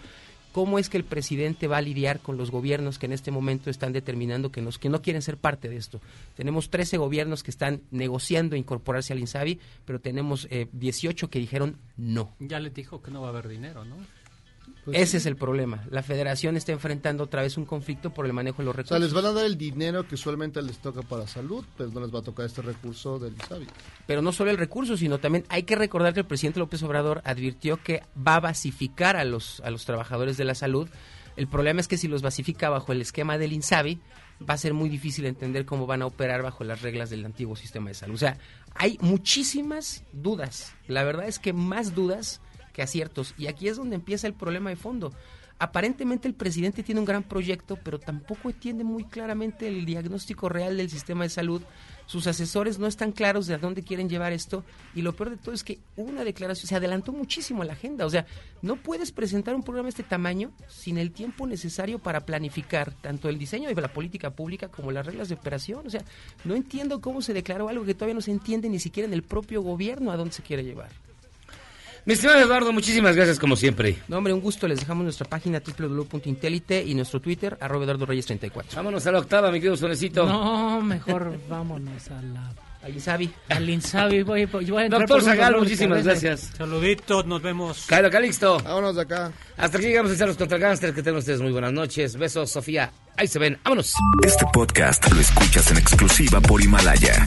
S24: ¿Cómo es que el presidente va a lidiar con los gobiernos que en este momento están determinando que, nos, que no quieren ser parte de esto? Tenemos 13 gobiernos que están negociando incorporarse al INSABI, pero tenemos eh, 18 que dijeron no.
S7: Ya les dijo que no va a haber dinero, ¿no?
S6: Pues
S24: Ese es el problema. La federación está enfrentando otra vez un conflicto por el manejo de los
S6: O sea,
S24: recursos.
S6: les van a dar el dinero que usualmente les toca para salud, pero no les va a tocar este recurso del ISABI.
S24: Pero no solo el recurso, sino también hay que recordar que el presidente López Obrador advirtió que va a basificar a los, a los trabajadores de la salud. El problema es que si los basifica bajo el esquema del INSABI, va a ser muy difícil entender cómo van a operar bajo las reglas del antiguo sistema de salud. O sea, hay muchísimas dudas. La verdad es que más dudas que aciertos. Y aquí es donde empieza el problema de fondo. Aparentemente el presidente tiene un gran proyecto, pero tampoco entiende muy claramente el diagnóstico real del sistema de salud. Sus asesores no están claros de a dónde quieren llevar esto. Y lo peor de todo es que una declaración se adelantó muchísimo a la agenda. O sea, no puedes presentar un programa de este tamaño sin el tiempo necesario para planificar tanto el diseño de la política pública como las reglas de operación. O sea, no entiendo cómo se declaró algo que todavía no se entiende ni siquiera en el propio gobierno a dónde se quiere llevar.
S5: Mi estimado Eduardo, muchísimas gracias como siempre.
S24: No, hombre, un gusto. Les dejamos nuestra página www.intelite y nuestro Twitter, arroba Eduardo Reyes 34.
S5: Vámonos a la octava, mi querido Sonecito.
S17: No, mejor vámonos a la...
S24: Al Insabi.
S17: Al Insabi. Voy, voy a entrar
S5: Doctor Zagal, muchísimas gracias.
S7: Saluditos, nos vemos.
S5: Cairo Calixto.
S6: Vámonos de acá.
S5: Hasta aquí llegamos a echarnos contra el gánster. Que tengan ustedes muy buenas noches. Besos, Sofía. Ahí se ven. Vámonos.
S9: Este podcast lo escuchas en exclusiva por Himalaya.